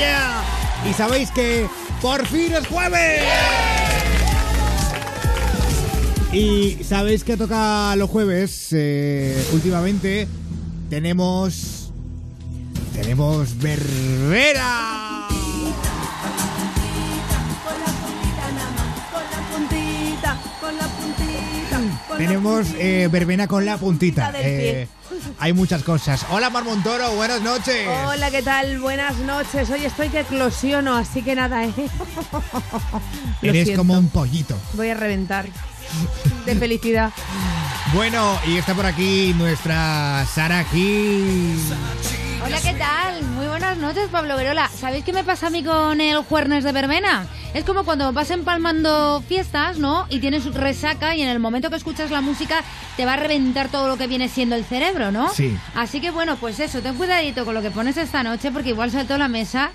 ¡Oh, yeah! Y sabéis que por fin es jueves. Y sabéis que toca los jueves. Eh, últimamente tenemos. Tenemos verbera. Tenemos eh, verbena con la puntita. del pie. Eh, hay muchas cosas. Hola Marmontoro, buenas noches. Hola, ¿qué tal? Buenas noches. Hoy estoy que eclosiono, así que nada, ¿eh? Eres siento. como un pollito. Voy a reventar de felicidad. Bueno, y está por aquí nuestra Sara Gil. Hola, ¿qué tal? Muy buenas noches, Pablo Verola. ¿Sabéis qué me pasa a mí con el jueves de verbena? Es como cuando vas empalmando fiestas, ¿no? Y tienes resaca y en el momento que escuchas la música te va a reventar todo lo que viene siendo el cerebro, ¿no? Sí. Así que bueno, pues eso, ten cuidadito con lo que pones esta noche porque igual saltó la mesa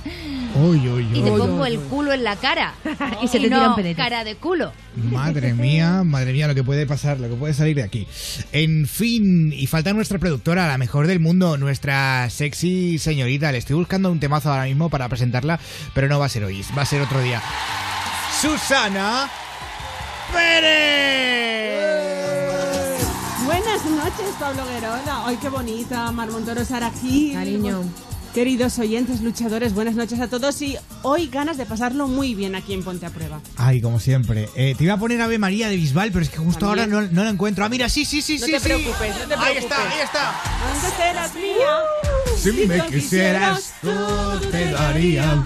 Uy, uy, y te pongo el culo en la cara. Y se te no tiran cara de culo. Madre mía, madre mía, lo que puede pasar, lo que puede salir de aquí. En fin, y falta nuestra productora, la mejor del mundo, nuestra sexy señorita. Le estoy buscando un temazo ahora mismo para presentarla, pero no va a ser hoy, va a ser otro día. Susana Pérez. Buenas noches, Pablo Guerola. Ay, qué bonita, Marmontoro Sarají. Cariño. Queridos oyentes, luchadores, buenas noches a todos y hoy ganas de pasarlo muy bien aquí en Ponte a Prueba. Ay, como siempre. Eh, te iba a poner Ave María de Bisbal, pero es que justo También. ahora no, no la encuentro. Ah, mira, sí, sí, sí, No sí. te sí. preocupes, no te Ahí preocupes. está, ahí está. ¿Dónde serás mía? Si me lo quisieras, tú te daría.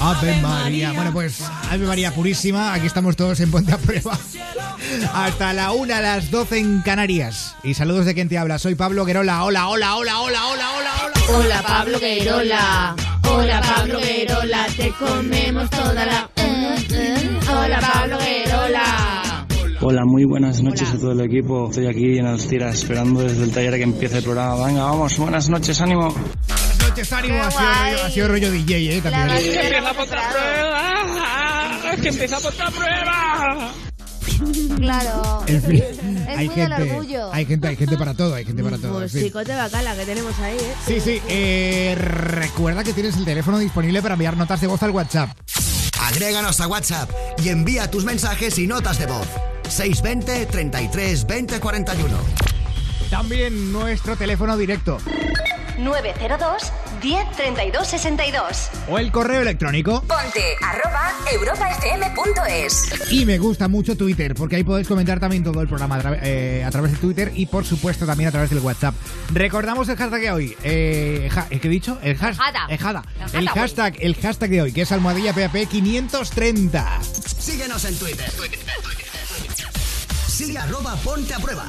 Ave María. Bueno, pues Ave María purísima. Aquí estamos todos en Ponte a Prueba. Hasta la una, a las 12 en Canarias. Y saludos de quien te habla. Soy Pablo Guerola. Hola, hola, hola, hola, hola, hola, hola. Hola, Pablo Guerola. Hola, Pablo Guerola. Te comemos toda la... Hola, Pablo Guerola. Hola, muy buenas noches a todo el equipo. Estoy aquí en Alcira esperando desde el taller a que empiece el programa. Venga, vamos, buenas noches, ánimo. Buenas noches, ánimo. Ha sido, rollo, ha sido rollo DJ, ¿eh? También. La empieza otra prueba! ¡Que empieza otra prueba! Claro. En fin, Es hay muy del gente, orgullo. hay gente, hay gente para todo, hay gente para todo. en Pues fin. chicote bacala que tenemos ahí, ¿eh? Sí, sí. eh, recuerda que tienes el teléfono disponible para enviar notas de voz al WhatsApp. Agréganos a WhatsApp y envía tus mensajes y notas de voz. 620 33 20 41. También nuestro teléfono directo 902 1032 62. o el correo electrónico. Ponte arroba europafm.es. Y me gusta mucho Twitter, porque ahí podéis comentar también todo el programa a, tra- eh, a través de Twitter y por supuesto también a través del WhatsApp. Recordamos el hashtag de hoy. Eh, ja- ¿Qué he dicho? El has- El hashtag, el hashtag de hoy, que es almohadilla PAP 530. Síguenos en Twitter. Sigue arroba Ponte a Prueba.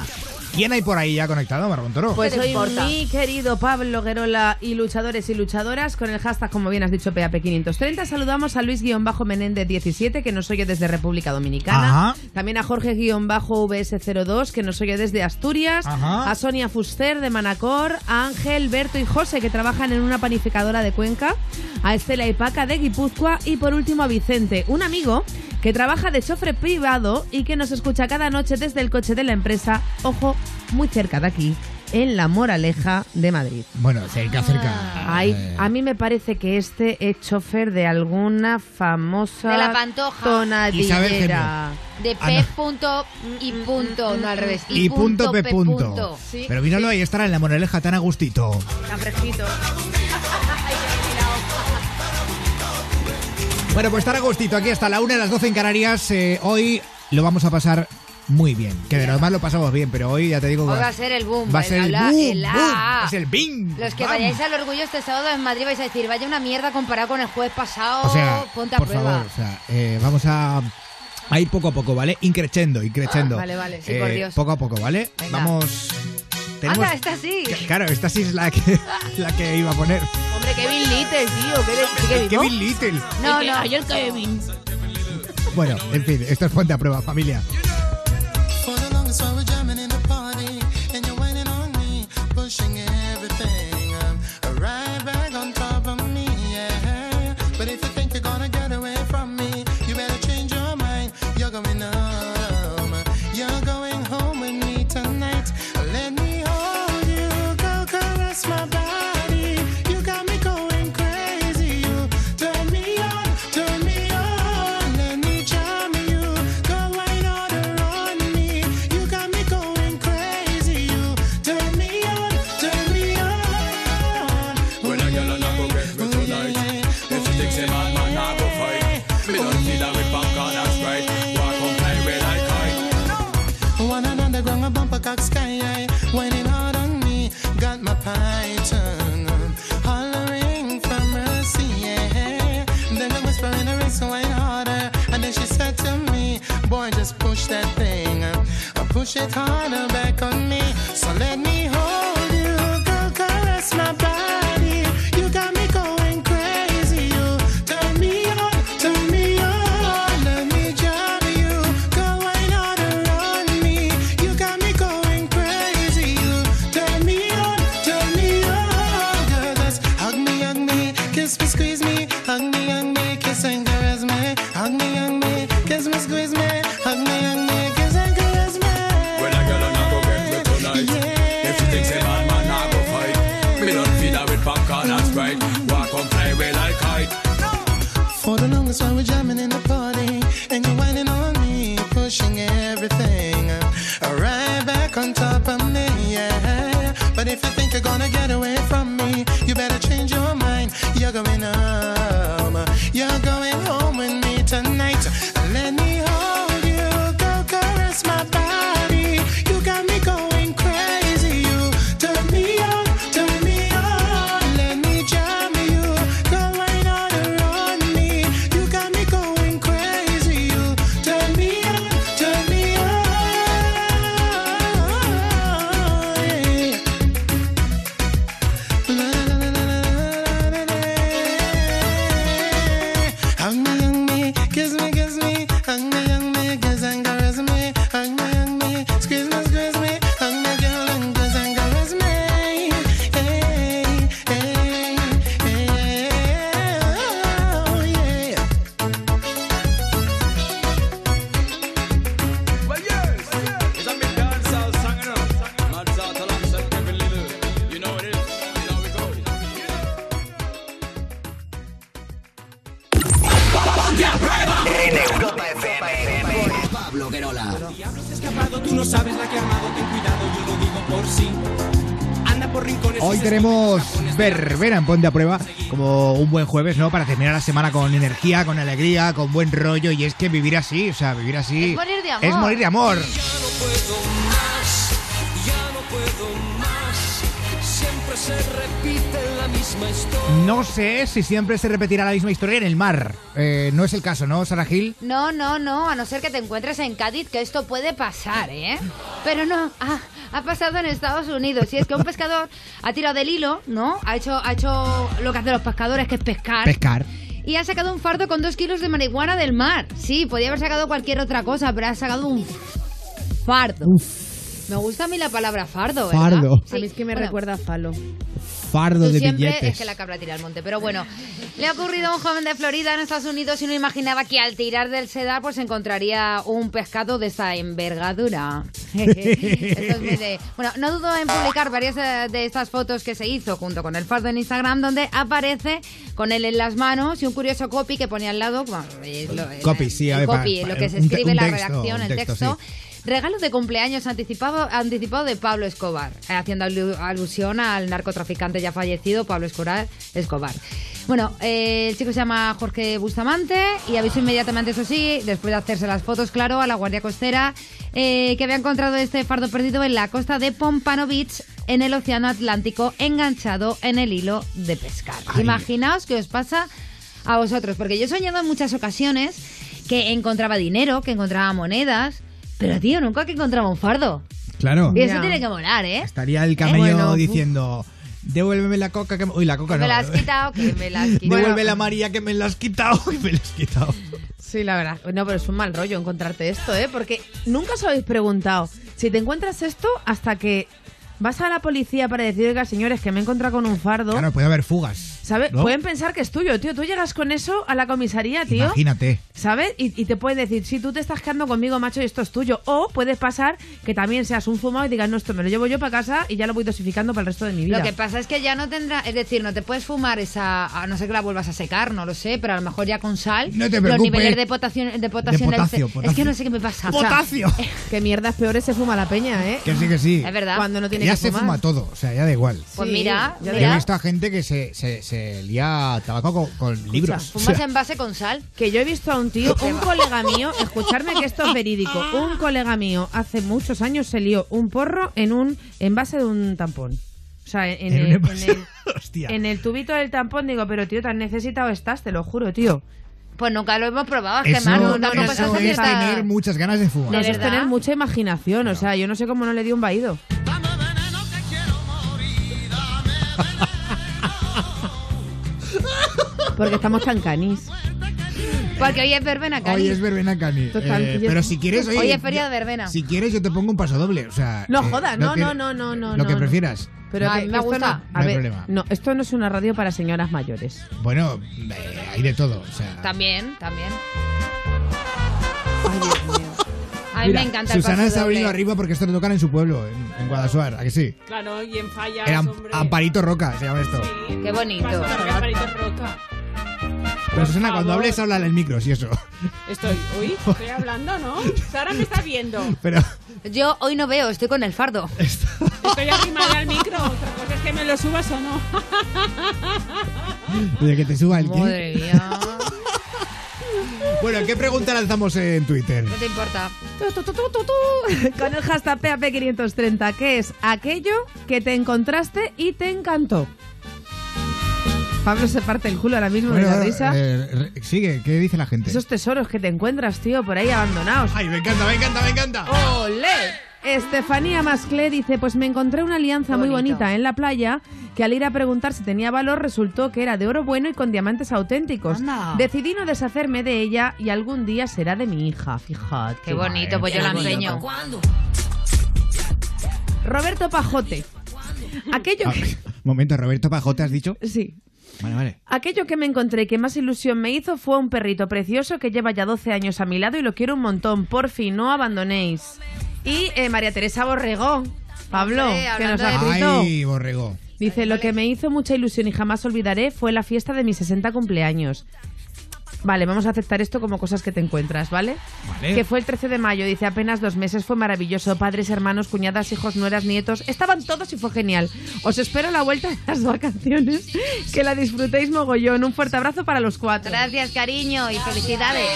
¿Quién hay por ahí ya conectado, Marmontoro? Pues ¿Qué te hoy importa? mi querido Pablo Guerola y luchadores y luchadoras con el hashtag, como bien has dicho, PAP530. Saludamos a Luis-Menéndez17, que nos oye desde República Dominicana. Ajá. También a Jorge-VS02, que nos oye desde Asturias. Ajá. A Sonia Fuster de Manacor. A Ángel, Berto y José, que trabajan en una panificadora de Cuenca. A Estela y Paca de Guipúzcoa. Y por último a Vicente, un amigo que trabaja de chofer privado y que nos escucha cada noche desde el coche de la empresa. Ojo, muy cerca de aquí, en La Moraleja de Madrid. Bueno, cerca, cerca. Ay, Eh, a mí me parece que este es chofer de alguna famosa De la Pantoja. tonadillera. De Ah, P no. punto y punto, no al revés. y punto P punto. punto. Sí, Pero míralo, ahí estará en la moraleja tan a gustito. Está fresquito. Bueno, pues estar a gustito aquí hasta la una de las 12 en Canarias. Eh, hoy lo vamos a pasar muy bien. Que de lo demás lo pasamos bien, pero hoy ya te digo. Hoy va a ser el boom. Va a ser el boom, el ser el bing. Los que bam. vayáis al orgullo este sábado en Madrid vais a decir, vaya una mierda comparado con el jueves pasado. O sea, ponte a por prueba. favor, o sea, eh, vamos a, a ir poco a poco, ¿vale? Increchendo, increchendo. Ah, vale, vale, sí, por Eh, Dios. Poco a poco, ¿vale? Venga. Vamos Tenemos- Anda, esta sí. Claro, esta sí es la que, la que iba a poner. Hombre, Kevin Little, tío. ¿Qué de- sigue vivo? Kevin Little. No, no. ay, el Kevin. Bueno, en fin, esto es Ponte a Prueba, familia. Push it harder back on But if you think Ponte a Prueba, como un buen jueves, ¿no? Para terminar la semana con energía, con alegría, con buen rollo. Y es que vivir así, o sea, vivir así. Es morir de amor. Es morir de amor. Ya no puedo más, ya no puedo más. Siempre se repite la misma historia. No sé si siempre se repetirá la misma historia en el mar. Eh, no es el caso, ¿no, Sara Gil? No, no, no, a no ser que te encuentres en Cádiz, que esto puede pasar, ¿eh? Pero no, ah, ha pasado en Estados Unidos. Y es que un pescador ha tirado del hilo, ¿no? Ha hecho, ha hecho lo que hacen los pescadores, que es pescar. Pescar. y ha sacado un fardo con dos kilos de marihuana del mar. Sí, podía haber sacado cualquier otra cosa, pero ha sacado un fardo. Me gusta a mí la palabra fardo, ¿verdad? Fardo. Sí. A mí es que me Bueno, recuerda a Falo. Fardo Tú de siempre billetes. es que la cabra tira al monte, pero bueno. Le ha ocurrido a un joven de Florida en Estados Unidos y no imaginaba que al tirar del sedar pues encontraría un pescado de esa envergadura. Esto es muy de- Bueno, no dudo en publicar varias de estas fotos que se hizo junto con el fardo en Instagram donde aparece con él en las manos y un curioso copy que pone al lado... bueno, lo- Copy, sí, a el ver, copy, pa- lo que se escribe un la texto, redacción, el texto, texto. sí. Regalo de cumpleaños anticipado, anticipado de Pablo Escobar, eh, haciendo alu- alusión al narcotraficante ya fallecido, Pablo Escobar. Escobar. Bueno, eh, el chico se llama Jorge Bustamante y avisó inmediatamente, eso sí, después de hacerse las fotos, claro, a la Guardia Costera, eh, que había encontrado este fardo perdido en la costa de Pompano Beach, en el Océano Atlántico, enganchado en el hilo de pescar. Ay. Imaginaos qué os pasa a vosotros, porque yo he soñado en muchas ocasiones que encontraba dinero, que encontraba monedas, pero tío, nunca que encontraba un fardo. Claro. Y eso Ya. tiene que molar, ¿eh? Estaría el camello Bueno, uf. diciendo, devuélveme la coca que me... Uy, la coca Que no. me la has quitado, que me la has quitado. Devuelve la María que me la has quitado, que me la has quitado. Sí, la verdad. No, pero es un mal rollo encontrarte esto, ¿eh? Porque nunca os habéis preguntado si te encuentras esto hasta que vas a la policía para decir, oiga, señores, que me he encontrado con un fardo. Claro, puede haber fugas. ¿Sabes? ¿no? Pueden pensar que es tuyo, tío. Tú llegas con eso a la comisaría, tío. Imagínate. ¿Sabes? Y, y te pueden decir, sí, tú te estás quedando conmigo, macho, y esto es tuyo. O puedes pasar que también seas un fumado y digas, no, esto me lo llevo yo para casa y ya lo voy dosificando para el resto de mi vida. Lo que pasa es que ya no tendrá, es decir, no te puedes fumar esa, a no ser que la vuelvas a secar, no lo sé, pero a lo mejor ya con sal, No te los preocupes. niveles de potasio, de potasio De en potasio, potasio. Es que no sé qué me pasa. o sea, ¡Potasio! Que mierdas peores se fuma la peña, ¿eh? Que sí, que sí. es verdad. Cuando no tiene Ya que se fumar. fuma todo, o sea, ya da igual. Pues Sí, mira, ya Yo mira, he visto a gente que se, se, se lía tabaco con, con libros. O fumas sea, en base con sal. Que yo he visto a un tío, un colega mío, escucharme que esto es verídico, un colega mío hace muchos años se lió un porro en un envase de un tampón. O sea, en, el, envase. en el- Hostia. en el tubito del tampón digo, pero tío, tan necesitado estás, te lo juro, tío. Pues nunca lo hemos probado, es que Eso, Manu, tampoco eso estás es tener muchas ganas de fumar. ¿De Eso es tener mucha imaginación, o sea, yo no sé cómo no le di un vaído. Porque estamos tan canis. Porque hoy es verbena, Cari. Hoy es verbena cani. Total, Eh, yo- pero si quieres, oye, Hoy es feria de verbena. Si quieres, yo te pongo un paso doble. O sea, No eh, jodas, no, que- no, no, no, no. Lo que no. prefieras. Pero Ay, que me esto gusta. No, a No ver, problema. no, esto no es una radio para señoras mayores. Bueno, eh, hay de todo. O sea, También, también. Ay, Dios mío. A mí Mira, me encanta Susana el paso está venido arriba porque esto lo tocan en su pueblo, en, en Guadalajara, ¿a que sí? Claro, y en fallas, Era. Amparito Roca, se llama esto. Sí. Qué bonito. Amparito Roca. Pero Susana, cuando hables, habla en el micro, si eso. Estoy, uy, estoy hablando, ¿no? Sara me está viendo. Pero Yo hoy no veo, estoy con el fardo. Estoy arrimada al micro. Otra cosa es que me lo subas o no. de que te suba el Madre qué. mía. Bueno, ¿qué pregunta lanzamos en Twitter? No te importa. Tu, tu, tu, tu, tu, tu. Con el hashtag PAP530, que es aquello que te encontraste y te encantó. Pablo se parte el culo ahora mismo de la risa. eh, sigue, ¿qué dice la gente? Esos tesoros que te encuentras, tío, por ahí abandonados. Ay, me encanta, me encanta, me encanta. ¡Olé! Estefanía Masclé dice, pues me encontré una alianza muy bonita en la playa que al ir a preguntar si tenía valor resultó que era de oro bueno y con diamantes auténticos. Anda. Decidí no deshacerme de ella y algún día será de mi hija, fíjate. Qué bonito, pues yo la empeño. Roberto Pajote. Aquello Ah, que... momento, Roberto Pajote, ¿has dicho? Sí. Vale, vale. Aquello que me encontré y que más ilusión me hizo fue un perrito precioso que lleva ya 12 años a mi lado y lo quiero un montón. Por fin, no abandonéis. Y eh, María Teresa Borrego. Pablo, que nos ha escrito. Ay, borrego. Dice, lo que me hizo mucha ilusión y jamás olvidaré fue la fiesta de mis 60 cumpleaños. Vale, vamos a aceptar esto como cosas que te encuentras, ¿vale? Vale. Que fue el 13 de mayo, dice, apenas dos meses, fue maravilloso. Padres, hermanos, cuñadas, hijos, nueras, nietos, estaban todos y fue genial. Os espero a la vuelta de las vacaciones, que la disfrutéis mogollón. Un fuerte abrazo para los cuatro. Gracias, cariño, y felicidades.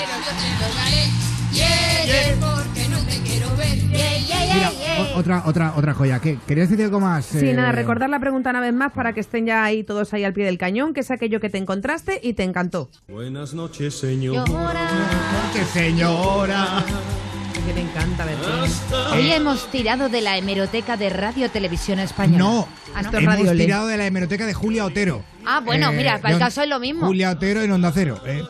Mira, otra, otra, otra joya. ¿Qué? ¿Querías decir algo más? Sí, eh? nada, recordar la pregunta una vez más para que estén ya ahí todos ahí al pie del cañón, que es aquello que te encontraste y te encantó. Buenas noches, señor. Porque, señora. Que te encanta ver Hoy hemos tirado de la hemeroteca de Radio Televisión Española. No, Ah, ¿no? Hemos Radio tirado de la hemeroteca de Julia Otero. Ah, bueno, mira, para el caso es lo mismo. Julia Otero en Onda Cero. eh.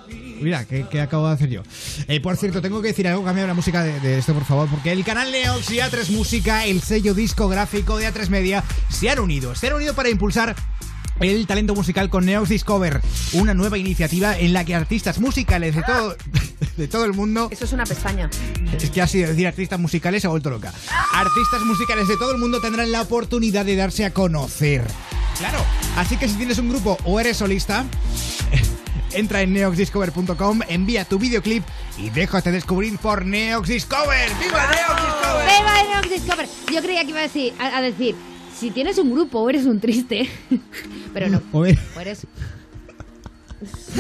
Mira, ¿qué, qué acabo de hacer yo? Eh, por cierto, tengo que decir algo, cambia la música de, de esto, por favor, porque el canal Neox y A3 Música, el sello discográfico de A3 Media, se han unido. Se han unido para impulsar el talento musical con Neox Discover, una nueva iniciativa en la que artistas musicales de todo, de todo el mundo Eso es una pestaña. es que así de decir artistas musicales se ha vuelto loca. Artistas musicales de todo el mundo tendrán la oportunidad de darse a conocer. Claro. Así que si tienes un grupo o eres solista, entra en neoxdiscover.com, envía tu videoclip y déjate descubrir por Neox Discover. ¡Viva Neox Discover! ¡Viva Neox Discover! Yo creía que iba a decir, a, a decir, si tienes un grupo o eres un triste, pero no, O eres...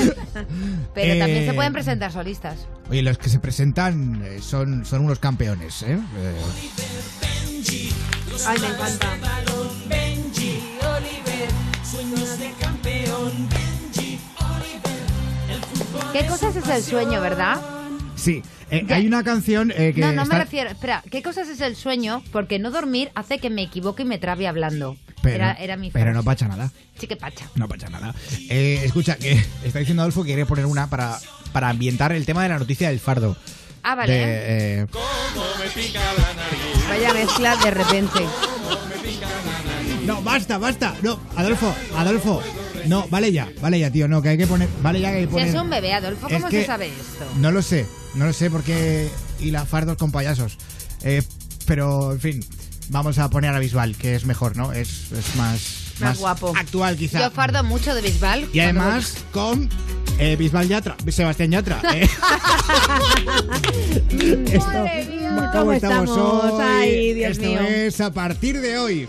Pero también Eh, se pueden presentar solistas. Oye, los que se presentan eh, son, son unos campeones, ¿eh? Eh, Ay, me encanta. ¿Qué cosas es el sueño, verdad? Sí, eh, hay una canción eh, que No, no me refiero. Espera, ¿qué cosas es el sueño? Porque no dormir hace que me equivoque y me trabe hablando. Pero, era, era mi pero no pacha nada. Sí que pacha. No pasa nada. Eh, escucha, que está diciendo Adolfo que quiere poner una para, para ambientar el tema de la noticia del fardo. Ah, vale. De, eh, Vaya mezcla de repente. no, basta, basta. No, Adolfo, Adolfo. No, vale ya, vale ya, tío. No, que hay que poner. Vale ya que hay que Si poner. es un bebé, Adolfo, Es ¿cómo que se sabe esto? No lo sé, no lo sé porque. Y la fardos con payasos. Eh, pero, en fin, vamos a poner a Bisbal, que es mejor, ¿no? Es, es más, Más guapo. Actual, quizá. Yo fardo mucho de Bisbal. Y además con eh, Bisbal Yatra, Sebastián Yatra. eh. Esto, ¿Cómo, ¿Cómo estamos, estamos? hoy? Ay, Dios Esto mío. es a partir de hoy.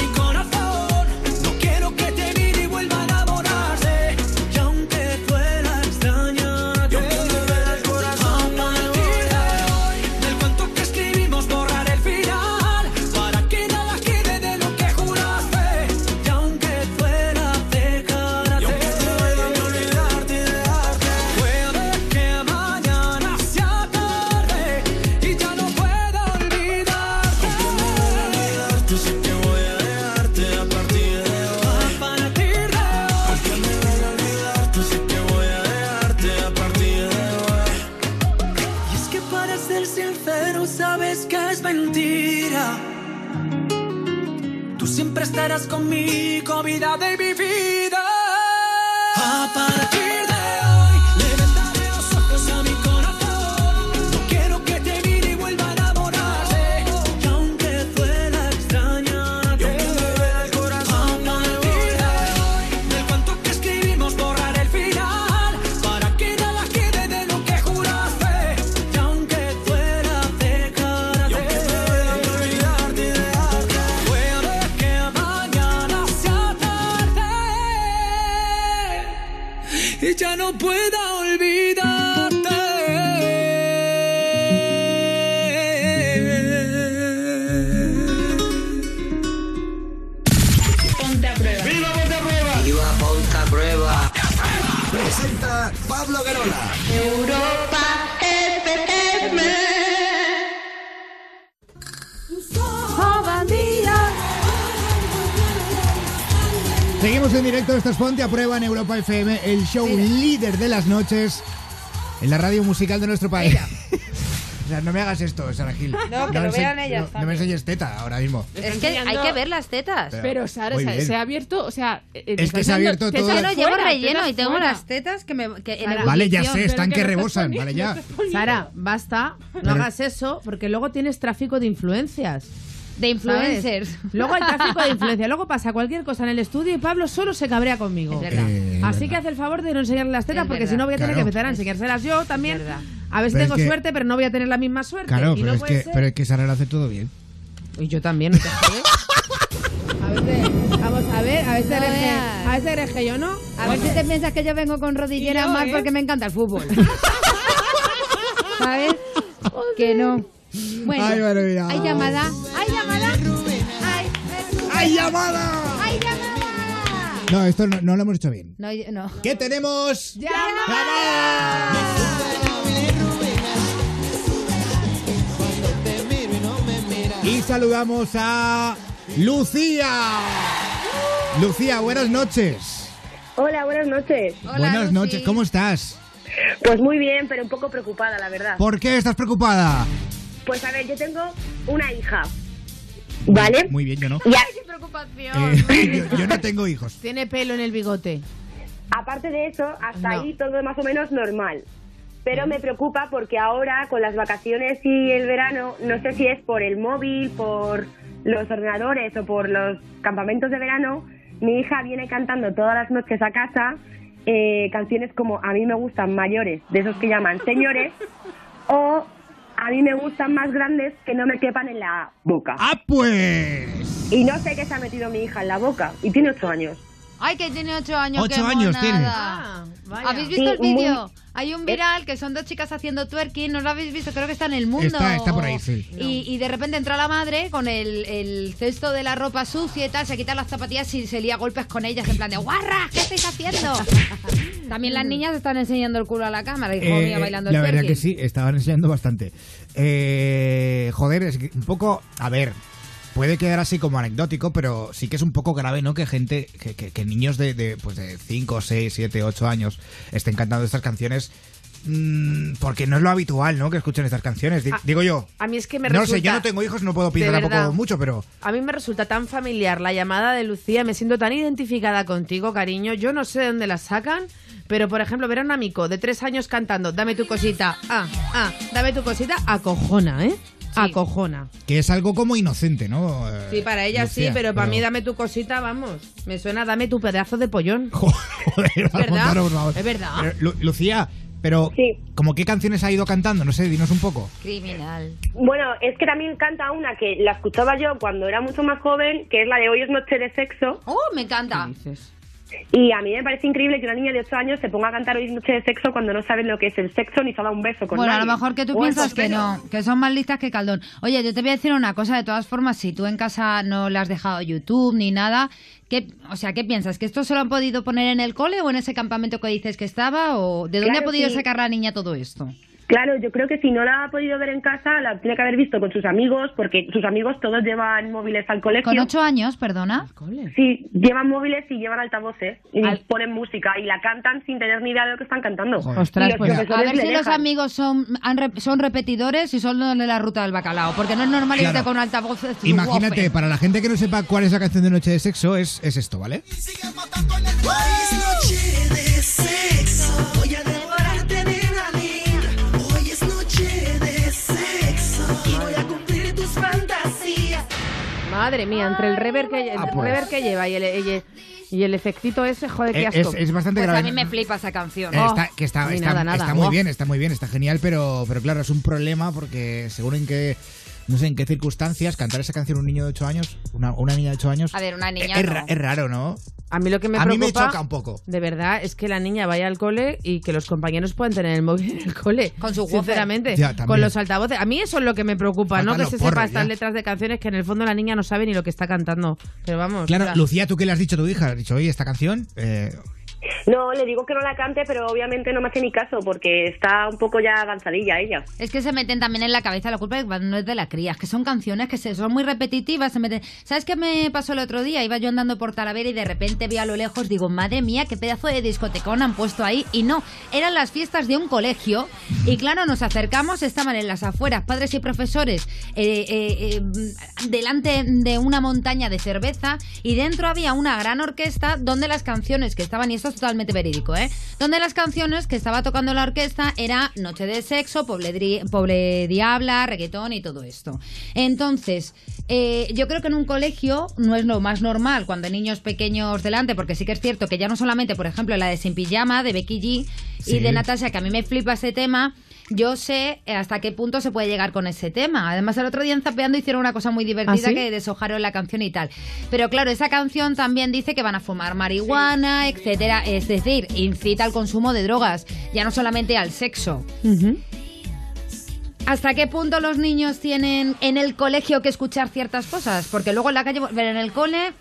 conmigo, vida de Ponte a Prueba en Europa FM, el show líder de las noches en la radio musical de nuestro país. o sea, no me hagas esto, Sara Gil. No, que lo vean ellas No, no me enseñes teta ahora mismo. Es que hay que ver las tetas. Pero- Pero, Sara, se, ha abierto, o sea... eh, Es que se ha abierto todo. Yo no llevo relleno y tengo fuera. las tetas que me. Que en. Vale, ya sé, están que que rebosan, poniendo, vale ya. Sara, basta, no Pero- hagas eso, porque luego tienes tráfico de influencias. De influencers. ¿sabes? Luego hay tráfico de influencias. Luego pasa cualquier cosa en el estudio y Pablo solo se cabrea conmigo. Es verdad. Eh, Así verdad. que hace el favor de no enseñarle las tetas, Es porque si no voy a tener Claro. que empezar a enseñárselas yo también. Es verdad. A ver si Pero es tengo que- suerte, pero no voy a tener la misma suerte. Claro, y pero no es, puede que, ser. pero es que Sara lo hace todo bien. Y yo también, ¿no te? A vamos a ver, a No eres que, a eres yo no. A ver si te piensas que yo vengo con yo, más ¿eh? porque me encanta el fútbol. ¿sabes? Que no. Bueno, Ay, hay llamada, hay llamada. Ay, ¡Hay llamada! ¡Hay llamada! No, esto no, no lo hemos hecho bien. No, no. ¿Qué tenemos? Y saludamos a Lucía. Lucía, buenas noches. Hola, buenas noches. buenas noches, ¿cómo estás? Pues muy bien, pero un poco preocupada, la verdad. ¿Por qué estás preocupada? Pues a ver, yo tengo una hija. ¿Vale? Muy bien, yo no. Ya. ¡Qué preocupación! Eh, yo, yo no tengo hijos. Tiene pelo en el bigote. Aparte de eso, hasta No. ahí todo más o menos normal. Pero me preocupa porque ahora, con las vacaciones y el verano, no sé si es por el móvil, por los ordenadores o por los campamentos de verano, mi hija viene cantando todas las noches a casa eh, canciones como A mí me gustan mayores, de esos que llaman señores, o A mí me gustan más grandes que no me quepan en la boca. ¡Ah, pues! Y no sé qué se ha metido mi hija en la boca, y tiene ocho años. Ay, que tiene ocho años. Ocho qué años tiene. vaya. ¿Habéis visto Sí, el vídeo? muy- Hay un viral que son dos chicas haciendo twerking, ¿no lo habéis visto? Creo que está en el mundo. Está- está por ahí, sí. Y, y de repente entra la madre con el, el cesto de la ropa sucia y tal, se quita las zapatillas y se lía golpes con ellas en plan de ¡guarra! ¿Qué estáis haciendo? También las niñas están enseñando el culo a la cámara, hijo Eh, mío, bailando la el verdad twerking. que sí, estaban enseñando bastante. Eh, joder, es que un poco, a ver, puede quedar así como anecdótico, pero sí que es un poco grave, ¿no? Que gente, que, que- que niños de, de, pues de 5, 6, 7, 8 años estén cantando estas canciones. mm, porque no es lo habitual, ¿no? Que escuchen estas canciones. Ah, digo yo. A mí es que me no resulta... sé, yo no tengo hijos, no puedo opinar De tampoco verdad. mucho, pero. A mí me resulta tan familiar la llamada de Lucía, me siento tan identificada contigo, cariño. Yo no sé de dónde la sacan, pero por ejemplo, ver a un amigo de tres años cantando Dame tu cosita, ah, ah, dame tu cosita, acojona, ¿eh? Acojona. Que es algo como inocente, ¿no? Eh, Sí, para ella sí, pero para mí dame tu cosita, vamos. Me suena dame tu pedazo de pollón. Joder, ¿Verdad? Montaro, por favor. Es verdad. Pero, Lu- Lucía, pero. ¿Como qué canciones ha ido cantando? No sé, dinos un poco. Criminal. Bueno, es que también canta una que la escuchaba yo cuando era mucho más joven, que es la de Hoy es noche de sexo. ¡Oh, me encanta! Y a mí me parece increíble que una niña de 8 años se ponga a cantar Hoy noche de sexo cuando no sabe lo que es el sexo ni se dado un beso con Bueno, a lo mejor que tú O piensas que no, que son más listas que Caldón. Oye, yo te voy a decir una cosa, de todas formas, si tú en casa no le has dejado YouTube ni nada, ¿qué, o sea, ¿qué piensas? ¿Que esto se lo han podido poner en el cole o en ese campamento que dices que estaba? ¿O de dónde Claro, ha podido sí. sacar la niña todo esto? Claro, yo creo que si no la ha podido ver en casa, la tiene que haber visto con sus amigos, porque sus amigos todos llevan móviles al colegio. Con ocho años, perdona. Sí, llevan móviles y llevan altavoces y ponen música y la cantan sin tener ni idea de lo que están cantando. Ostras, Y pues, a ver si los amigos son, han re- son repetidores y son de la ruta del bacalao, porque no es normal Claro. irte con altavoz. Imagínate, para la gente que no sepa cuál es la canción de Noche de Sexo, es, es esto, ¿vale? Hoy es noche de sexo. Voy Madre mía, entre el rever que, el Ah, pues. rever que lleva y el, y el, y el efectito ese, joder, qué Eh, asco. es- es bastante Pues grave. a mí me flipa esa canción. Eh, está, que está, nada, nada. está muy Oh. bien, está muy bien, está genial, pero, pero claro, es un problema porque según en qué, no sé en qué circunstancias, cantar esa canción a un niño de 8 años, una, una niña de 8 años, A ver, una niña es, no. es raro, ¿no? A mí lo que me A mí me preocupa, choca un poco. De verdad, es que la niña vaya al cole y que los compañeros puedan tener el móvil en el cole. Con su. Sinceramente. Ya, con los altavoces. A mí eso es lo que me preocupa, Faltan no que se porros, sepa estas letras de canciones que en el fondo la niña no sabe ni lo que está cantando. Pero vamos. Claro, Lucía, ¿tú qué le has dicho a tu hija? ¿Le has dicho, oye, esta canción? Eh, No, le digo que no la cante, pero obviamente no me hace ni caso porque está un poco ya avanzadilla ella. Es que se meten también en la cabeza la culpa no es de la cría, es que son canciones que se, son muy repetitivas, se. ¿Sabes qué me pasó el otro día? Iba yo andando por Talavera y de repente vi a lo lejos, digo, madre mía, qué pedazo de discotecón han puesto ahí. Y no, eran las fiestas de un colegio y claro, nos acercamos, estaban en las afueras, padres y profesores, eh, eh, eh, delante de una montaña de cerveza y dentro había una gran orquesta donde las canciones que estaban, y esto es totalmente verídico, ¿eh? Donde las canciones que estaba tocando la orquesta era Noche de Sexo, Pobre Diabla, reggaetón y todo esto. Entonces, eh, yo creo que en un colegio no es lo más normal cuando hay niños pequeños delante, porque sí que es cierto que ya no solamente, por ejemplo, la de Sin Pijama, de Becky G Sí. y de Natasha, que a mí me flipa ese tema, yo sé eh, hasta qué punto se puede llegar con ese tema. Además, el otro día en Zapeando hicieron una cosa muy divertida ¿Ah, sí? que deshojaron la canción y tal. Pero claro, esa canción también dice que van a fumar marihuana, etcétera. Es decir, incita al consumo de drogas, ya no solamente al sexo. ¿Hasta qué punto los niños tienen en el colegio que escuchar ciertas cosas? Porque luego en la calle, pero en el cole...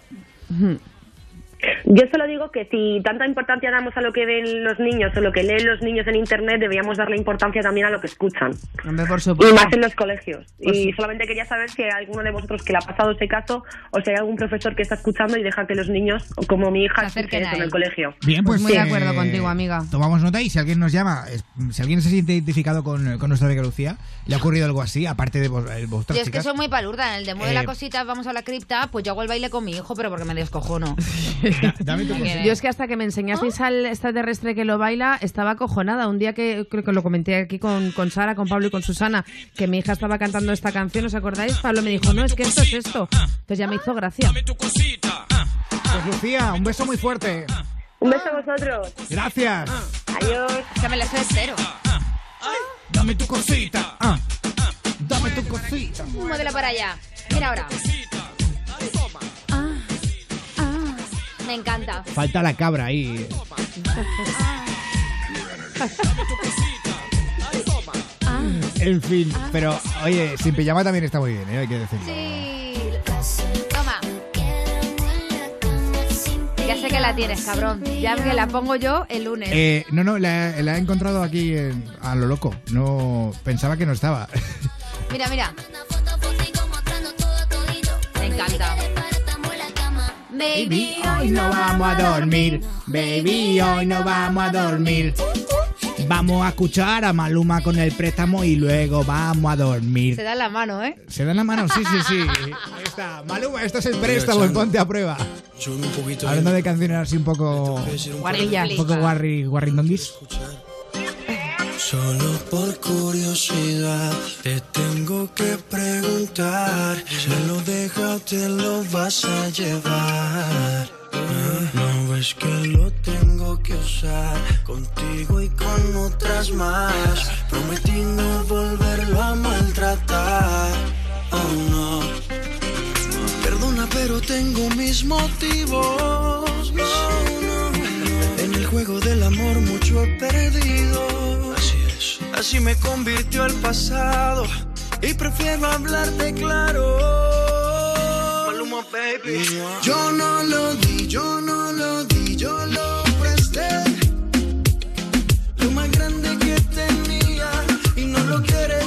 Yo solo digo que si tanta importancia damos a lo que ven los niños o lo que leen los niños en Internet, deberíamos darle importancia también a lo que escuchan. Hombre, por Y más en los colegios. Pues y solamente quería saber si hay alguno de vosotros que le ha pasado ese caso o si hay algún profesor que está escuchando y deja que los niños, como mi hija, escuchen eso en el colegio. Bien, pues, muy de eh, acuerdo contigo, amiga. Tomamos nota y si alguien nos llama, si alguien se siente identificado con, con nuestra amiga Lucía, le ha ocurrido algo así, aparte de vos, vosotras Yo es que soy muy palurda. En el demo de Eh, la cosita, vamos a la cripta, pues yo hago el baile con mi hijo, pero porque me descojono. Dame tu. Yo es que hasta que me enseñasteis al extraterrestre que lo baila, estaba acojonada. Un día que creo que lo comenté aquí con, con Sara, con Pablo y con Susana, que mi hija estaba cantando esta canción, ¿os acordáis? Pablo me dijo, no, es que esto es esto. Entonces ya me hizo gracia. Pues Lucía, un beso muy fuerte. Un beso a vosotros. Gracias. Adiós. Que me la sé cero. Dame tu cosita. Ah. Dame tu cosita. Para allá. Mira ahora. Me encanta. Falta la cabra ahí. En fin, pero oye, sin pijama también está muy bien, ¿eh? hay que decirlo. Sí. Toma. Ya sé que la tienes, cabrón. Ya que la pongo yo el lunes. Eh, no, no, la, la he encontrado aquí en- a lo loco. No pensaba que no estaba. Mira, mira. Me encanta. Baby, hoy no vamos a dormir. Baby, hoy no vamos a dormir. Vamos a escuchar a Maluma con el préstamo y luego vamos a dormir. Se da la mano, ¿eh? ¿Se dan la mano? Sí, sí, sí. Ahí está. Maluma, esto es el préstamo Ponte a Prueba. Sube un poquito. Hablando de canciones así un poco... Guarrillas. Un poco guarri, guarrindonguis. Solo por curiosidad te tengo que preguntar. Si lo deja o te lo vas a llevar. No ves que lo tengo que usar contigo y con otras más. Prometí no volverlo a maltratar. Oh no. Perdona, pero tengo mis motivos. No, no. En el juego del amor mucho he perdido. Así me convirtió el pasado. Y prefiero hablarte claro. Maluma, baby. Yo no lo di, yo no lo di, yo lo presté. Lo más grande que tenía y no lo quieres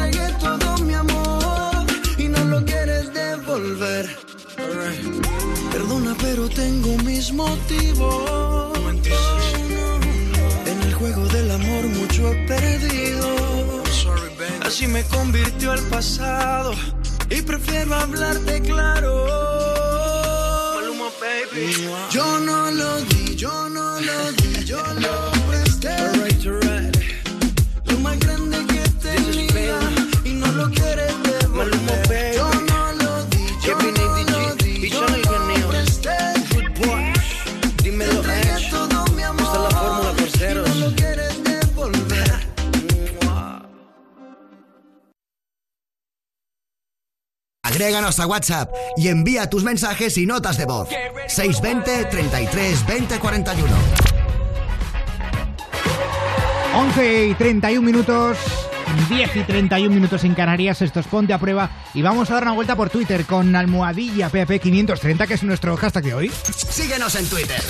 Entregué todo mi amor y no lo quieres devolver. Perdona, pero tengo mis motivos. En el juego del amor mucho he perdido. Así me convirtió el pasado y prefiero hablarte claro. Yo no lo di, yo no lo di, yo lo Agréganos a WhatsApp y envía tus mensajes y notas de voz. 620 33 20 41. 11 y 31 minutos, 10 y 31 minutos en Canarias, esto es Ponte a Prueba y vamos a dar una vuelta por Twitter con almohadilla PP530 que es nuestro hashtag de hoy. Síguenos en Twitter.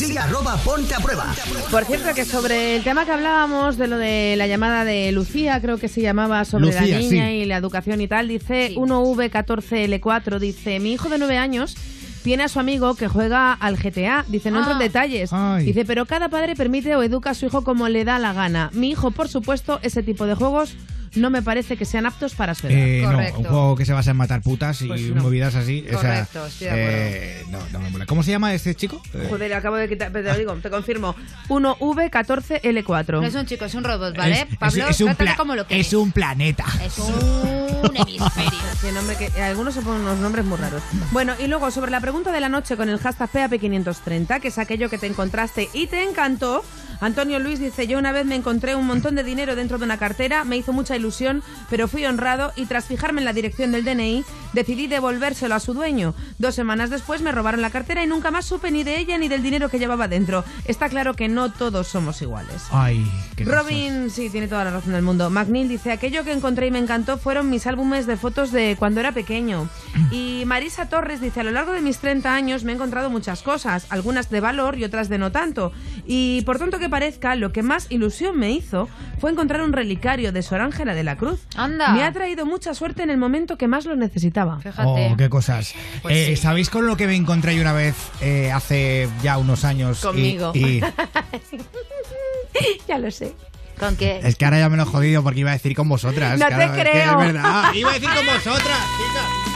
Sigue arroba ponte a prueba. Por cierto, que sobre el tema que hablábamos de lo de la llamada de Lucía, creo que se llamaba sobre la niña sí. y la educación y tal, dice 1V14L4, dice, mi hijo de 9 años tiene a su amigo que juega al GTA, dice, no entro en Ah. detalles, Ay. dice, pero cada padre permite o educa a su hijo como le da la gana. Mi hijo, por supuesto, ese tipo de juegos no me parece que sean aptos para su edad. Eh, no, un juego que se basa en matar putas y Pues no. movidas así. o sea, Correcto, estoy de acuerdo. eh, no, no me mola. ¿Cómo se llama este chico? Eh, Joder, acabo de quitar, pero te lo digo, te confirmo. 1V14L4. No es un chico, es un robot, ¿vale? es- Pablo, es un trátale pla- como lo que es un planeta. es. un hemisferio. Nombre que- algunos se ponen unos nombres muy raros. Bueno, y luego sobre la pregunta de la noche con el hashtag PAP530, que es aquello que te encontraste y te encantó. Antonio Luis dice, yo una vez me encontré un montón de dinero dentro de una cartera, me hizo mucha ilusión, pero fui honrado y tras fijarme en la dirección del DNI, decidí devolvérselo a su dueño. Dos semanas después me robaron la cartera y nunca más supe ni de ella ni del dinero que llevaba dentro. Está claro que no todos somos iguales. Ay, qué Robin, sí, tiene toda la razón del mundo. McNeil dice, aquello que encontré y me encantó fueron mis álbumes de fotos de cuando era pequeño. Y Marisa Torres dice, a lo largo de mis 30 años me he encontrado muchas cosas, algunas de valor y otras de no tanto. Y por tonto que parezca, lo que más ilusión me hizo fue encontrar un relicario de Sor Ángela de la Cruz. Anda. Me ha traído mucha suerte en el momento que más lo necesitaba. Oh, qué cosas. Pues Eh, sí. ¿Sabéis con lo que me encontré yo una vez eh, hace ya unos años? Y- Conmigo. y ya lo sé. ¿Con qué? Es que ahora ya me lo he jodido porque iba a decir con vosotras. No te claro, es que creo. Es verdad. Iba a decir con vosotras, chicas.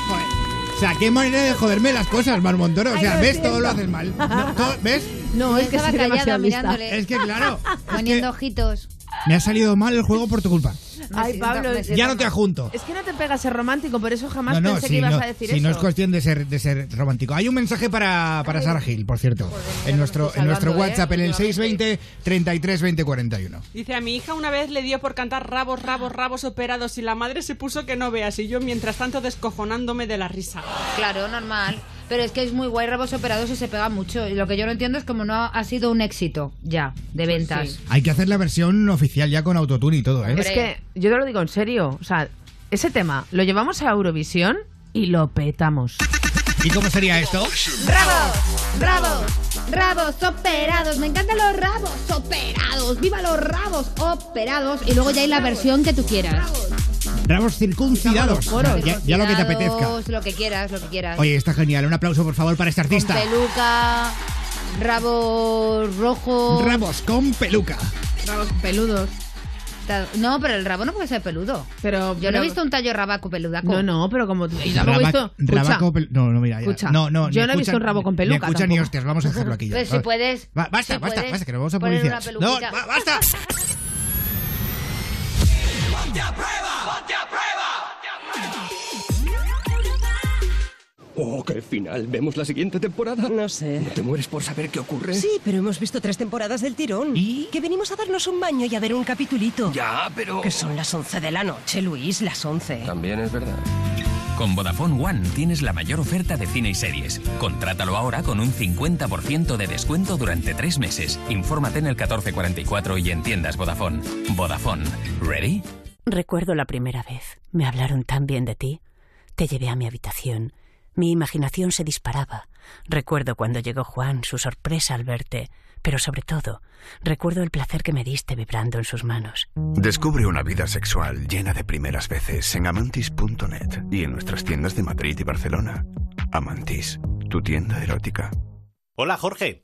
Sea, qué manera de joderme las cosas, Mar Montoro. O Ay, sea, lo ves, siento. todo lo haces mal. No, todo- ¿Ves? No, es que Estaba soy lista. mirándole. Es que claro. Poniendo ojitos. Me ha salido mal el juego por tu culpa. Ay, Pablo, Ya no te adjunto. Es que no te pegas ser romántico, por eso jamás No, no, pensé si que ibas no, a decir si eso. no es cuestión de ser, de ser romántico. Hay un mensaje para, para Sara Gil, por cierto, en nuestro, en nuestro ¿eh? WhatsApp en el 620 33 20 41. Dice, a mi hija una vez le dio por cantar rabos, rabos, rabos operados y la madre se puso que no veas y yo mientras tanto descojonándome de la risa. Claro, normal. Pero es que es muy guay Rabos Operados y se pega mucho. Y lo que yo no entiendo es como no ha sido un éxito ya de ventas. Hay que hacer la versión oficial ya con autotune y todo, ¿eh? Es que yo te lo digo en serio. O sea, ese tema lo llevamos a Eurovisión y lo petamos. ¿Y cómo sería esto? ¡Rabos! ¡Rabos! ¡Rabos operados! Me encantan los rabos operados. ¡Viva los rabos operados! Y luego ya hay la versión que tú quieras. Rabos circuncidados. Ya, ya lo que te apetezca. Lo que quieras, lo que quieras. Oye, está genial. Un aplauso, por favor, para este artista. Peluca, rabos rojos. Rabos con peluca. Rabos peludos. No, pero el rabo no puede ser peludo. Pero Yo no he visto un tallo rabaco peludaco. No, no, pero como tú. y no Raba- hemos visto. Escucha, rabaco pel- no, no, mira. ya. Escucha, no, no, yo no he visto un rabo con ni peluca escuchan ni hostias, vamos a dejarlo aquí ya. Pues si puedes. Va- basta, si basta, puedes basta, que nos vamos a poner publicidad. No, ba- basta. Oh, qué final. ¿Vemos la siguiente temporada? No sé. ¿No te mueres por saber qué ocurre? Sí, pero hemos visto tres temporadas del tirón. ¿Y? Que venimos a darnos un baño y a ver un capitulito. Ya, pero... Que son las 11 de la noche, Luis, las 11. También es verdad. Con Vodafone One tienes la mayor oferta de cine y series. Contrátalo ahora con un 50% de descuento durante tres meses. Infórmate en el 1444 y en tiendas Vodafone. Vodafone. ¿Ready? Recuerdo la primera vez. Me hablaron tan bien de ti. Te llevé a mi habitación. Mi imaginación se disparaba. Recuerdo cuando llegó Juan, su sorpresa al verte, pero sobre todo, recuerdo el placer que me diste vibrando en sus manos. Descubre una vida sexual llena de primeras veces en amantis.net y en nuestras tiendas de Madrid y Barcelona. Amantis, tu tienda erótica. Hola Jorge.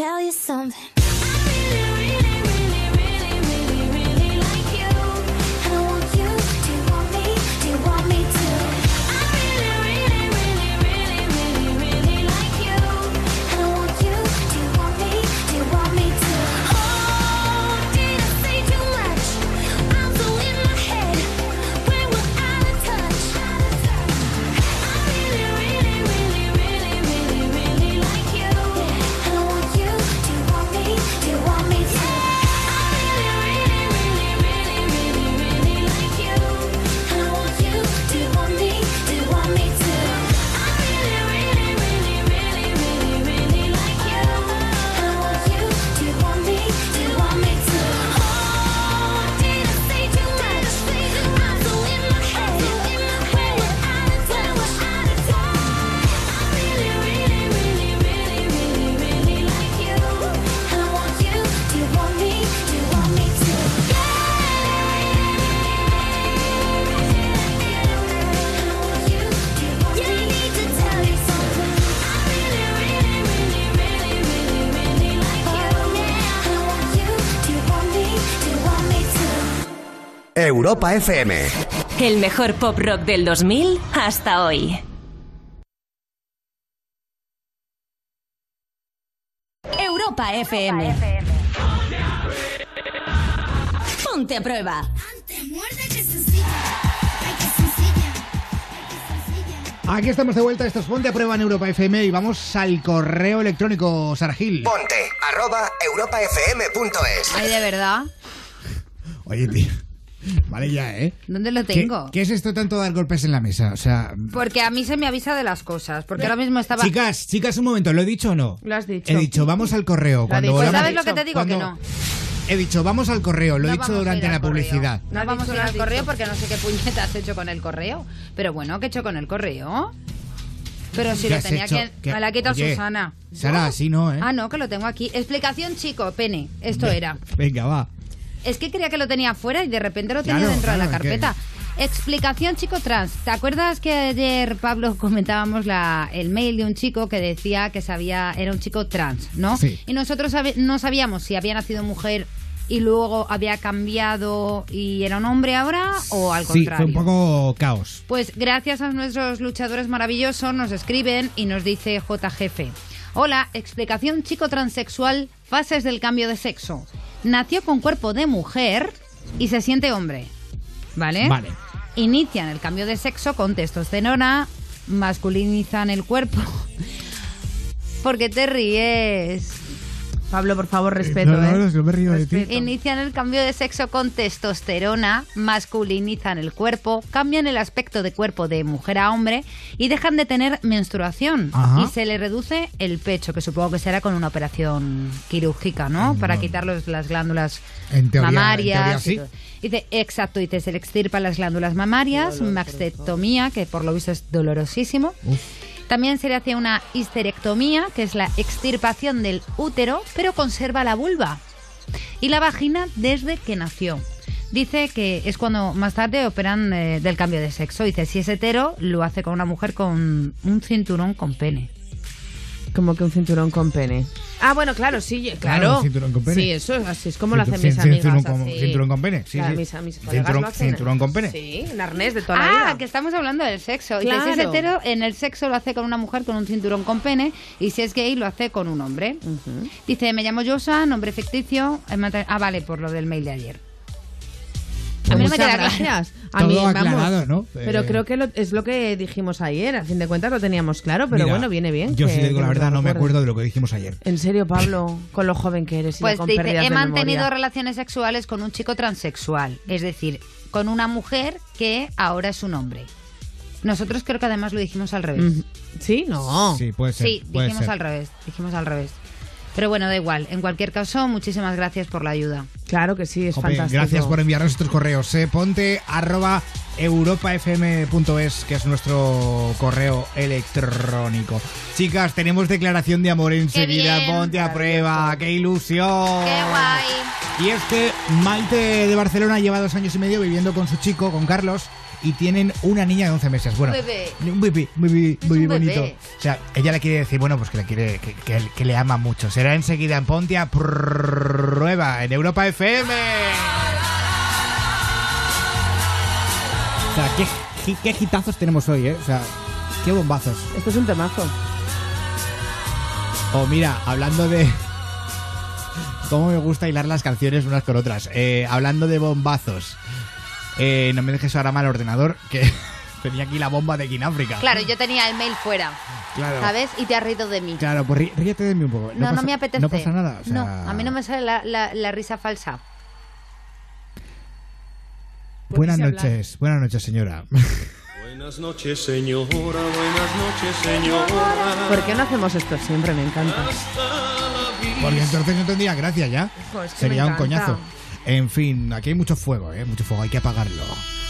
tell you something. Europa FM. El mejor pop rock del 2000 hasta hoy. Europa FM. Ponte a prueba. Aquí estamos de vuelta, esto es Ponte a Prueba en Europa FM y vamos al correo electrónico, Sargil. Ponte, arroba europafm.es. Ay, de verdad. Oye, tío. Vale ya, ¿eh? ¿Dónde lo ¿Qué, tengo? qué es esto tanto dar golpes en la mesa? O sea... Porque a mí se me avisa de las cosas. Porque ahora mismo estaba. Chicas, chicas, un momento, ¿lo he dicho o no? Lo has dicho. He dicho, vamos al correo. Cuando Pues ¿Sabes lo que te digo? Que cuando- no. He dicho, vamos al correo, lo he No dicho vamos a durante la correo. publicidad. No vamos a ir al correo porque no sé qué puñeta has hecho con el correo. Pero bueno, ¿qué he hecho con el correo? Pero si ¿Qué lo tenía hecho? que... ¿Qué- Me la ha quitado Oye, Susana. Sara, así no, ¿eh? Ah, no, que lo tengo aquí. Explicación, chico, pene. Esto Ve- era. Venga, va. Es que creía que lo tenía fuera y de repente lo tenía Claro, dentro de la carpeta. Explicación chico trans. ¿Te acuerdas que ayer, Pablo, comentábamos la, el mail de un chico que decía que sabía, era un chico trans, ¿no? Sí. Y nosotros no sabíamos si había nacido mujer y luego había cambiado y era un hombre ahora o al Sí, contrario. fue un poco caos. Pues gracias a nuestros luchadores maravillosos nos escriben y nos dice J. Jefe. Hola, explicación chico transexual, fases del cambio de sexo. Nació con cuerpo de mujer y se siente hombre. ¿Vale? Vale. Inician el cambio de sexo con testosterona, masculinizan el cuerpo. ¿Por qué te ríes? Pablo, por favor, respeto. no, no, ¿eh? no, yo me río de ti. Inician el cambio de sexo con testosterona, masculinizan el cuerpo, cambian el aspecto de cuerpo de mujer a hombre y dejan de tener menstruación. Ajá. Y se le reduce el pecho, que supongo que será con una operación quirúrgica, ¿no? Para quitar los- las glándulas En teoría- en mamarias. teoría y sí. todo. Dice, exacto, dice, se le extirpan las glándulas mamarias, mastectomía, que por lo visto es dolorosísimo. También se le hace una histerectomía, que es la extirpación del útero, pero conserva la vulva y la vagina desde que nació. Dice que es cuando más tarde operan eh, del cambio de sexo. Dice, si es hetero, lo hace con una mujer con un cinturón con pene. Como que un cinturón con pene. Ah, bueno, claro, sí, claro. Claro, un cinturón con pene. Sí, eso es así es como lo hacen Cintu- mis cin- amigas. cinturón con- así. cinturón con pene, sí, Claro, sí. Mis, mis colegas Cinturón- lo hacen. cinturón con pene. Sí, un arnés de toda la Ah, vida. que estamos hablando del sexo. Y Claro. si es hetero, en el sexo lo hace con una mujer con un cinturón con pene. Y si es gay, lo hace con un hombre. Dice, me llamo Yosa, nombre ficticio. eh, Ah, vale, por lo del mail de ayer. A mí no me queda claro. gracias. A Todo mí, vamos, aclarado, ¿no? Pero Eh, creo que lo- es lo que dijimos ayer. A fin de cuentas lo teníamos claro, pero Mira, bueno, viene bien. Yo que- sí te digo que la nos verdad, no me recuerdes. acuerdo de lo que dijimos ayer. En serio, Pablo, con lo joven que eres y Pues con dice, pérdidas he de mantenido memoria. relaciones sexuales con un chico transexual. Es decir, con una mujer que ahora es un hombre. Nosotros creo que además lo dijimos al revés. Mm, ¿Sí? No. Sí, puede ser. Sí, puede dijimos ser. al revés. Dijimos al revés. Pero bueno, da igual. En cualquier caso, muchísimas gracias por la ayuda. Claro que sí, es Jope, fantástico. gracias por enviarnos estos correos. eh. Ponte arroba europafm.es, que es nuestro correo electrónico. Chicas, tenemos declaración de amor enseguida. bien. Ponte a prueba. ¡Qué ilusión! ¡Qué guay! Y es que Maite de Barcelona lleva dos años y medio viviendo con su chico, con Carlos, y tienen una niña de 11 meses. Bueno, bebé. un bebé, bebé, muy un bebé. bonito. O sea, ella le quiere decir, bueno, pues que le quiere, que, que- que le ama mucho. Será enseguida en Ponte a prueba en Europa FM. O sea, qué, qué, qué hitazos tenemos hoy, ¿eh? O sea, qué bombazos. Esto es un temazo. O mira, hablando de. Cómo me gusta hilar las canciones unas con otras. Eh, hablando de bombazos. Eh, no me dejes ahora mal ordenador, que tenía aquí la bomba de Kináfrica. Claro, yo tenía el mail fuera. Claro. ¿Sabes? Y te has reído de mí. Claro, pues rí- ríete de mí un poco. No, no, pasa- me apetece. No pasa nada. o sea, No, a mí no me sale la, la- la risa falsa. Buenas Puedes hablar. noches, buenas noches, señora. Buenas noches, señora. Buenas noches, señora. ¿Por qué no hacemos esto siempre? Me encanta. Porque entonces no tendría gracia ya. Jo, es que Sería me un coñazo. En fin, aquí hay mucho fuego, ¿eh? Mucho fuego, hay que apagarlo.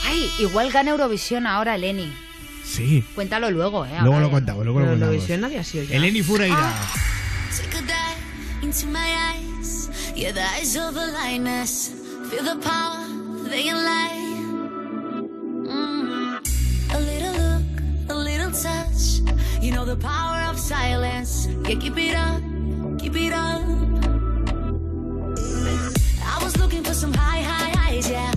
Ay, igual gana Eurovisión ahora, Eleni. Sí. Cuéntalo luego, ¿eh? Luego lo contamos, luego Pero lo contamos. Eurovisión nadie ha sido ya. Eleni Fureira. Take a dive into my eyes. Yeah, the eyes of a lioness. Feel the power, they can lie. Mm. A little look, a little touch. You know the power of silence. Yeah, keep it up, keep it up. I was looking for some high, high highs, yeah.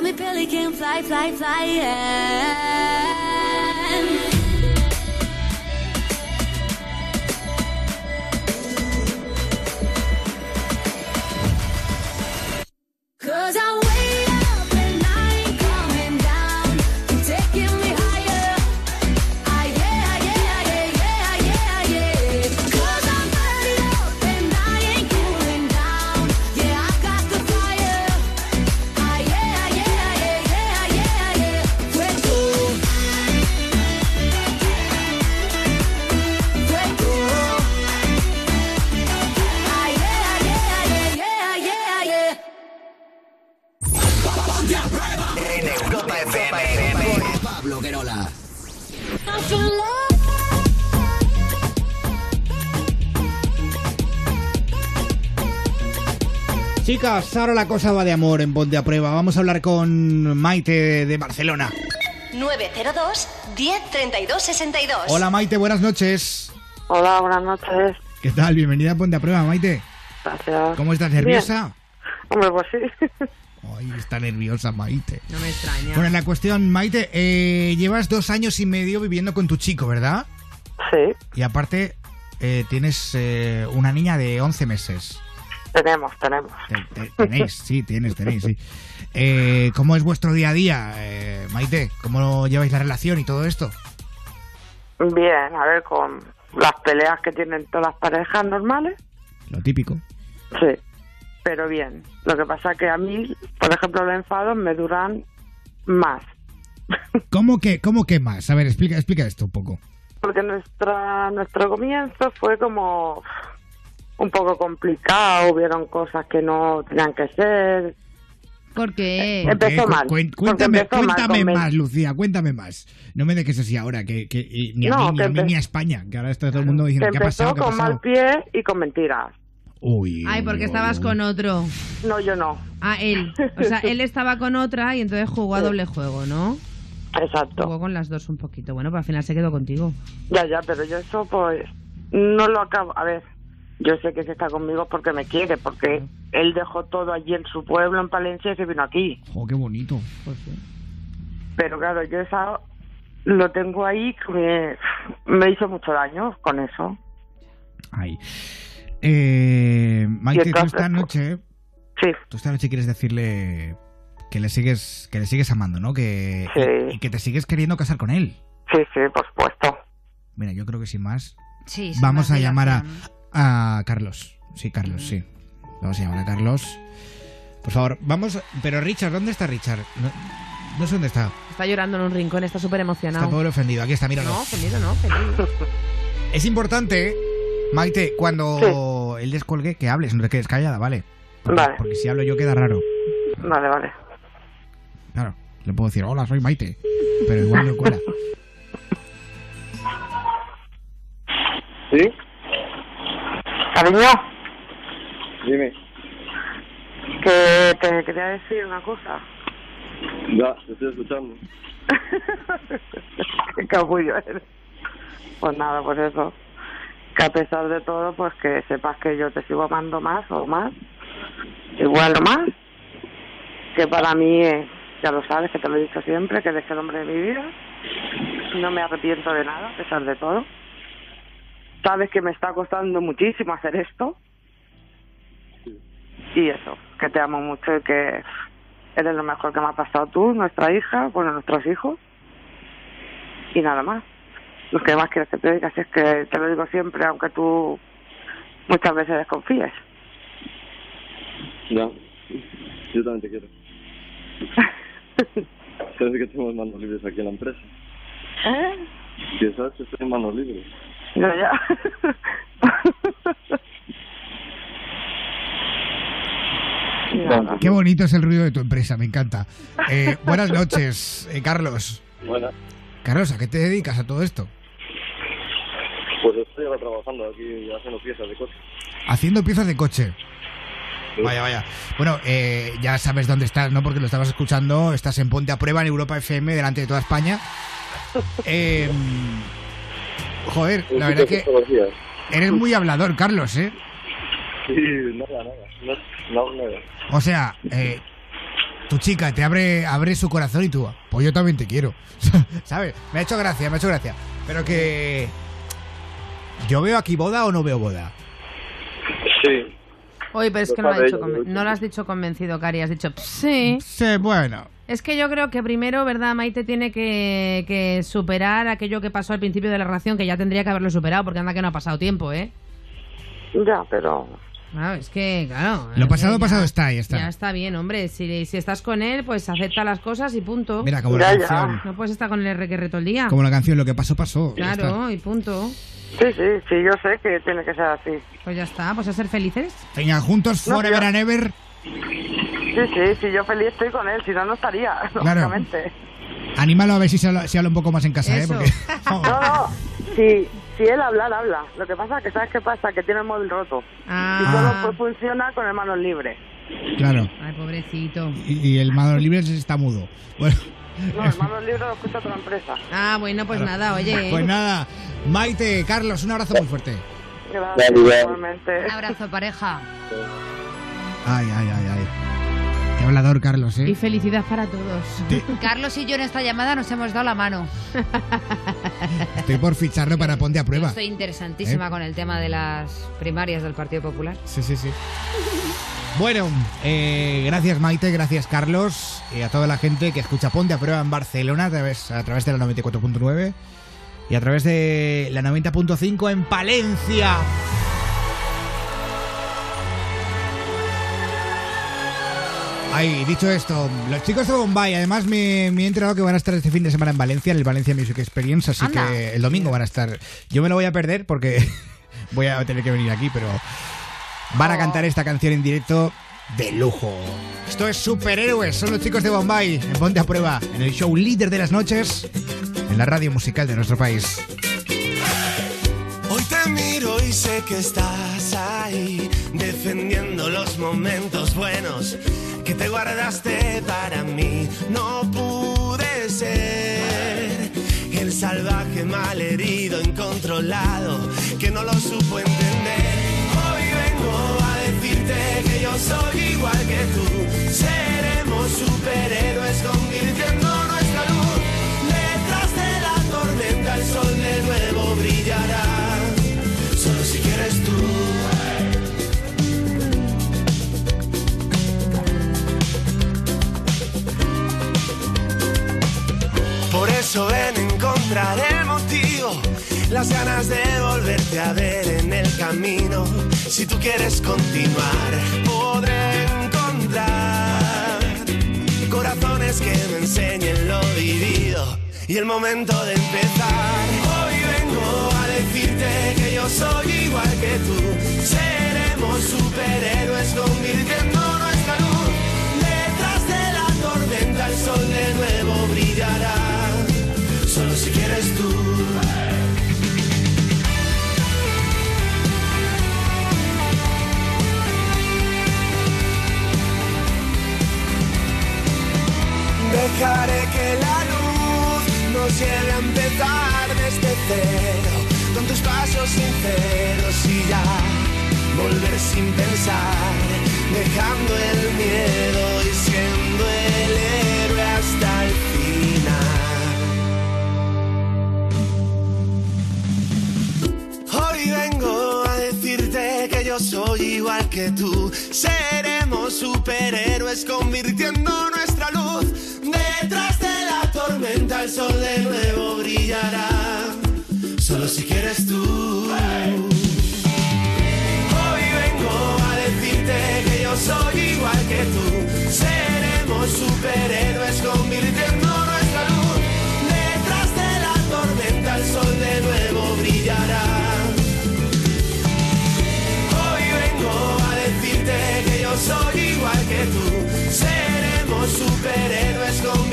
Got me pelican, fly, fly, fly. Yeah. Chicas, ahora la cosa va de amor en Ponte a Prueba. Vamos a hablar con Maite de Barcelona. 902 1032 62. Hola Maite, buenas noches. Hola, buenas noches. ¿Qué tal? Bienvenida a Ponte a Prueba, Maite. Gracias. ¿Cómo estás? ¿Nerviosa? Hombre, pues sí. Ay, está nerviosa Maite. No me extraña. Bueno, la cuestión, Maite, eh, llevas dos años y medio viviendo con tu chico, ¿verdad? Sí. Y aparte, eh, tienes eh, una niña de 11 meses. Tenemos, tenemos. Te- Tenéis, sí, tienes, tenéis, sí. Eh, ¿Cómo es vuestro día a día, eh, Maite? ¿Cómo lleváis la relación y todo esto? Bien, a ver, con las peleas que tienen todas las parejas normales, Lo típico. sí. Pero bien. Lo que pasa que a mí, por ejemplo, los enfados me duran más. ¿Cómo que, cómo que más? A ver, explica, explica esto un poco. Porque nuestra, nuestro comienzo fue como un poco complicado, hubieron cosas que no tenían que ser. Porque Empezó Cu- mal, cuen- porque cuéntame empezó mal cuéntame Ben. más, Lucía, cuéntame más. No me dejes así ahora, que, que- y ni a No, mí, ni que a mí, ni a España, que ahora está todo el mundo Que diciendo, ¿qué ha empezó pasado? ¿Qué ha con pasado? mal pie y con mentiras. Uy, Ay, porque uy, estabas uy. con otro. No, yo no. Ah, él. O sea, él estaba con otra y entonces jugó a doble juego, ¿no? Exacto. Jugó con las dos un poquito. Bueno, pero al final se quedó contigo. Ya, ya, pero yo eso pues no lo acabo. A ver, yo sé que se está conmigo porque me quiere, porque él dejó todo allí en su pueblo, en Palencia, y se vino aquí. Jo, qué bonito. Pero claro, yo esa lo tengo ahí que me, me hizo mucho daño con eso. Ay. Eh, Maite, tú entonces, esta noche. Sí. Tú esta noche quieres decirle que le sigues, que le sigues amando, ¿no? Que, Sí. y, y que te sigues queriendo casar con él. Sí, sí, por supuesto. Mira, yo creo que sin más. Sí, Vamos a llamar a, a Carlos. Sí, Carlos, sí. Vamos a llamar a Carlos. Por favor, vamos. Pero Richard, ¿dónde está Richard? No, no sé dónde está. Está llorando en un rincón, está súper emocionado. Está pobre ofendido. Aquí está, míralo. No, ofendido no, feliz. Es importante, Maite, cuando él descuelgue, que hables, no te quedes callada, ¿vale? Porque, Vale. porque si hablo yo queda raro. Vale, vale. Claro, le puedo decir, hola, soy Maite. Pero igual no cuela. ¿Sí? Cariño, Dime. que te quería decir una cosa. Ya, te estoy escuchando. Qué capullo eres. Pues nada, pues eso. Que a pesar de todo, pues que sepas que yo te sigo amando más o más. Igual o más. Que para mí, ya lo sabes, que te lo he dicho siempre, que eres el hombre de mi vida. No me arrepiento de nada, a pesar de todo. Sabes que me está costando muchísimo hacer esto. Y eso, que te amo mucho y que eres lo mejor que me ha pasado tú, nuestra hija, bueno, nuestros hijos. Y nada más. Lo que más quieres que te diga, si es que te lo digo siempre, aunque tú muchas veces desconfíes. Ya. Yo también te quiero. Sabes que tenemos manos libres aquí en la empresa. ¿Eh? Si sabes que estoy en manos libres. Yo ya. Qué bonito es el ruido de tu empresa, me encanta. Eh, buenas noches, eh, Carlos. Buenas. Carlos, ¿a qué te dedicas a todo esto? Pues estoy ahora trabajando aquí haciendo piezas de coche. Haciendo piezas de coche. Vaya, vaya. Bueno, eh, ya sabes dónde estás, ¿no? Porque lo estabas escuchando. Estás en Ponte a Prueba en Europa FM, delante de toda España. Eh, joder, la verdad que los días. eres muy hablador, Carlos, ¿eh? Sí, nada, nada. No, no, nada. O sea, eh, tu chica te abre, abre su corazón y tú, pues yo también te quiero. ¿Sabes? Me ha hecho gracia, me ha hecho gracia. Pero que... ¿Yo veo aquí boda o no veo boda? Sí. Oye, pero es Lo que lo, has dicho no lo has dicho convencido, Cari. Has dicho, sí. Sí, bueno. Es que yo creo que primero, ¿verdad? Maite tiene que, que superar aquello que pasó al principio de la relación, que ya tendría que haberlo superado, porque anda que no ha pasado tiempo, ¿eh? Ya, pero... Claro, es que, claro. Lo es pasado, ya- pasado está, ahí está. Ya está bien, hombre. Si, si estás con él, pues acepta las cosas y punto. Mira, como la Ya, ya. canción. No puedes estar con el R que todo el día. Como la canción, lo que pasó, pasó. ya. Claro, y punto. Sí, sí, sí, yo sé que tiene que ser así. Pues ya está, pues a ser felices. Venga, juntos No, forever yo- and ever. Sí, sí, sí, yo feliz estoy con él, si no, no estaría, Claro. lógicamente. Anímalo a ver si se habla, se habla un poco más en casa, ¿eh? Eso. Porque... No, no, si, si él hablar, habla. Lo que pasa es que, ¿sabes qué pasa? Que tiene el móvil roto. Ah. Y solo pues, funciona con el manos libres. Claro. Ay, pobrecito. Y, y el Manos Libres está mudo. Bueno, No, el manos libres lo escucha otra empresa. Ah, bueno, pues nada, oye. pues nada. Maite, Carlos, un abrazo muy fuerte. Gracias, igualmente. Un abrazo, pareja. Ay, ay, ay, hablador, Carlos, Y ¿eh? felicidad para todos. Carlos y yo en esta llamada nos hemos dado la mano. Estoy por ficharlo para ponte a prueba. Estoy interesantísima ¿Eh? con el tema de las primarias del Partido Popular. Sí, sí, sí. Bueno, eh, gracias Maite, gracias Carlos y a toda la gente que escucha Ponte a Prueba en Barcelona a través, a través de la 94.9 y a través de la 90.5 en Palencia. Ay, dicho esto, los chicos de Bombay, además me, me he enterado que van a estar este fin de semana en Valencia, en el Valencia Music Experience, así Anda. que el domingo van a estar. Yo me lo voy a perder porque voy a tener que venir aquí, pero van a cantar esta canción en directo de lujo. Esto es Superhéroes, son los chicos de Bombay, en Ponte a Prueba, en el show líder de las noches, en la radio musical de nuestro país. Miro y sé que estás ahí, defendiendo los momentos buenos que te guardaste para mí. No pude ser el salvaje malherido, incontrolado, que no lo supo entender. Hoy vengo a decirte que yo soy igual que tú. Seremos superhéroes convirtiendo nuestra luz. Detrás de la tormenta el sol de nuevo brillará. Por eso ven a encontrar el motivo, las ganas de volverte a ver en el camino. Si tú quieres continuar, podré encontrar corazones que me enseñen lo vivido y el momento de empezar. Hoy decirte que yo soy igual que tú. Seremos superhéroes convirtiendo sin pensar, dejando el miedo y siendo el héroe hasta el final. Hoy vengo a decirte que yo soy igual que tú. Seremos superhéroes convirtiendo nuestra luz. Detrás de la tormenta el sol de nuevo brillará. Solo si quieres tú. Hoy soy igual que tú. Seremos superhéroes convirtiendo nuestra luz. Detrás de la tormenta el sol de nuevo brillará. Hoy vengo a decirte que yo soy igual que tú. Seremos superhéroes convirtiendo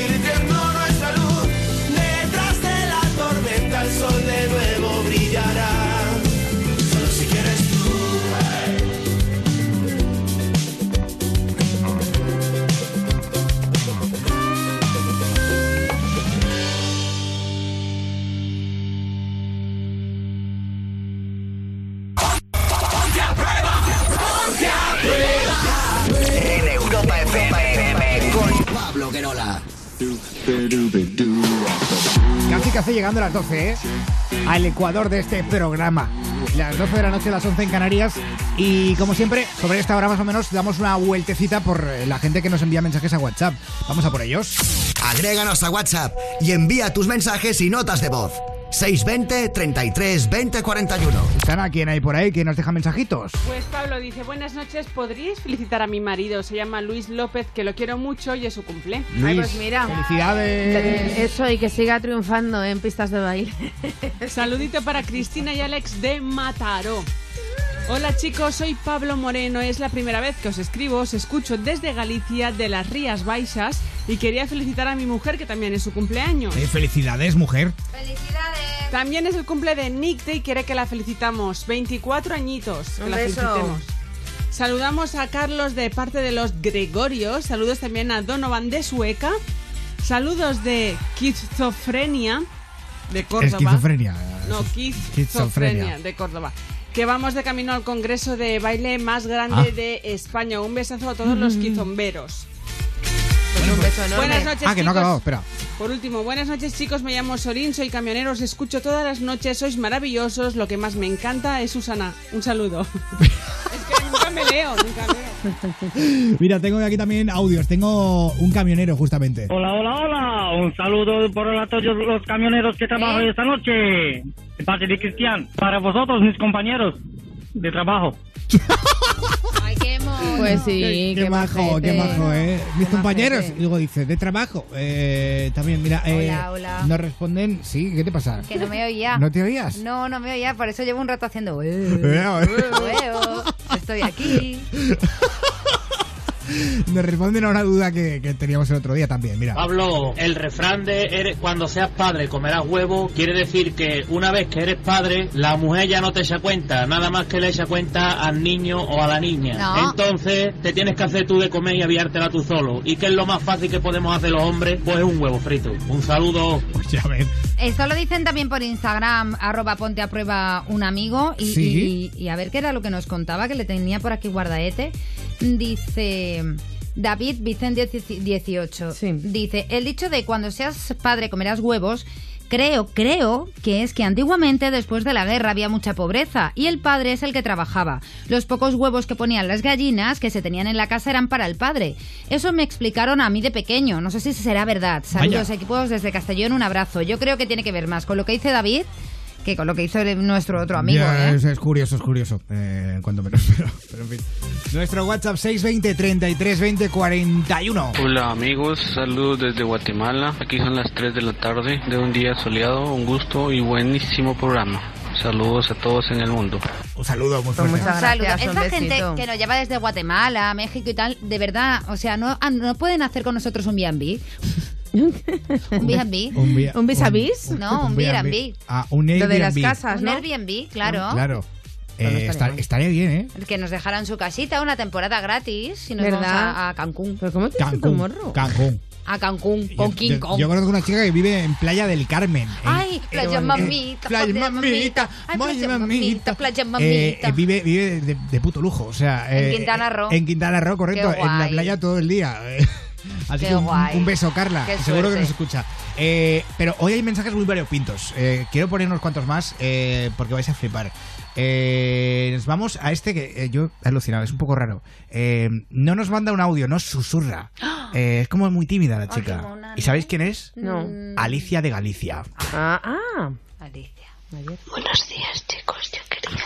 Casi casi llegando a las 12, ¿eh? Al ecuador de este programa. Las 12 de la noche, las 11 en Canarias. Y como siempre, sobre esta hora más o menos, damos una vueltecita por eh, la gente que nos envía mensajes a WhatsApp. Vamos a por ellos. Agréganos a WhatsApp y envía tus mensajes y notas de voz. 620 33 20 41. Susana, ¿quién hay por ahí que nos deja mensajitos? Pues Pablo dice, buenas noches, ¿podríais felicitar a mi marido? Se llama Luis López, que lo quiero mucho y es su cumple. Luis, pues mira. felicidades. Eso y que siga triunfando en pistas de baile. Saludito para Cristina y Alex de Mataró. Hola chicos, soy Pablo Moreno. Es la primera vez que os escribo, os escucho desde Galicia, de las Rías Baixas, y quería felicitar a mi mujer, que también es su cumpleaños. Eh, felicidades, mujer. También es el cumple de Nicte y quiere que la felicitamos. 24 añitos. Que Un la beso. felicitemos. Saludamos a Carlos de parte de los Gregorios. Saludos también a Donovan de Sueca. Saludos de Schizofrenia de Córdoba. Esquizofrenia. No, Esquizofrenia. Schizofrenia de Córdoba. Que vamos de camino al congreso de baile más grande Ah. de España. Un besazo a todos los quizomberos. Pues un beso enorme. Buenas noches, Ah, que no ha chicos. acabado, espera. Por último, buenas noches chicos, me llamo Sorín, soy camionero, os escucho todas las noches, sois maravillosos, lo que más me encanta es Susana. Un saludo. es que nunca me leo, nunca leo. Mira, tengo aquí también audios. Tengo un camionero, justamente. Hola, hola, hola. Un saludo por a todos los camioneros que trabajan esta noche. De parte de Cristian. Para vosotros, mis compañeros de trabajo. Pues sí, Qué, qué, majo, qué majo, ¿eh? Mis compañeros, majete. y luego dice, de trabajo. Eh, también, mira, eh, Hola, hola. nos responden, sí, ¿qué te pasa? Que no me oía. ¿No te oías? No, no me oía, por eso llevo un rato haciendo. "Eh, Estoy aquí. Nos responden a una duda que, que teníamos el otro día también, mira. Pablo, el refrán de eres- cuando seas padre comerás huevo quiere decir que una vez que eres padre, la mujer ya no te echa cuenta, nada más que le echa cuenta al niño o a la niña. No. Entonces, te tienes que hacer tú de comer y aviártela tú solo. ¿Y qué es lo más fácil que podemos hacer los hombres? Pues un huevo frito. Un saludo. Pues ya ves. Esto lo dicen también por Instagram, arroba ponte a prueba un amigo. Y, Sí. y- y a ver qué era lo que nos contaba, que le tenía por aquí guardaete. Dice David Vicente 18. Dice, el dicho de cuando seas padre comerás huevos. Creo, creo que es que antiguamente después de la guerra había mucha pobreza y el padre es el que trabajaba. Los pocos huevos que ponían las gallinas que se tenían en la casa eran para el padre. Eso me explicaron a mí de pequeño. No sé si será verdad. Saludos Vaya. equipos desde Castellón, un abrazo. Yo creo que tiene que ver más con lo que dice David que con lo que hizo el- nuestro otro amigo. Ya, ¿eh? es, es curioso, es curioso. Eh, cuanto menos, pero, pero en fin. Nuestro WhatsApp 620 33 20 41. Hola amigos, saludos desde Guatemala. Aquí son las 3 de la tarde de un día soleado, un gusto y buenísimo programa. Saludos a todos en el mundo. Un saludo muy Pues fuerte. muchas Un saludo. gracias, un Esta gente besito. que nos lleva desde Guatemala, México y tal, de verdad, o sea, no, ah, no pueden hacer con nosotros un B&B. Un B&B. Un vi- ¿Un vis a vis? No, un B&B. Ah, un Lo de las Airbnb. casas, Un ¿no? Airbnb, claro. Claro. Eh, estaría estar- mal. estaría bien, ¿eh? Que nos dejaran su casita una temporada gratis y nos ¿Verdad? vamos a, a Cancún. ¿Pero cómo tanto Cancún. morro? Cancún. A Cancún, con Yo- King yo, Kong. yo conozco una chica que vive en Playa del Carmen. en- Ay, playa en- mamita, playa playa mamita, Ay, playa playa mamita, playa Eh, mamita. eh, vive vive de, de puto lujo, o sea... En eh, Quintana Roo. En Quintana Roo, correcto. En la playa todo el día. Así Qué que un, guay. un beso, Carla. Qué Seguro que nos escucha. Eh, pero hoy hay mensajes muy variopintos. Eh, quiero poner unos cuantos más eh, porque vais a flipar. Eh, nos vamos a este que eh, yo he alucinado, es un poco raro. Eh, no nos manda un audio, nos susurra. Eh, es como muy tímida la chica. ¿Y sabéis quién es? No. Alicia de Galicia. Ah, ah. Alicia. Buenos días, chicos. Yo quería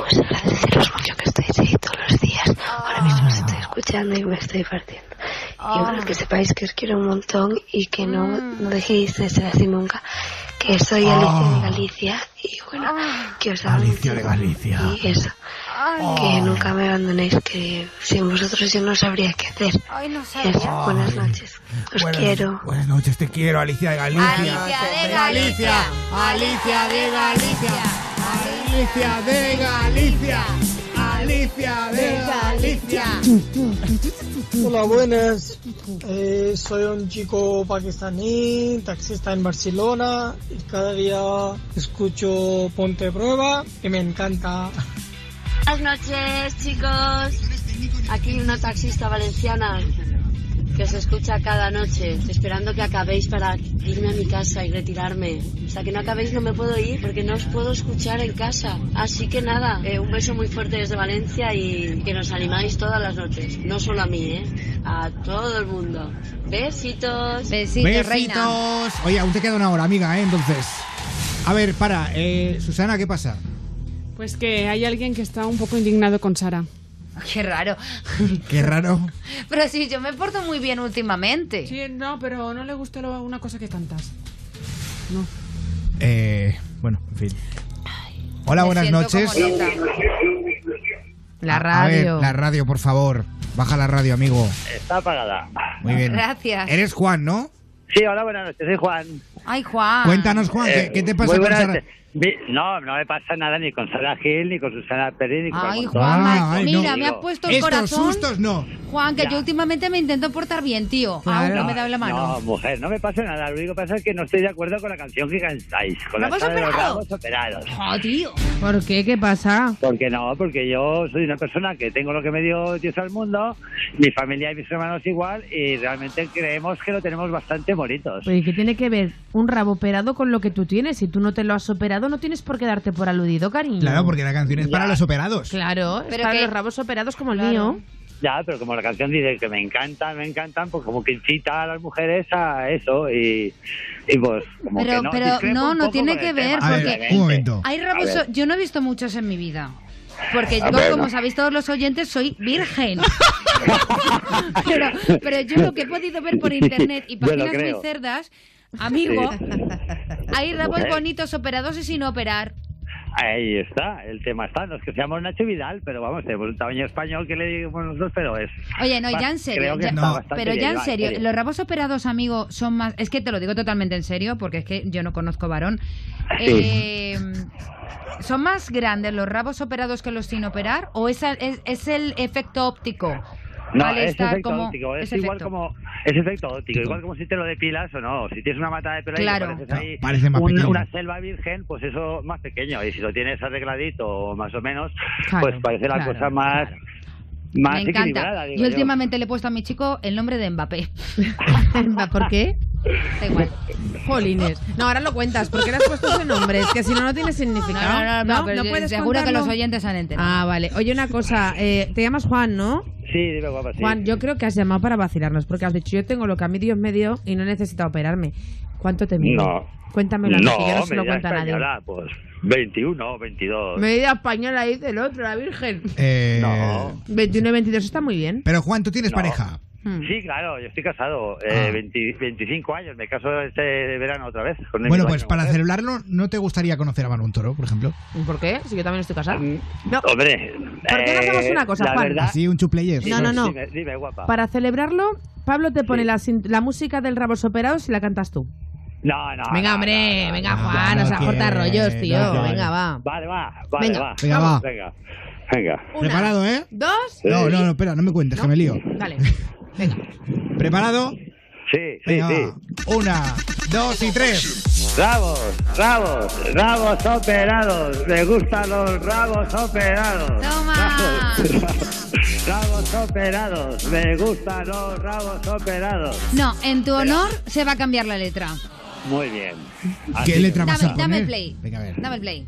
pues agradeceros mucho que estáis ahí todos los días. Ahora mismo os estoy escuchando y me estoy partiendo. Y bueno, que sepáis que os quiero un montón y que no, no dejéis de ser así nunca. Que soy Alicia de Galicia y bueno, que os amo Alicia de. Galicia. Y eso, que nunca me abandonéis, que sin vosotros yo no sabría qué hacer. Ay, no Y eso, buenas noches. Os Buenas- quiero. Buenas noches, te quiero, Alicia de Galicia. Alicia de Galicia. Alicia de Galicia. Alicia de Galicia. Alicia de Galicia. Hola, buenas. Eh, soy un chico pakistaní, taxista en Barcelona y cada día escucho Ponte Prueba y me encanta. Buenas noches, chicos. Aquí una taxista valenciana que os escucha cada noche, esperando que acabéis para irme a mi casa y retirarme. Hasta que no acabéis no me puedo ir porque no os puedo escuchar en casa. Así que nada, eh, un beso muy fuerte desde Valencia y que nos animáis todas las noches. No solo a mí, ¿eh? A todo el mundo. Besitos. Besitos. Oye, aún te queda una hora, amiga, ¿eh? Entonces. A ver, para. Eh, Susana, ¿qué pasa? Pues que hay alguien que está un poco indignado con Sara. Qué raro. Qué raro. Pero sí, yo me porto muy bien últimamente. Sí, no, pero no le gusta lo- una cosa que cantas. No. Eh, bueno, en fin. Hola, me buenas siento noches. como. La A- a ver, radio. la radio, por favor. Baja la radio, amigo. Está apagada. Muy bien. Gracias. Eres Juan, ¿no? Sí, hola, buenas noches, soy Juan. Ay, Juan. Cuéntanos, Juan, ¿qué, Eh, qué te pasa con Sara? No, no me pasa nada ni con Sara Gil, ni con Susana Pérez, ni con Ay, Montón. Juanma, ay, mira, no. me ha puesto el Estos corazón. sustos no. Juan, que Ya. yo últimamente me intento portar bien, tío. Aún no me da la mano. No, mujer, no me pasa nada. Lo único que pasa es que no estoy de acuerdo con la canción que cantáis. Con la ¿Rabos de los rabos operados. Oh, tío. ¿Por qué? ¿Qué pasa? Porque no, porque yo soy una persona que tengo lo que me dio Dios al mundo, mi familia y mis hermanos igual, y realmente creemos que lo tenemos bastante bonitos. Oye, ¿qué tiene que ver un rabo operado con lo que tú tienes? Si tú no te lo has operado, no tienes por qué darte por aludido, cariño. Claro, porque la canción es para los operados. Claro, es para que- los rabos operados como el Claro. mío. Ya, pero como la canción dice que me encantan, me encantan, pues como que incita a las mujeres a eso, y, y pues como Pero, que no. pero no, tiene que ver, porque un momento. hay rabos. Yo no he visto muchos en mi vida. Porque yo, ver, como no. sabéis todos los oyentes, soy virgen. pero, pero yo lo que he podido ver por internet y páginas muy cerdas, amigo, Sí. hay rabos Mujer. bonitos operados y sin operar. Ahí está, el tema está. No es que seamos Nacho Vidal, pero vamos, tenemos un tamaño español que le digamos nosotros, pero es. Oye, no, ya en serio, creo que ya- está No. bastante pero ya en serio, los rabos operados, amigo, son más... Es que te lo digo totalmente en serio, porque es que yo no conozco varón. Sí. Eh, ¿Son más grandes los rabos operados que los sin operar? ¿O es, es, es el efecto óptico? No, al es efecto como- óptico, es igual efecto. como es efecto óptico, igual como si te lo depilas o no. Si tienes una mata de pelo Claro. pareces ahí No, parece más un- pequeño. una selva virgen, pues eso más pequeño. Y si lo tienes arregladito o más o menos, Claro, pues parece la claro, cosa más más Me equilibrada. encanta. digo Yo yo. últimamente le he puesto a mi chico el nombre de Mbappé. ¿Por qué? Da igual. Jolines. No, ahora lo cuentas. ¿Por qué le has puesto ese nombre? Es que si no, no tiene significado. No, no, no, no, pero puedes seguro que los oyentes han enterado. Ah, vale. Oye, una cosa. eh, te llamas Juan, ¿no? Sí, dime guapa, sí. Juan, yo creo que has llamado para vacilarnos, porque has dicho, yo tengo lo que a mí Dios me dio y no necesito operarme. ¿Cuánto te mide? No. Cuéntamelo no, que yo no se lo medida cuento a nadie. española, pues 21, 22. Medida española, dice el otro, la Virgen. Eh, No. 21 y 22 está muy bien. Pero Juan, ¿tú tienes No. pareja? Hmm. Sí, claro, yo estoy casado, eh, Ah. 20 25 años, me caso este verano otra vez. Con Bueno, pues año, para mujer. celebrarlo, ¿no te gustaría conocer a Manu Toro, por ejemplo? ¿Y ¿Por qué? Si yo también estoy casada. Mm, No. Hombre, ¿Por qué no hacemos eh, una cosa, la Juan? verdad- Así, un chuplayers. No, no, no. Dime, dime, guapa. Para celebrarlo, Pablo te pone la, sin- la música del Rabos Operados y la cantas tú. No, no. Venga, hombre, no, no, venga, no, Juan, no no seas quiere, rollos, no tío. venga, va. Vale, va, vale, Venga, va. venga, va. Venga, venga. Una, ¿Preparado, eh? Dos. No, no, no, espera, no me cuentes, que me lío. Dale. Venga. ¿Preparado? Sí, sí, Venga, sí. Una, dos y tres. Rabos, rabos, rabos operados. Me gustan los rabos operados. Toma. Rabos, rabos operados. Me gustan los rabos operados. No, en tu honor se va a cambiar la letra. Muy bien. ¿Qué letra a Dame, poner? dame el play. Venga, a ver. Dame el play.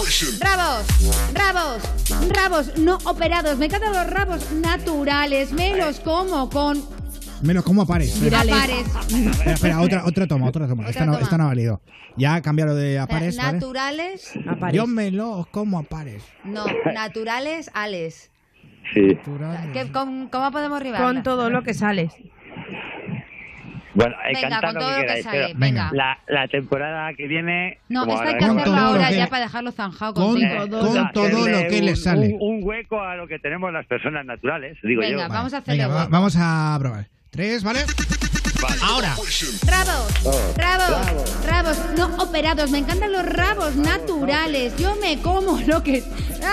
Rabos, rabos, rabos no operados. Me encantan los rabos naturales. Me los como con Menos, ¿cómo apares? Virales. apares. Espera, espera, otra, otra toma, otra toma. Otra esta, no, toma. esta no ha valido. Ya, cámbialo de apares, ¿vale? Naturales, Aparece. Yo me lo como apares. no, naturales, ales. Sí. ¿Qué- con- ¿Cómo podemos rival? Con todo lo que sales. Bueno, eh, Venga, con lo todo que lo que queráis. sale, pero venga. La, la temporada que viene. No, esta hay que hacerla ahora que- ya para dejarlo zanjado con con todo lo que le un- sale. Un, un hueco a lo que tenemos las personas naturales, digo Venga, yo. vamos a hacerle Venga, va- vamos a probar. Tres, ¿vale? Ahora. Rabos, Oh, rabos, rabos no operados. Me encantan los rabos naturales. Yo me como lo que.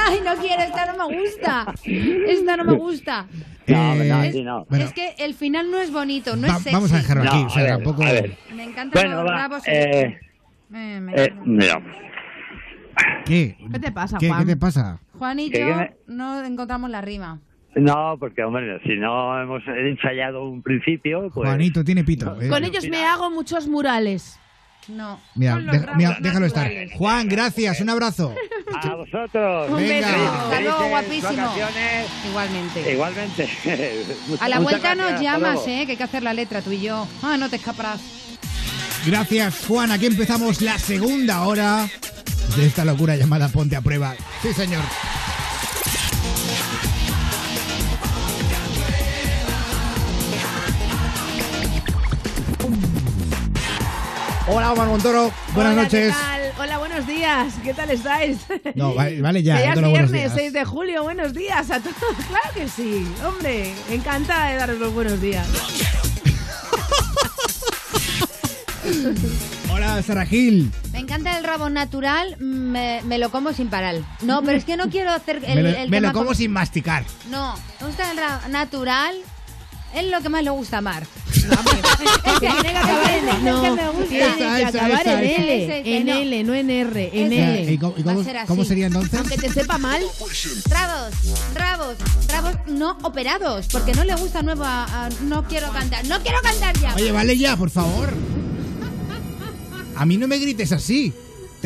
Ay, no quiero, esta no me gusta. Esta no me gusta. No, Eh, no, es, sí, no. bueno. es que el final no es bonito, no Va- es sexy. vamos a dejarlo aquí. No, o sea, a ver, tampoco. a ver. Me encantan Bueno, los va. rabos. Eh, Eh, me- eh, mira. ¿Qué? ¿Qué te pasa, ¿Qué, Juan? ¿Qué te pasa? Juan y yo me- no encontramos la rima. No, porque, hombre, si no hemos ensayado un principio, pues. Juanito tiene pito. eh. Con ellos me hago muchos murales. No. Mira, deja- mira, déjalo estar. Juan, gracias, un abrazo. A vosotros. Un Venga. beso. Hasta luego, guapísimo. Igualmente. Igualmente. A la vuelta nos llamas. ¿eh? Que hay que hacer la letra tú y yo. Ah, no te escaparás. Gracias, Juan. Aquí empezamos la segunda hora de esta locura llamada Ponte a Prueba. Sí, señor. Hola, Omar Montoro. Buenas Hola, noches. ¿qué tal? Hola, buenos días. ¿Qué tal estáis? No, vale, vale ya, ya es viernes, días. 6 de julio. Buenos días a todos. Claro que sí. Hombre, encantada de daros los buenos días. Hola, Sara Gil. Me encanta el rabo natural, me, me lo como sin parar. No, pero es que no quiero hacer el, me lo, el me lo como con- sin masticar. No, me gusta el rabo natural. Es lo que más le gusta a Mar. Tiene que acabar en. L, en. L, no en R, en. L. ¿Y cómo, sería entonces? Aunque te sepa mal, Rabos, rabos, rabos no operados, porque no le gusta nuevo a, a- No quiero cantar, no quiero cantar ya. Oye, vale ya, por favor. A mí no me grites así.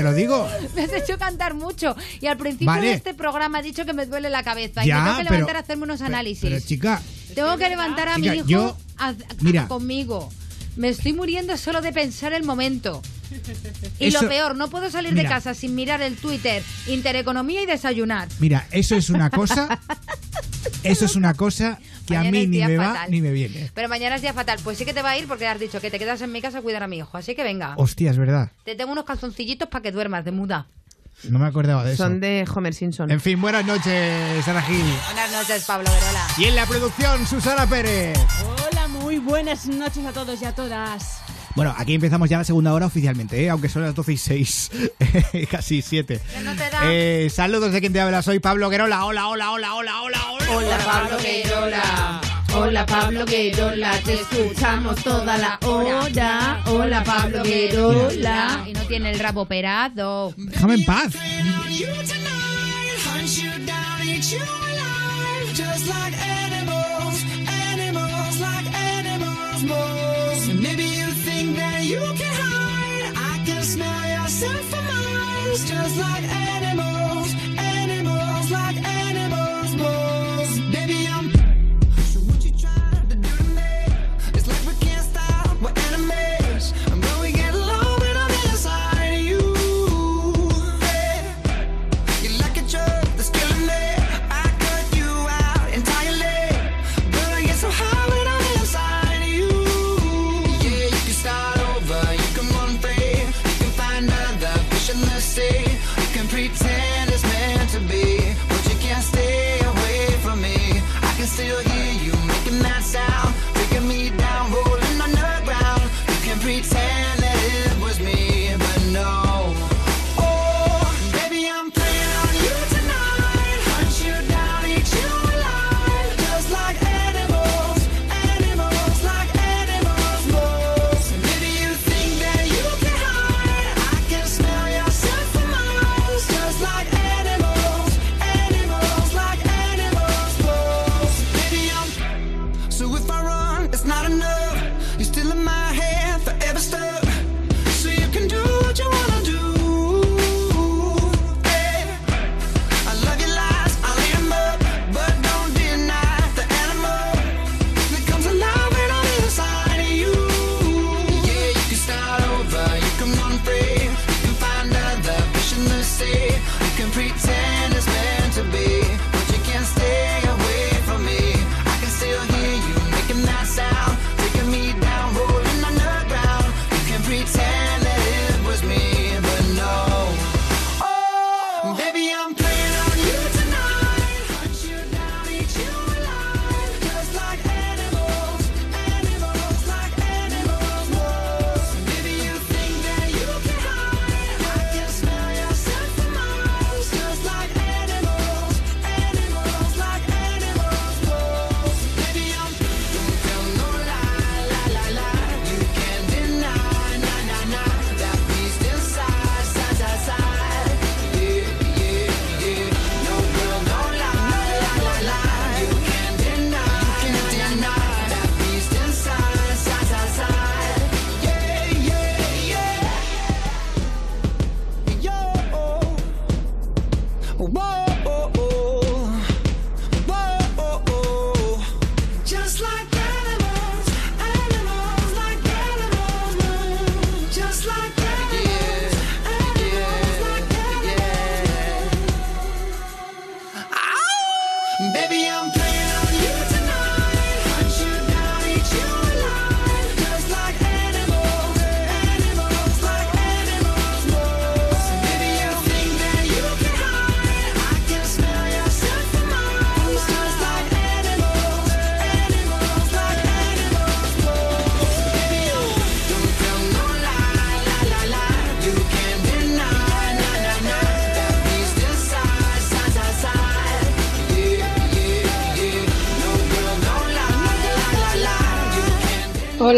Te lo digo. Me has hecho cantar mucho y al principio Vale. de este programa he dicho que me duele la cabeza y me tengo que pero- levantar a hacerme unos análisis. Pero chica, tengo que levantar a Chica, mi hijo yo- a- a- mira. conmigo. Me estoy muriendo solo de pensar el momento. Y Eso- lo peor, no puedo salir Mira. de casa sin mirar el Twitter, Intereconomía y desayunar. mira, eso es una cosa. Eso es una cosa que a mí ni me va ni me viene. Pero mañana es día fatal. Pues sí que te va a ir porque has dicho que te quedas en mi casa a cuidar a mi hijo. Así que venga. Hostia, es verdad. Te tengo unos calzoncillitos para que duermas de muda. No me acordaba de eso. son de Homer Simpson. En fin, buenas noches, Sara Gil. Buenas noches, Pablo Verola. Y en la producción, Susana Pérez. Hola, muy buenas noches a todos y a todas. Bueno, aquí empezamos ya la segunda hora oficialmente, ¿eh? aunque son las 12 y 6, casi 7. no te da? Eh, saludos de quien te habla, soy Pablo Guerola. Hola, hola, hola, hola, hola, hola. Hola Pablo Guerola. Hola Pablo Guerola, te escuchamos toda la hora. Hola Pablo Guerola. Y no tiene el rabo operado. Déjame en paz. Maybe you can hide. I can smell yourself for miles. Just like still hear you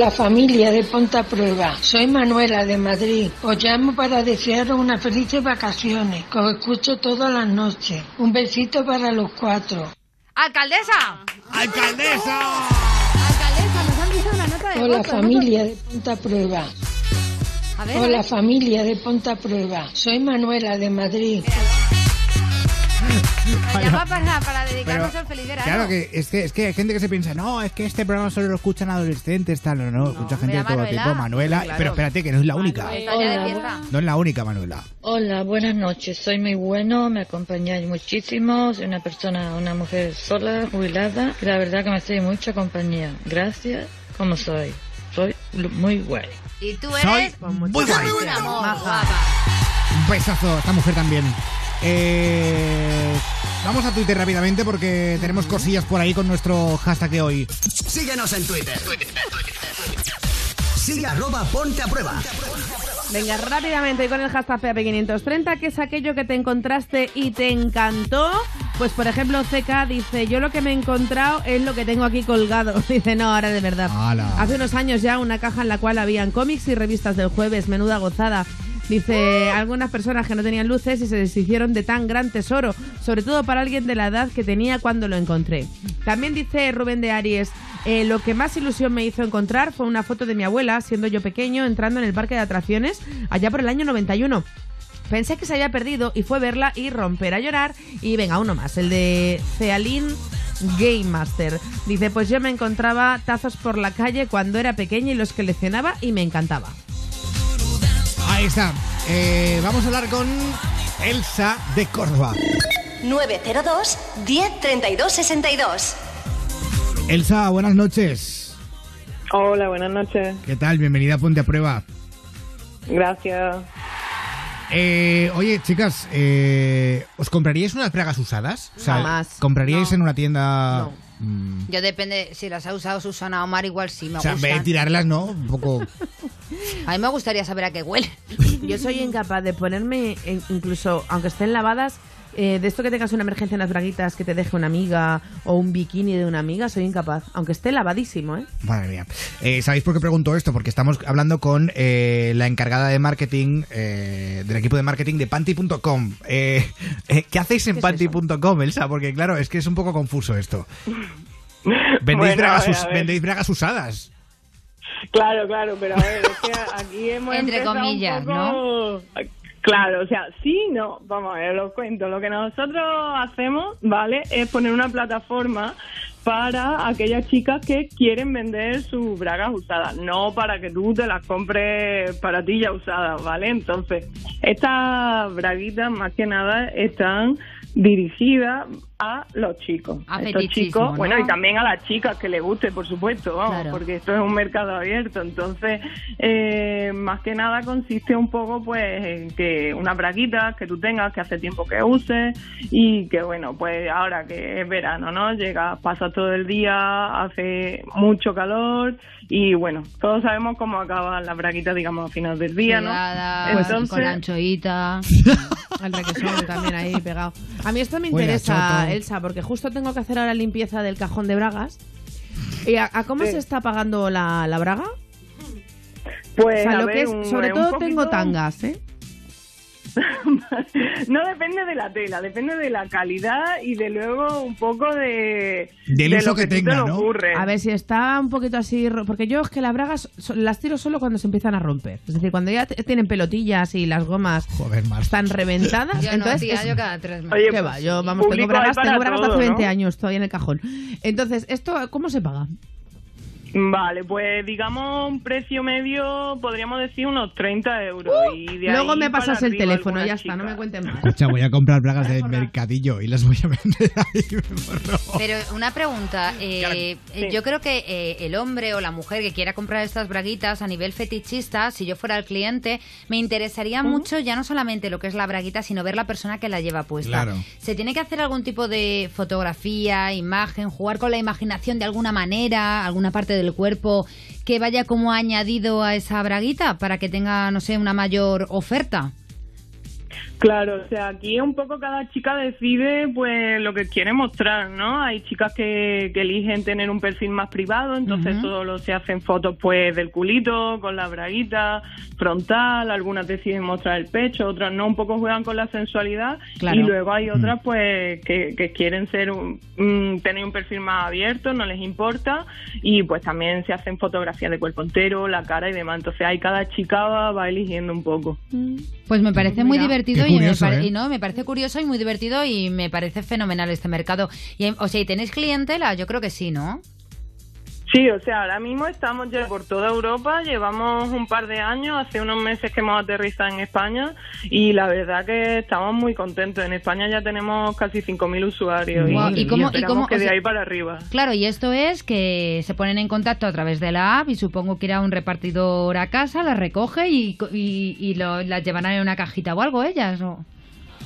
Hola familia de Ponta Prueba, soy Manuela de Madrid. Os llamo para desearos unas felices vacaciones, que os escucho todas las noches. Un besito para los cuatro. ¡Alcaldesa! ¡Alcaldesa! ¡Alcaldesa! Nos han dicho una nota de Hola voz, familia de Ponta Prueba. A ver, a Hola ver. familia de Ponta Prueba, soy Manuela de Madrid. Nos llama para, para dedicarnos Pero, al feliz verano. Claro que es, que es que hay gente que se piensa, no, es que este programa solo lo escuchan adolescentes, tal, no, no, escucha gente de todo Manuela. tipo, Manuela, Claro. pero espérate que no es la única, no es la única Manuela. Hola, buenas noches. Soy muy bueno, me acompañáis muchísimo. Soy una persona, una mujer sola, jubilada. Y la verdad que me hacéis mucha compañía. Gracias, como soy. Soy muy guay. Y tú Soy eres muy guay. guapa. Un besazo, esta mujer también. Eh, vamos a Twitter rápidamente porque tenemos cosillas por ahí con nuestro hashtag de hoy. Síguenos en Twitter. Sigue arroba ponte a prueba. Venga, rápidamente y con el hashtag PAP530, que es aquello que te encontraste y te encantó. Pues, por ejemplo, CK dice, yo lo que me he encontrado es lo que tengo aquí colgado. Dice, no, ahora de verdad. Hace unos años ya una caja en la cual habían cómics y revistas del jueves, menuda gozada. Dice, algunas personas que no tenían luces y se deshicieron de tan gran tesoro, sobre todo para alguien de la edad que tenía cuando lo encontré. También dice Rubén de Aries, eh, lo que más ilusión me hizo encontrar fue una foto de mi abuela, siendo yo pequeño, entrando en el parque de atracciones allá por el año 91. Pensé que se había perdido y fue verla y romper a llorar. Y venga, uno más, el de Cealin Game Master. Dice, pues yo me encontraba tazos por la calle cuando era pequeña y los coleccionaba y me encantaba. Ahí está. Eh, vamos a hablar con Elsa de Córdoba. 902 10 32 62. Elsa, buenas noches. Hola, buenas noches. ¿Qué tal? Bienvenida a Ponte a Prueba. Gracias. Eh, oye, chicas, eh, ¿os compraríais unas bragas usadas? O sea, Jamás. ¿Compraríais No. en una tienda...? No. Mm, Yo depende, si las ha usado Susana Omar, igual sí me o sea, en vez de gustan. tirarlas, ¿no? Un poco... A mí me gustaría saber a qué huele. Yo soy incapaz de ponerme, en- incluso aunque estén lavadas, eh, de esto que tengas una emergencia en las braguitas que te deje una amiga o un bikini de una amiga, soy incapaz. Aunque esté lavadísimo, ¿eh? Madre mía. Eh, ¿Sabéis por qué pregunto esto? Porque estamos hablando con eh, la encargada de marketing eh, del equipo de marketing de panty.com. Eh, eh, ¿Qué hacéis en ¿Qué es panty.com, Elsa? Porque claro, es que es un poco confuso esto. Vendéis, Bueno, bragas, a ver, us- a ver. vendéis bragas usadas. Claro, claro, pero a ver, es que aquí hemos Entre un comillas, poco- Claro, o sea, sí, no, vamos a ver, os cuento. Lo que nosotros hacemos, ¿vale? Es poner una plataforma para aquellas chicas que quieren vender sus bragas usadas, no para que tú te las compres para ti ya usadas, ¿vale? Entonces, estas braguitas más que nada están dirigidas a los chicos. A Estos chicos, ¿no? bueno, y también a las chicas que les guste, por supuesto, vamos, Claro. porque esto es un mercado abierto. Entonces, eh, más que nada consiste un poco, pues, en que unas braguitas que tú tengas, que hace tiempo que uses y que, bueno, pues ahora que es verano, ¿no? Llegas, pasas todo el día, hace mucho calor y, bueno, todos sabemos cómo acaban las braguitas, digamos, a finales del día, ¿no? Entonces, con la anchoita. El requesón también ahí pegado. A mí esto me interesa. Elsa, porque justo tengo que hacer ahora limpieza del cajón de bragas. ¿Y a, a cómo Sí. se está pagando la, la braga? Pues, O sea, a lo ver, que es- un- sobre un todo poquito- tengo tangas, ¿eh? No depende de la tela, depende de la calidad y de luego un poco de, Del de uso lo que que, tenga, te ¿no? ocurre. A ver si está un poquito así, porque yo es que las bragas las tiro solo cuando se empiezan a romper. Es decir, cuando ya tienen pelotillas y las gomas están reventadas. Yo no, entonces tía, es- yo cada tres meses. Oye, ¿Qué pues, va? Yo, vamos, tengo bragas, tengo bragas todo, hace 20 ¿no? años todavía en el cajón. Entonces, ¿esto cómo se paga? Vale, pues digamos un precio medio, podríamos decir unos 30 euros. y de Uh, Luego ahí me pasas el teléfono, ya está, no me chica. cuenten más. Escucha, voy a comprar bragas del mercadillo y las voy a vender ahí. Pero una pregunta, eh, eh, yo creo que eh, el hombre o la mujer que quiera comprar estas braguitas a nivel fetichista, si yo fuera el cliente, me interesaría mucho ya no solamente lo que es la braguita, sino ver la persona que la lleva puesta. Claro. ¿Se tiene que hacer algún tipo de fotografía, imagen, jugar con la imaginación de alguna manera, alguna parte del cuerpo que vaya como añadido a esa braguita para que tenga, no sé, una mayor oferta? Claro, o sea, aquí un poco cada chica decide pues lo que quiere mostrar, ¿no? Hay chicas que, que eligen tener un perfil más privado, entonces Ujú. solo se hacen fotos pues del culito, con la braguita, frontal, algunas deciden mostrar el pecho, otras no, un poco juegan con la sensualidad Claro. y luego hay otras Mm. pues que, que quieren ser un- mm, tener un perfil más abierto, no les importa y pues también se hacen fotografías de cuerpo entero, la cara y demás, entonces ahí cada chica va, va eligiendo un poco. Pues me parece muy Mira. divertido Me ¿eh? y no, me parece curioso y muy divertido y me parece fenomenal este mercado. Y, o sea, ¿y tenéis clientela? Yo creo que sí, ¿no? Sí, o sea, ahora mismo estamos ya por toda Europa, llevamos un par de años, hace unos meses que hemos aterrizado en España y la verdad que estamos muy contentos. En España ya tenemos casi 5.000 usuarios y, ¿y cómo- y esperamos cómo- que o de sea- ahí para arriba. Claro, y esto es que se ponen en contacto a través de la app y supongo que irá un repartidor a casa, las recoge y, y, lo- las llevarán en una cajita o algo ellas. ¿o?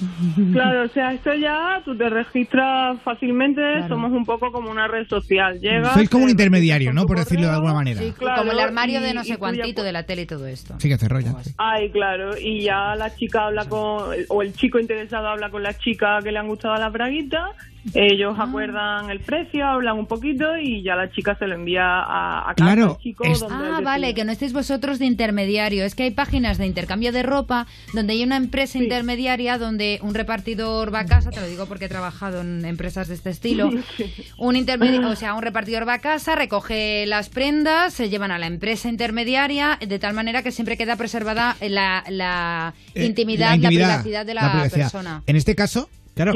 Claro, o sea, esto ya tú te registras fácilmente, somos un poco como una red social. Llegas, Sois como un te intermediario, ¿no? Por decirlo de alguna manera. Sí, Claro, como el armario y- de no sé ya cuantito de la tele y todo esto. Sí que cerró ya. Ay, claro, y ya la chica habla con, o el chico interesado habla con la chica que le han gustado las braguitas, ellos Ah. acuerdan el precio, hablan un poquito y ya la chica se lo envía a, a casa Claro, al chico. es- donde Ah, vale, que no estéis vosotros de intermediario. Es que hay páginas de intercambio de ropa donde hay una empresa intermediaria donde un repartidor va a casa, te lo digo porque he trabajado en empresas de este estilo. Un intermedi- o sea, un repartidor va a casa, recoge las prendas, se llevan a la empresa intermediaria, de tal manera que siempre queda preservada la, la Eh, intimidad, la, privacidad de la, privacidad. persona. En este caso, claro,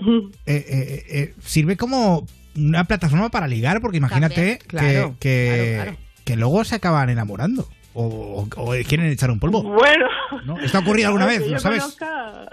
eh, eh, eh, sirve como una plataforma para ligar, porque imagínate También, claro, que, que, claro, claro. que luego se acaban enamorando. O, o- o quieren echar un polvo. Bueno. ¿No? ¿Esto ha ocurrido alguna vez? que ¿Lo sabes? conozca-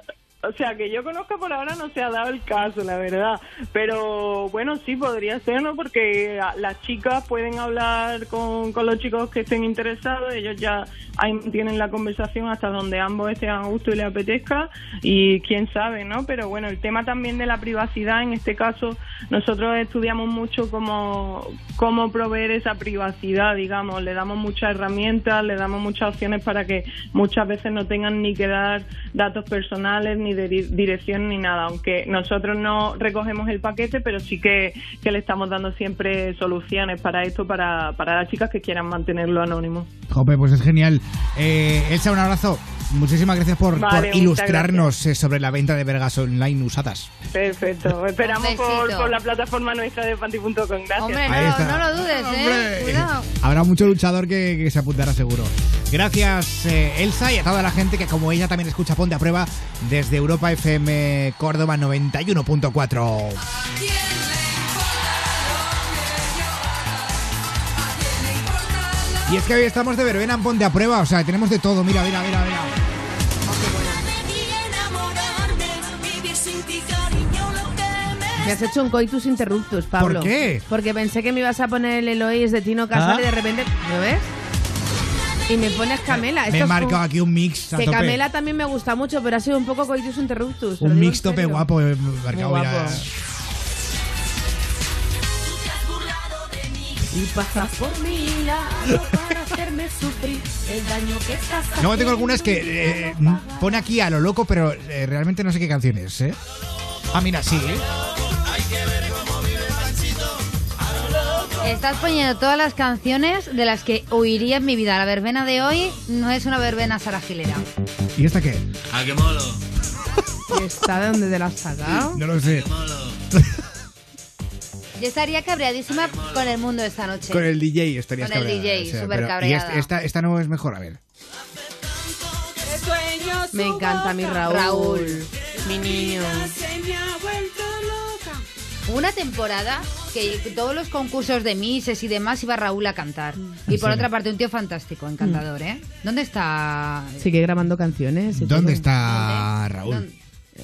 o sea, que yo conozca por ahora no se ha dado el caso, la verdad. Pero bueno, sí podría ser, ¿no? Porque a- las chicas pueden hablar con, con los chicos que estén interesados, ellos ya ahí tienen la conversación hasta donde ambos estén a gusto y les apetezca y quién sabe, ¿no? Pero bueno, el tema también de la privacidad, en este caso, nosotros estudiamos mucho cómo, cómo proveer esa privacidad, digamos, le damos muchas herramientas, le damos muchas opciones para que muchas veces no tengan ni que dar datos personales, ni de di- dirección, ni nada, aunque nosotros no recogemos el paquete, pero sí que, que le estamos dando siempre soluciones para esto, para, para las chicas que quieran mantenerlo anónimo. Jope, pues es genial. Eh, Elsa, un abrazo. Muchísimas gracias por, Vale, por muchas ilustrarnos eh, sobre la venta de vergas online usadas. Perfecto, esperamos por, la plataforma nuestra de panty.com. Gracias. Hombre, no, lo dudes, ¿eh? Cuidado. Habrá mucho luchador que, que se apuntará seguro. Gracias, eh, Elsa, y a toda la gente que, como ella, también escucha Ponte a Prueba desde Europa FM Córdoba 91.4. Y es que hoy estamos de verbena en Ponte a Prueba, o sea, tenemos de todo. Mira, mira, mira, mira. Me has hecho un coitus interruptus, Pablo. ¿Por qué? Porque pensé que me ibas a poner el Eloís de Tino Casal Ah. y de repente, ¿lo ves? Y me pones Camela. Me he marcado un- aquí un mix a Que tope. Camela también me gusta mucho, pero ha sido un poco coitus interruptus. Un mix tope guapo, eh, marcado, Muy mira. guapo. Y pasas por mi lado para hacerme sufrir el daño que estás Luego tengo algunas que haciendo. eh, pone aquí a lo loco, pero eh, realmente no sé qué canción es, ¿eh? Ah, mira, sí, ¿eh? Estás poniendo todas las canciones de las que oiría en mi vida. La verbena de hoy no es una verbena saragilera. ¿Y esta qué? ¿A qué molo? ¿Y esta de dónde te la has sacado? No lo sé. Yo estaría cabreadísima con el mundo esta noche. Con el DJ estarías Con el cabreada, DJ, súper pero- cabreada. Y esta, esta no es mejor, a ver. Me encanta mi Raúl. Raúl. Mi niño. Una temporada que todos los concursos de Misses y demás iba Raúl a cantar. Y por otra parte, un tío fantástico, encantador, ¿eh? ¿Dónde está? Sigue grabando canciones. ¿Dónde todo. está Raúl?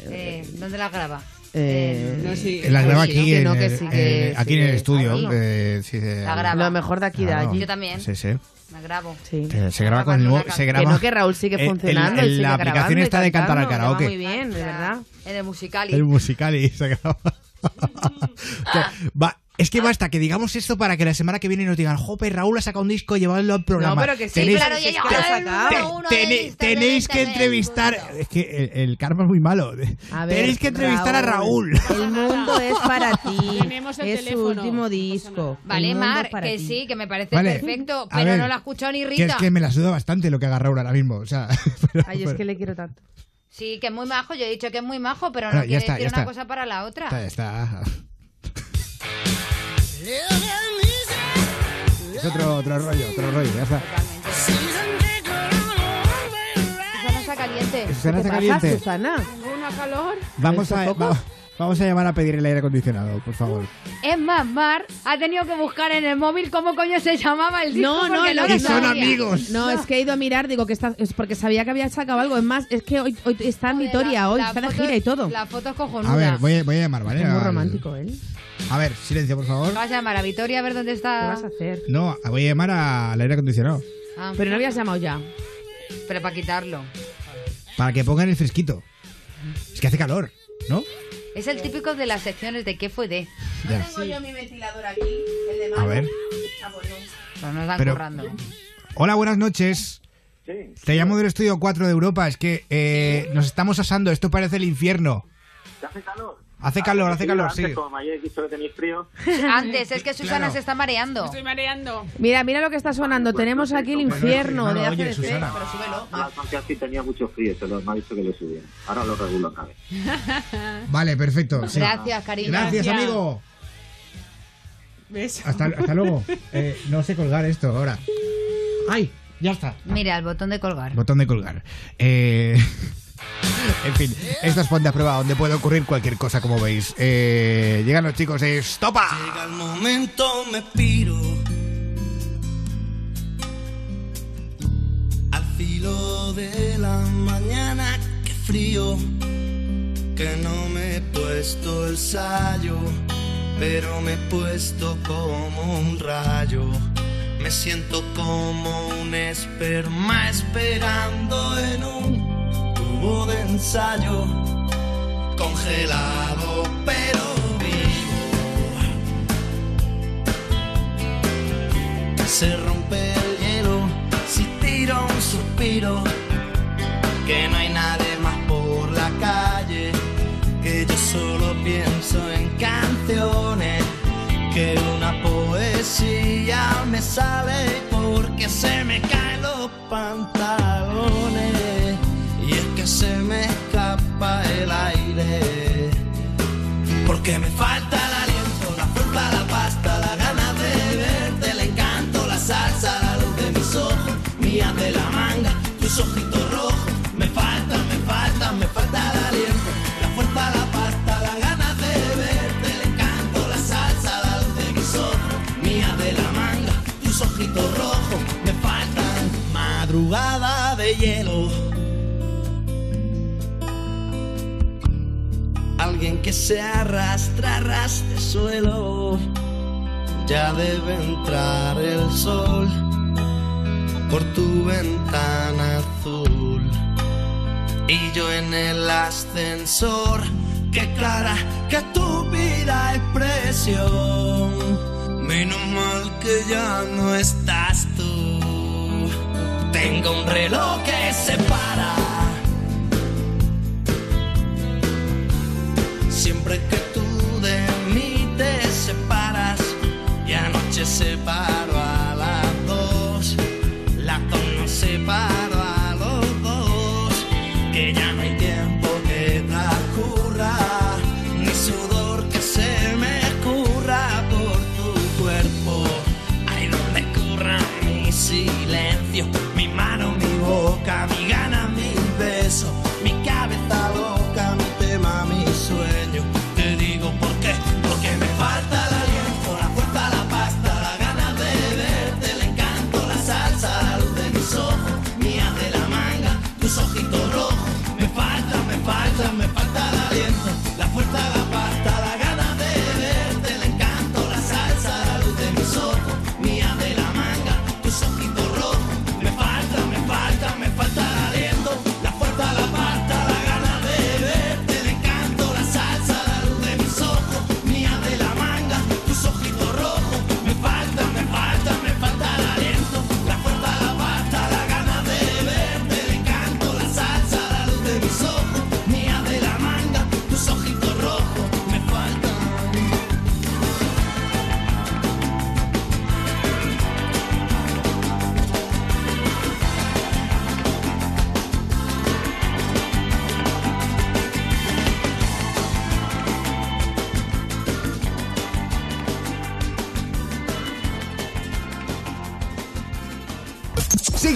Eh, ¿Dónde la graba? Eh, No, sí. La graba aquí, en, no, que el- sí, que en- aquí en el estudio. Ahí. eh, de- La graba. Lo mejor de aquí, de allí. Yo también. Sí, sí. La grabo. Sí. Se graba con el nuevo. Se graba, Que no, que Raúl sigue funcionando. sigue la aplicación está de cantar al cantando, que va karaoke. Muy bien, de verdad. En el musical. El musical y se graba. Va, Es que basta que digamos esto para que la semana que viene nos digan, jope, Raúl ha sacado un disco, llevadlo al programa. No, pero que sí, Tenéis- claro, ya tenéis que entrevistar. Es que el, el karma es muy malo. A ver, tenéis que entrevistar a Raúl. El mundo es para ti. Tenemos el es su teléfono. último disco. Vale, Mar, que ti. sí, que me parece Vale. perfecto, pero ver, no la ha escuchado ni Que Rita. es que me la suda bastante lo que haga Raúl ahora mismo. O sea, pero- Ay, es que le quiero tanto. Sí, que es muy majo, yo he dicho que es muy majo, pero no ya quiere está, decir ya una está. cosa para la otra. está, está. Es otro, otro rollo, otro rollo, ya está. Susana está caliente. Susana ¿Qué está pasa, caliente. Susana? Una calor. Vamos a, va- vamos a llamar a pedir el aire acondicionado, por favor. Es más, Mar ha tenido que buscar en el móvil cómo coño se llamaba el disco No, no, porque no lo Y son sabía. amigos. No, es que he ido a mirar, digo que está, es porque sabía que había sacado algo. Es más, es que hoy, hoy está en Joder, Vitoria, la- hoy la está de foto- gira y todo. La foto es cojonuda. A ver, voy a, voy a llamar, ¿vale? Es muy Al- romántico él. A ver, silencio, por favor. ¿Qué vas a llamar a Vitoria a ver dónde ¿Qué está? vas a hacer? No, voy a llamar al aire acondicionado. Ah, Pero no habías llamado ya. pero para quitarlo. Para que pongan el fresquito. Es que hace calor, ¿no? Es el típico de las secciones de qué fue de. Ya. Tengo yo mi ventilador aquí, el de A ver. Pero nos dan Pero- currando. Hola, buenas noches. Te llamo del estudio 4 de Europa. Es que eh, nos estamos asando. Esto parece el infierno. ¿Te hace calor? Hace calor, hace calor, sí. Antes, como me hayáis dicho que tenéis frío. Antes, es que Susana Claro. se está mareando. Estoy mareando. Mira, mira lo que está sonando. Tenemos aquí el infierno no lo de ACDC. Susana. Pero súbelo. A la canción sí tenía mucho frío, se lo me ha dicho que le subía. Ahora lo regulo otra vez. Vale, perfecto. sí. Gracias, cariño. Gracias, Gracias. amigo. ¿Ves? Hasta, hasta luego. Eh, no sé colgar esto ahora. ¡Ay! Ya está. Mira, el botón de colgar. Botón de colgar. Eh, En fin, esto es Ponte a Prueba, donde puede ocurrir cualquier cosa, como veis. Eh, llegan los chicos de Stopa. Llega el momento, me piro al filo de la mañana. Qué frío, que no me he puesto el sayo, pero me he puesto como un rayo. Me siento como un esperma esperando en un tubo de ensayo, congelado pero vivo. se rompe el hielo si tiro un suspiro que no hay nadie más por la calle que yo solo pienso en canciones que una poesía me sale porque se me caen los pantalones me falta el aliento, la fruta, la pasta, la gana de verte, el encanto, la salsa, la luz de mis ojos, mía de la manga, tus ojitos rojos. Me falta, me falta, me falta el aliento, la fuerza, la pasta, la gana de verte, el encanto, la salsa, la luz de mis ojos, mía de la manga, tus ojitos rojos. Me faltan madrugada de hielo. Se arrastra, arrastre suelo. Ya debe entrar el sol por tu ventana azul. Y yo en el ascensor, qué clara, qué estúpida expresión. Menos mal que ya no estás tú. Tengo un reloj que se para. Siempre que tú de mí te separas y anoche separo a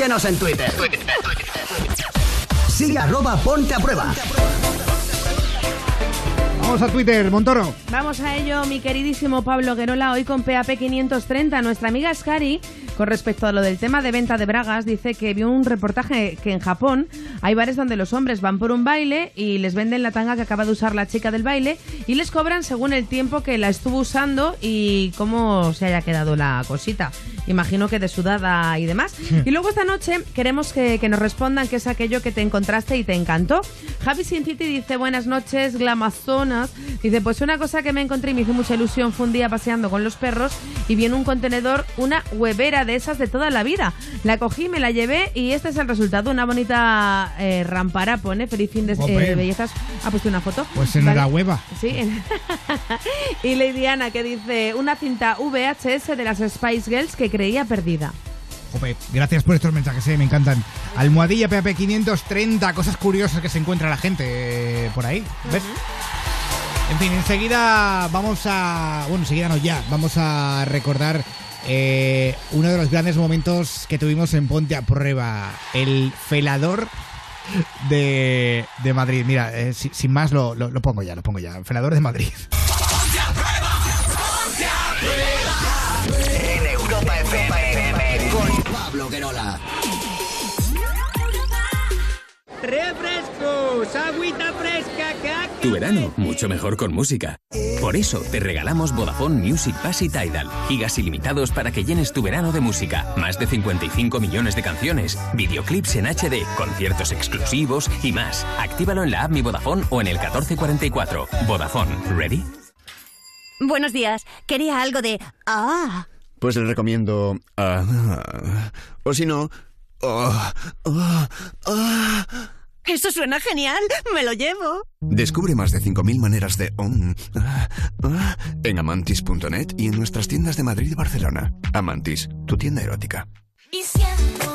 Síguenos en Twitter. Sigue arroba ponte a prueba. Vamos a Twitter, Montoro. Vamos a ello, mi queridísimo Pablo Guerola, hoy con PAP 530. Nuestra amiga Scari, con respecto a lo del tema de venta de bragas, dice que vio un reportaje que en Japón hay bares donde los hombres van por un baile y les venden la tanga que acaba de usar la chica del baile y les cobran según el tiempo que la estuvo usando y cómo se haya quedado la cosita. Imagino que de sudada y demás. Y luego esta noche queremos que, que nos respondan qué es aquello que te encontraste y te encantó. Javi Sin City dice, buenas noches, glamazonas. Dice, pues una cosa que me encontré y me hizo mucha ilusión fue un día paseando con los perros y vi en un contenedor una huevera de esas de toda la vida. La cogí, me la llevé y este es el resultado. Una bonita eh, rampara, pone, feliz fin de eh, bellezas. Ha puesto una foto. Pues Vale. enhorabuena. Sí. y Lady Ana que dice, una cinta VHS de las Spice Girls que creía perdida. Jope, gracias por estos mensajes, eh, me encantan. Almohadilla PAP 530, cosas curiosas que se encuentra la gente eh, por ahí. ¿Ves? En fin, enseguida vamos a. Bueno, enseguida no, ya. Vamos a recordar eh, uno de los grandes momentos que tuvimos en Ponte a Prueba. El felador de, de Madrid. Mira, eh, si- sin más lo, lo- lo pongo ya, lo pongo ya. Felador de Madrid. ¡Refrescos! ¡Agüita fresca, caca! Tu verano, mucho mejor con música. Por eso te regalamos Vodafone Music Pass y Tidal. Gigas ilimitados para que llenes tu verano de música. Más de 55 millones de canciones, videoclips en HD, conciertos exclusivos y más. Actívalo en la app Mi Vodafone o en el 1444. Vodafone, ¿ready? Buenos días. Quería algo de... Ah. Pues le recomiendo... ah, o si no... ah, ah, ah. Eso suena genial. Me lo llevo. Descubre más de 5.000 maneras de... om, ah, ah, en amantis.net y en nuestras tiendas de Madrid y Barcelona. Amantis, tu tienda erótica. Y siento.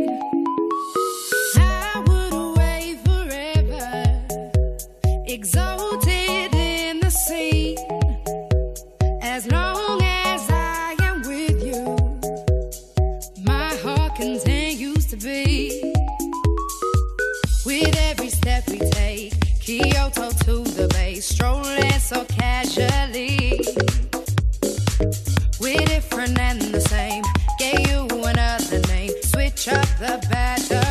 So casually. We're different and the same. You another name. Switch up the batteries.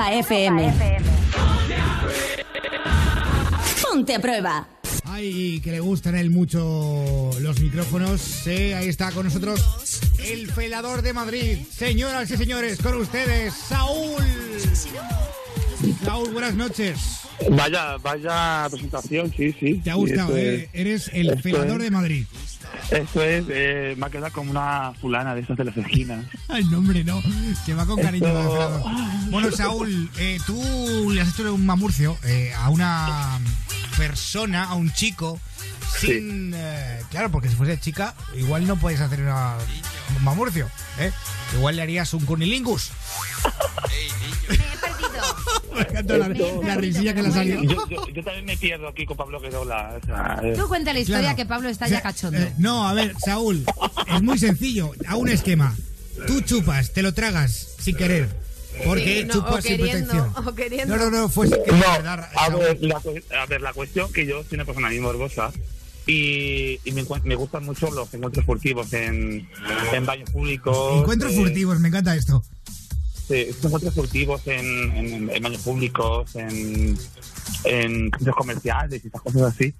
Europa FM. Ponte a prueba. Ay, que le gustan a él mucho los micrófonos. Sí, ahí está con nosotros el felador de Madrid. Señoras y señores, con ustedes, Saúl. Saúl, buenas noches. Vaya, vaya presentación, sí, sí. ¿Te ha gustado, eh? es- Eres el felador es- de Madrid. Esto es, eh, me ha quedado como una fulana de esas de las esquinas. Ay, no, hombre, no. Que va con cariño. Esto- felador. Bueno, Saúl, eh, tú le has hecho un mamurcio eh, a una persona, a un chico, sin... eh, claro, porque si fuese chica, igual no puedes hacer una- un mamurcio. ¿eh? Igual le harías un cunilingus. Me encanta la, la risilla que le ha salido. Yo, yo- yo también me pierdo aquí con Pablo Guerola. o sea. Tú cuenta la historia Claro. que Pablo está O sea, ya cachondo. eh, no, a ver, Saúl, es muy sencillo. A un esquema. Tú chupas, te lo tragas sin querer. Porque Sí, no, chupas sin protección. o queriendo. No, no, no, fue sin querer, No, ¿verdad, a ver, la, a ver, la cuestión que yo soy una persona muy morbosa y, y me, me gustan mucho los encuentros furtivos en, en baños públicos. Encuentros eh, furtivos, me encanta esto. Sí, estos encuentros furtivos en, en, en baños públicos, en, en centros comerciales y estas cosas así.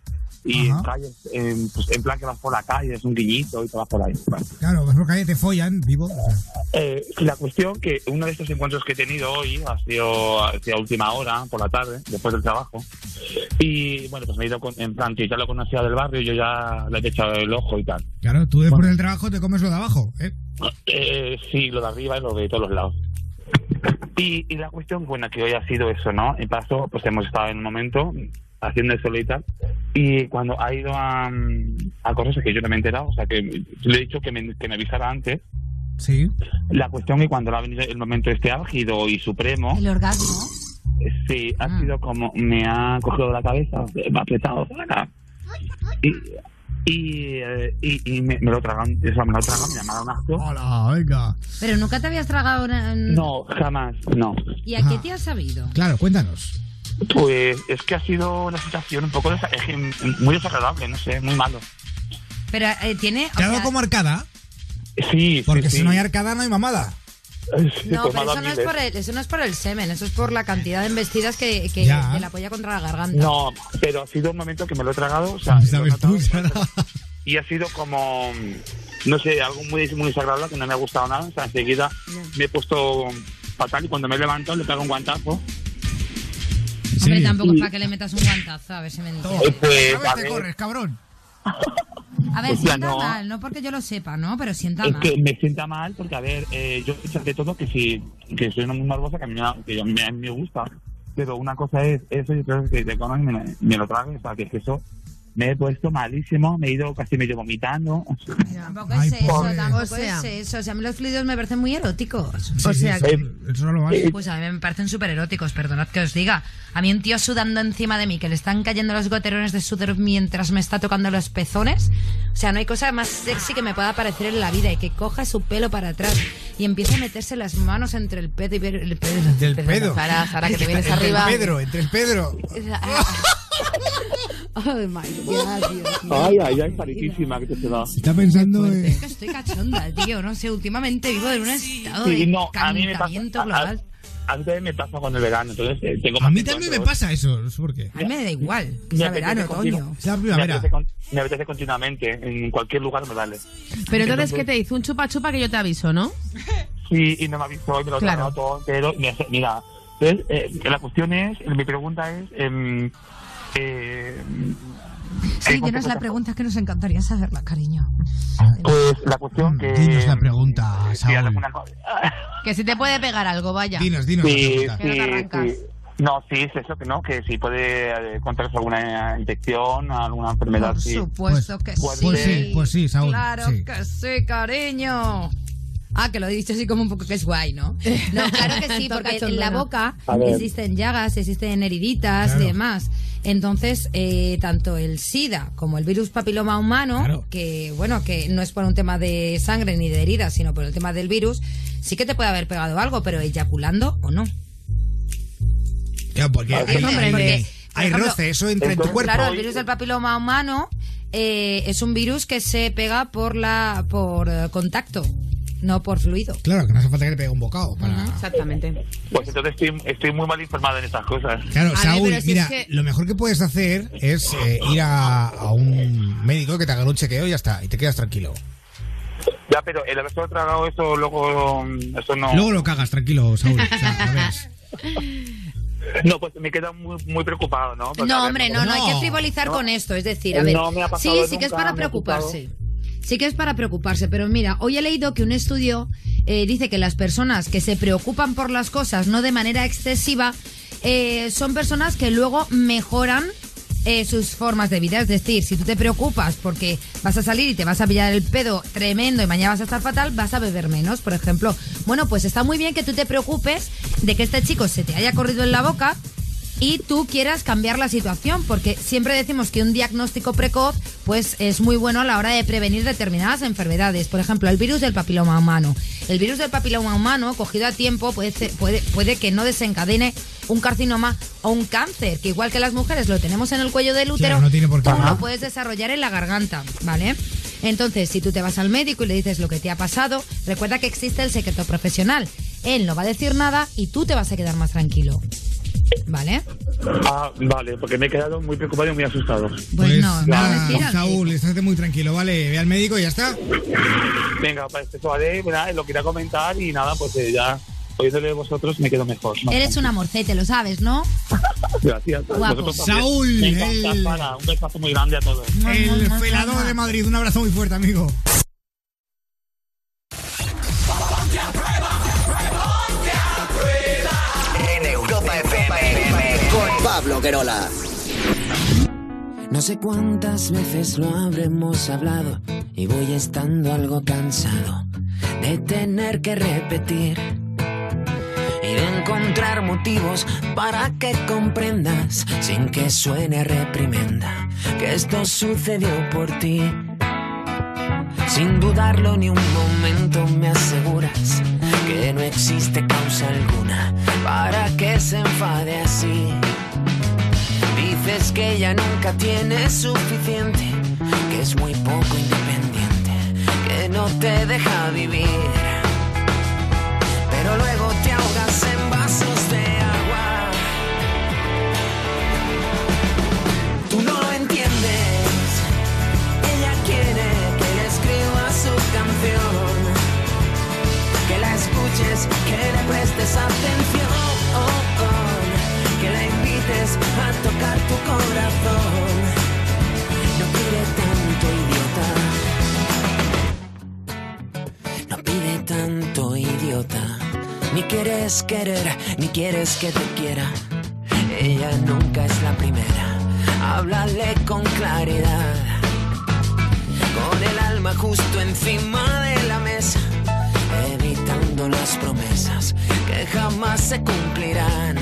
Y en calles, en, pues, en plan que vas por la calle, es un guiñito y te vas por ahí. Vale. Claro, vas por calle, te follan, vivo. o sea. Eh, la cuestión que uno de estos encuentros que he tenido hoy ha sido hacia última hora, por la tarde, después del trabajo. Y bueno, pues me he ido con- en plan que ya lo conocía del barrio yo ya le he echado el ojo y tal. Claro, tú después del trabajo te comes lo de abajo, ¿eh? Eh, sí, lo de arriba y lo de todos los lados. Y, y la cuestión, buena que hoy ha sido eso, ¿no? En paso, pues hemos estado en un momento haciendo eso y tal. Y cuando ha ido a, mm, a cosas que yo no me he enterado, o sea, que le he dicho que me, que me avisara antes. Sí. La cuestión que cuando le ha venido el momento este álgido y supremo, El orgasmo. sí, ha sido como me ha cogido la cabeza, me ha apretado. Y, y, eh, y, y me, me lo tragan, eso, me lo tragan, me un asco. Hola, venga. Pero nunca te habías tragado una... No, jamás, no. ¿Y a qué te has sabido? Claro, cuéntanos. Pues es que ha sido una situación un poco desa- muy desagradable, no sé, muy malo. Pero eh, tiene... o ¿Te ha dado sea, como arcada? Sí, Porque sí, si sí. no hay arcada, no hay mamada. No, pero eso no, es por el, eso no es por el semen, eso es por la cantidad de embestidas que, que, que la apoya contra la garganta. No, pero ha sido un momento que me lo he tragado, o sea, y ha sido como, no sé, algo muy, muy desagradable que no me ha gustado nada. O sea, enseguida me he puesto fatal y cuando me he levantado le pego un guantazo. Hombre, tampoco es para que le metas un guantazo, a ver si me entiendes. Eh, pues, a te ver, corres, cabrón. A ver, o sea, sienta no. mal, no porque yo lo sepa, ¿no? Pero sienta Es mal. que me sienta mal porque, a ver, eh, yo ante todo que si que soy una muy morbosa que a mí, me- que a mí me, gusta, pero una cosa es eso y otra es que te coman y me, me lo trague, o sea, que es que eso me he puesto malísimo, me he ido casi medio vomitando. Tampoco es eso, pobre. tampoco O sea- es eso. O sea, a mí los fluidos me parecen muy eróticos. Sí, o sea, sí, sí, eso no lo. Pues a mí me parecen súper eróticos, perdonad que os diga. A mí un tío sudando encima de mí, que le están cayendo los goterones de sudor mientras me está tocando los pezones. O sea, no hay cosa más sexy que me pueda parecer en la vida y que coja su pelo para atrás y empiece a meterse las manos entre el pedo y ver el pedo. Del pedo. Sara, Sara, que te vienes Entre el arriba. Pedro, entre el Pedro. My God, Dios mío. Ay, ay, ay, paritísima que te se da. Está pensando en... Es que estoy cachonda, tío. No sé, últimamente vivo en un estado Sí, de no, a mí me pasa, calentamiento a, global. a- a mí también me pasa con el verano, entonces eh, tengo A más mí también me pasa eso, no sé por qué. A mí me da igual. Me Sea apetece verano, otoño. Es la Me primavera. me apetece continuamente, en cualquier lugar me vale. Pero entonces, ¿qué te hizo? Un chupa chupa que yo te aviso, ¿no? Sí, y no me ha visto y me lo he Claro. todo entero. Mira, entonces, eh, la cuestión es, mi pregunta es, em, eh, Sí, ¿qué dinos la pregunta que nos encantaría saberla, cariño. Pues la cuestión que... Dinos la pregunta, Saúl. Que si te puede pegar algo, vaya. Dinos, dinos la Sí, pregunta. Que no te sí, arrancas. sí. No, sí, es eso que no, que si puede eh, contraerse alguna infección, alguna enfermedad. Por sí. supuesto que Pues sí. sí, pues sí, Saúl, Claro sí. que sí, cariño. Ah, que lo he dicho así como un poco que es guay, ¿no? No, claro que sí, porque en la boca existen llagas, existen heriditas Claro. y demás. Entonces, eh, tanto el SIDA como el virus papiloma humano, Claro. que bueno, que no es por un tema de sangre ni de heridas, sino por el tema del virus, sí que te puede haber pegado algo, pero eyaculando o no. Claro, porque hay, Hombre, hay- porque, hay ejemplo, roce, eso entra en tu cuerpo. Claro, el virus del papiloma humano eh, es un virus que se pega por la por eh, contacto. No por fluido. Claro, que no hace falta que le pegue un bocado. Para... Exactamente. Pues entonces estoy, estoy muy mal informado en estas cosas. Claro, A Saúl, si mira, es que- lo mejor que puedes hacer es eh, ir a, a un médico que te haga un chequeo y ya está, y te quedas tranquilo. Ya, pero el haberse tragado eso luego, mm, eso no... Luego lo cagas, tranquilo, Saúl. O sea. No, pues me queda muy, muy preocupado, ¿no? Porque, No, ver, hombre, no, no, hay que frivolizar no. con esto. Es decir, a ver, No me ha sí, pasado sí que es para preocuparse. Sí que es para preocuparse, pero mira, hoy he leído que un estudio eh, dice que las personas que se preocupan por las cosas no de manera excesiva eh, son personas que luego mejoran eh, sus formas de vida. Es decir, si tú te preocupas porque vas a salir y te vas a pillar el pedo tremendo y mañana vas a estar fatal, vas a beber menos, por ejemplo. Bueno, pues está muy bien que tú te preocupes de que este chico se te haya corrido en la boca y tú quieras cambiar la situación, porque siempre decimos que un diagnóstico precoz pues es muy bueno a la hora de prevenir determinadas enfermedades. Por ejemplo, el virus del papiloma humano. El virus del papiloma humano, cogido a tiempo, puede, ser- puede, puede que no desencadene un carcinoma o un cáncer, que igual que las mujeres lo tenemos en el cuello del útero, Claro, no tiene por qué. tú Ajá. lo puedes desarrollar en la garganta, ¿vale? Entonces, si tú te vas al médico y le dices lo que te ha pasado, recuerda que existe el secreto profesional. Él no va a decir nada y tú te vas a quedar más tranquilo. ¿Vale? Ah, vale, porque me he quedado muy preocupado y muy asustado. Pues no, nada, no, mentira, Saúl, estate muy tranquilo, ¿vale? Ve al médico y ya está. Venga, pues eso vale, nada, lo quería comentar y nada, pues eh, ya oyéndole de vosotros me quedo mejor. ¿no? Eres un amorcete, lo sabes, ¿no? Gracias. Guapo. Saúl, Me encanta, el- Sara, un besazo muy grande a todos. El felador de Madrid, un abrazo muy fuerte, amigo. No sé cuántas veces lo habremos hablado y voy estando algo cansado de tener que repetir y de encontrar motivos para que comprendas sin que suene reprimenda que esto sucedió por ti. Sin dudarlo ni un momento me aseguras que no existe causa alguna para que se enfade así. Dices que ella nunca tiene suficiente, que es muy poco independiente, que no te deja vivir. Pero luego te ahogas No pide tanto, idiota. No pide tanto, idiota. Ni quieres querer, ni quieres que te quiera. Ella nunca es la primera. Háblale con claridad con el alma justo encima de la mesa, evitando las promesas que jamás se cumplirán.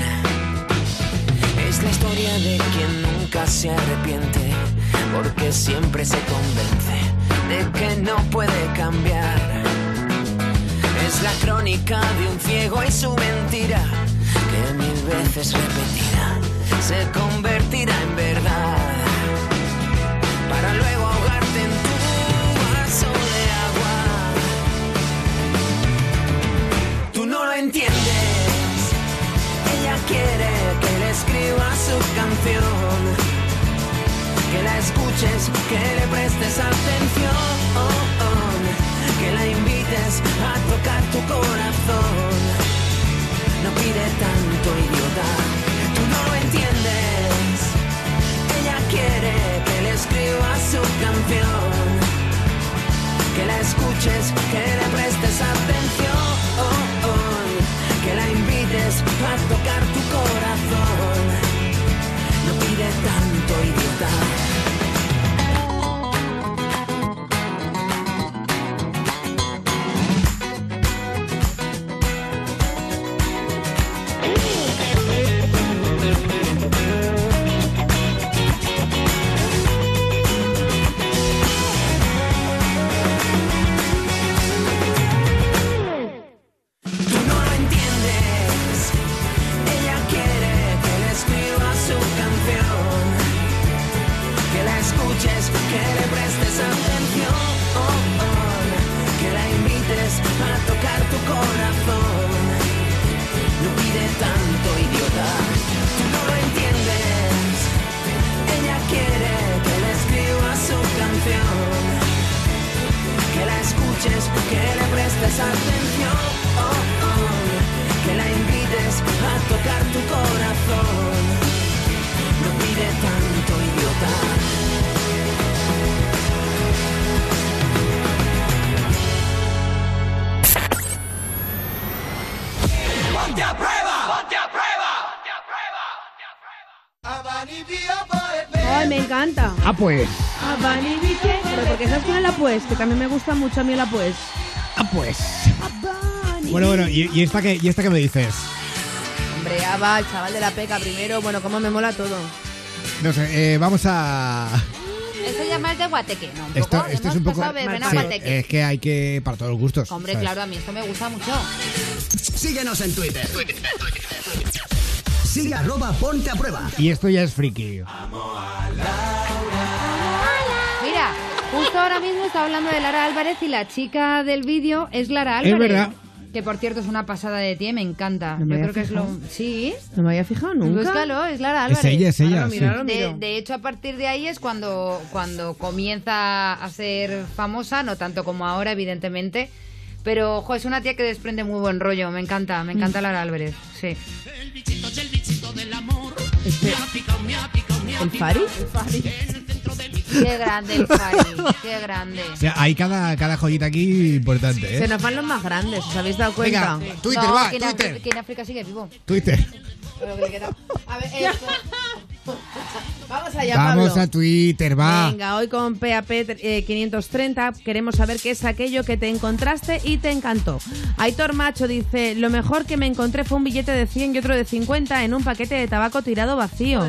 Es la historia de quien nunca se arrepiente, porque siempre se convence de que no puede cambiar. Es la crónica de un ciego y su mentira, que mil veces repetida se convertirá en verdad para luego ahogarte en tu vaso de agua. Tú no lo entiendes. Ella quiere escriba su canción, que la escuches, que le prestes atención, que la invites a tocar tu corazón. No pide tanto, idiota. Tú no lo entiendes. Ella quiere que le escriba su canción, que la escuches, que le prestes atención, que la invites a tocar tu corazón. No pide tanto, idiota. Ah, pues. Pero porque sabes quién es la pues, que también me gusta mucho a mí la pues. Ah, pues. Bueno, bueno, ¿y, y esta, qué, ¿y esta qué me dices? Hombre, Ava, el chaval de la peca primero, bueno, cómo me mola todo. No sé, eh, vamos a... Eso ya más de guateque, ¿no? Un Esto, poco, esto hemos es un poco... a Sí, es que hay que... Para todos los gustos. Hombre, ¿sabes? claro, a mí esto me gusta mucho. Síguenos en Twitter. Sigue arroba ponte a prueba. Y esto ya es friki. Mira, justo ahora mismo está hablando de Lara Álvarez y la chica del vídeo es Lara Álvarez. Es verdad. Que por cierto es una pasada de ti, me encanta. No me Yo creo que es lo. Sí. No me había fijado nunca. Búscalo, es Lara Es Álvarez. ella, es ella, sí. lo miro. De, de hecho, a partir de ahí es cuando, cuando comienza a ser famosa, no tanto como ahora, evidentemente. Pero, ojo, es una tía que desprende muy buen rollo. Me encanta, me Mm. encanta Lara Álvarez. Sí. Este- ¿El Fari? Qué grande el Fari, qué grande. O sea, hay cada, cada joyita aquí importante, Se ¿eh? nos van los más grandes, ¿os habéis dado cuenta? Venga, Twitter, no, va, que en, Twitter. Que en África sigue vivo. Twitter. Pero que le queda- A ver, esto. Vamos allá, Vamos Pablo. a Twitter, va. Venga, hoy con PAP eh, 530 queremos saber qué es aquello que te encontraste y te encantó. Aitor Macho dice, lo mejor que me encontré fue un billete de 100 y otro de 50 en un paquete de tabaco tirado vacío.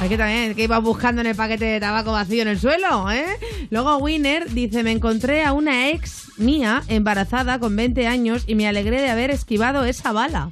Hay que también, que ibas buscando en el paquete de tabaco vacío en el suelo, ¿eh? Luego Winner dice, me encontré a una ex mía embarazada con 20 años y me alegré de haber esquivado esa bala.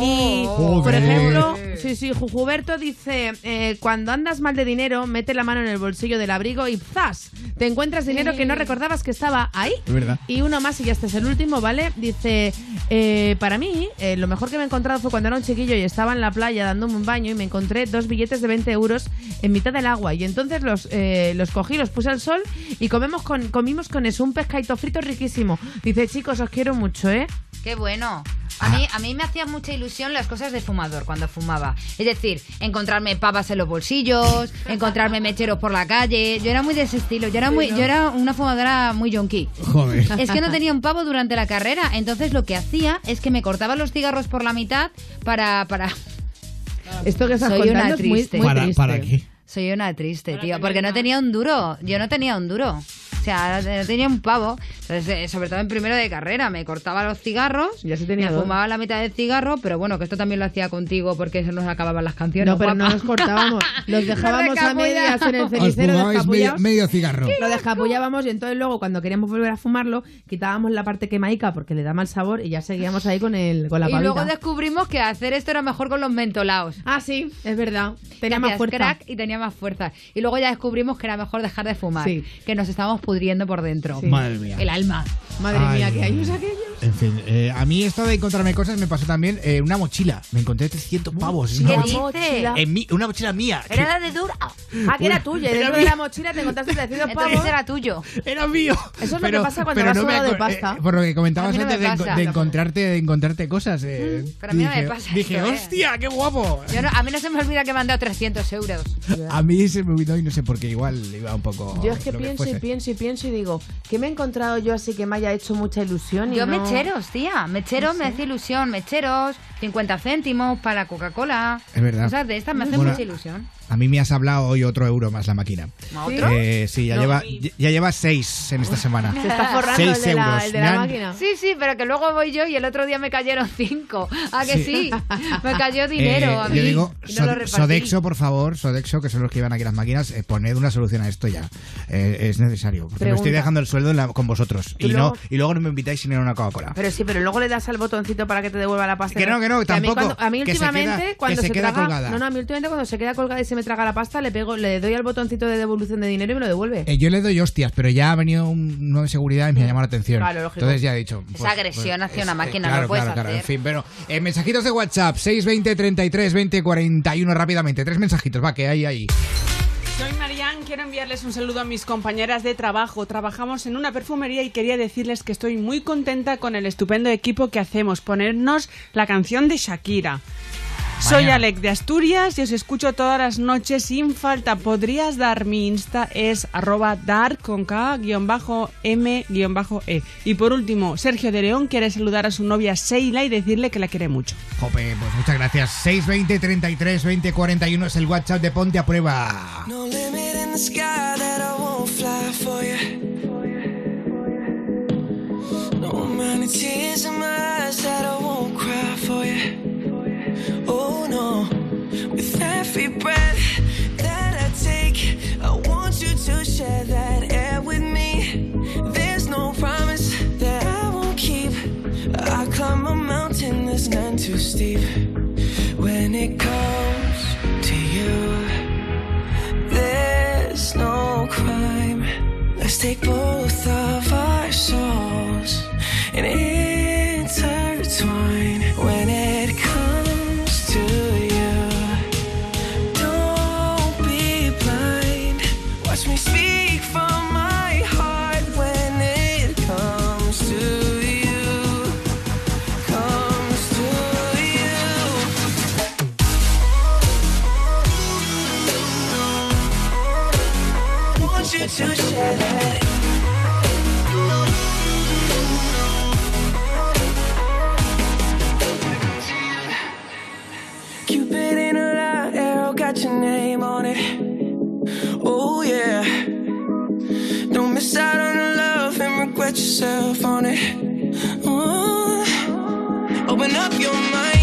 Y, por Joder. ejemplo, Sí, sí, Jujuberto dice, eh, cuando andas mal de dinero, mete la mano en el bolsillo del abrigo y ¡zas! Te encuentras dinero que no recordabas que estaba ahí. Es verdad. Y uno más, y ya este es el último, ¿vale? Dice, eh, para mí, eh, lo mejor que me he encontrado fue cuando era un chiquillo y estaba en la playa dándome un baño y me encontré dos billetes de 20 euros en mitad del agua. Y entonces los, eh, los cogí, los puse al sol y comemos con, comimos con eso un pescadito frito riquísimo. Dice, chicos, os quiero mucho, ¿eh? Qué bueno. A mí, a mí me hacían mucha ilusión las cosas de fumador cuando fumaba. Es decir, encontrarme pavas en los bolsillos, encontrarme mecheros por la calle. Yo era muy de ese estilo. Yo era, muy, yo era una fumadora muy yonki. Joder. Es que no tenía un pavo durante la carrera. Entonces lo que hacía es que me cortaba los cigarros por la mitad para... para... Esto que estás Soy contando una es muy, triste. muy ¿Para, triste. ¿Para qué? Soy una triste, tío, porque no tenía un duro. Yo no tenía un duro. O sea, no tenía un pavo. Entonces, eh, sobre todo en primero de carrera, me cortaba los cigarros, Ya se tenía me dos. fumaba la mitad del cigarro, pero bueno, que esto también lo hacía contigo porque se nos acababan las canciones. No, pero no nos cortábamos. Los dejábamos a medias en el Os cenicero fumabais medio, medio cigarro. Lo descapullábamos y entonces luego cuando queríamos volver a fumarlo quitábamos la parte quemaica porque le da mal sabor y ya seguíamos ahí con el con la Y pavita. luego descubrimos que hacer esto era mejor con los mentolados. Ah, sí, es verdad. Tenía más fuerza. crack y tenía más fuerza. Y luego ya descubrimos que era mejor dejar de fumar. Sí. Que nos estábamos pudriendo por dentro. Madre mía. El alma. Madre Ay, mía, que años aquellos. En fin, eh, a mí esto de encontrarme cosas me pasó también eh, una mochila. Me encontré 300 pavos. en ¿Qué una, mochila, en mi- una mochila mía. Era la de Dura. Ah, que era tuya. Y era dentro de mía. la mochila te encontraste 300 Entonces pavos. era tuyo. Era mío. Eso es lo que pasa cuando pero vas sobrado de aco- pasta. eh, por lo que comentabas A mí no me antes de, enco- pasa. de encontrarte, de encontrarte cosas. eh, pero a mí no me dije, pasa Dije, esto, eh. hostia, qué guapo. Yo no- a mí no se me olvida que me han dado 300 euros. A mí se me olvidó y no sé por qué igual iba un poco. Yo es que lo pienso y fuese. pienso y pienso y digo, ¿qué me he encontrado yo así que me haya hecho mucha ilusión? Y Yo no- mecheros, tía. Mecheros me hacía ilusión. Mecheros, 50 céntimos para Coca-Cola. Es verdad. Cosas de estas me hacen Bueno, mucha ilusión. A mí me has hablado hoy otro euro más la máquina. ¿Otro? Eh, sí, ya, No. lleva, ya lleva seis en esta semana. Se está forrando Seis el de, la, euros. el de Me la han- máquina. Sí, sí, pero que luego voy yo y el otro día me cayeron 5. ¿A que sí? Sí. Me cayó dinero Eh, a mí. yo digo, no So-. Sodexo, por favor, Sodexo, que son los que llevan aquí las máquinas, eh, poned una solución a esto ya. Eh, es necesario. Porque me estoy dejando el sueldo en la- con vosotros. Y, no, y luego no me invitáis sin ir a una Coca-Cola. Pero sí, pero luego le das al botoncito para que te devuelva la pasta. Que no, que no, a mí, tampoco. cuando- a mí Que se últimamente, queda- cuando que se se, queda traga, colgada. No, no, a mí últimamente cuando se queda colgada y se me traga la pasta, le pego, le doy al botoncito de devolución de dinero y me lo devuelve. Eh, yo le doy hostias, pero ya ha venido un- uno de seguridad y me ha llamado la atención. Claro, lógico. Entonces ya he dicho. pues, Esa agresión hacia una máquina claro, no puedes claro, claro, hacer. En fin, pero eh, mensajitos de WhatsApp, 620 33 20 41 rápidamente. Tres mensajitos, va, que hay ahí. Soy Quiero enviarles un saludo a mis compañeras de trabajo. Trabajamos en una perfumería y quería decirles que estoy muy contenta con el estupendo equipo que hacemos, ponernos la canción de Shakira. Soy. Alec de Asturias y os escucho todas las noches sin falta. Podrías dar mi Insta, es arroba dar con K guion bajo M guion bajo E. Y por último, Sergio de León quiere saludar a su novia Seila y decirle que la quiere mucho. Jope, pues muchas gracias. 620 33 20 41 es el WhatsApp de Ponte a Prueba. No limit in the sky that I won't fly for you. No many tears in my eyes that I won't cry for you. Oh no, with every breath that I take, I want you to share that air with me. There's no promise that I won't keep. I climb a mountain that's none too steep. When it comes to you. There's no crime. Let's take both of our souls and intertwine. Yourself on it. Oh. Yeah Don't miss out on the love and regret yourself on it uh, Open up your mind,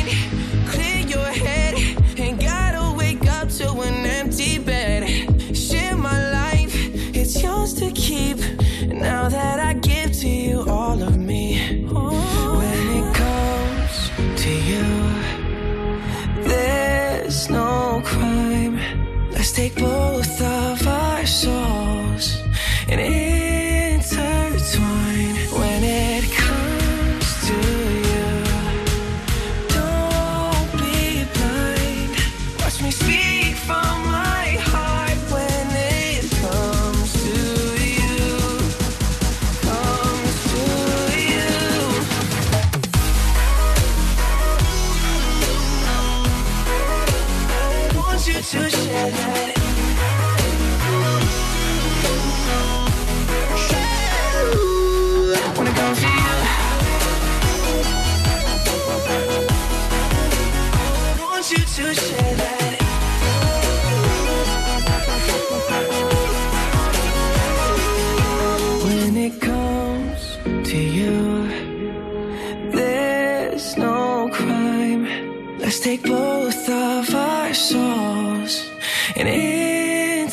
souls and intertwine.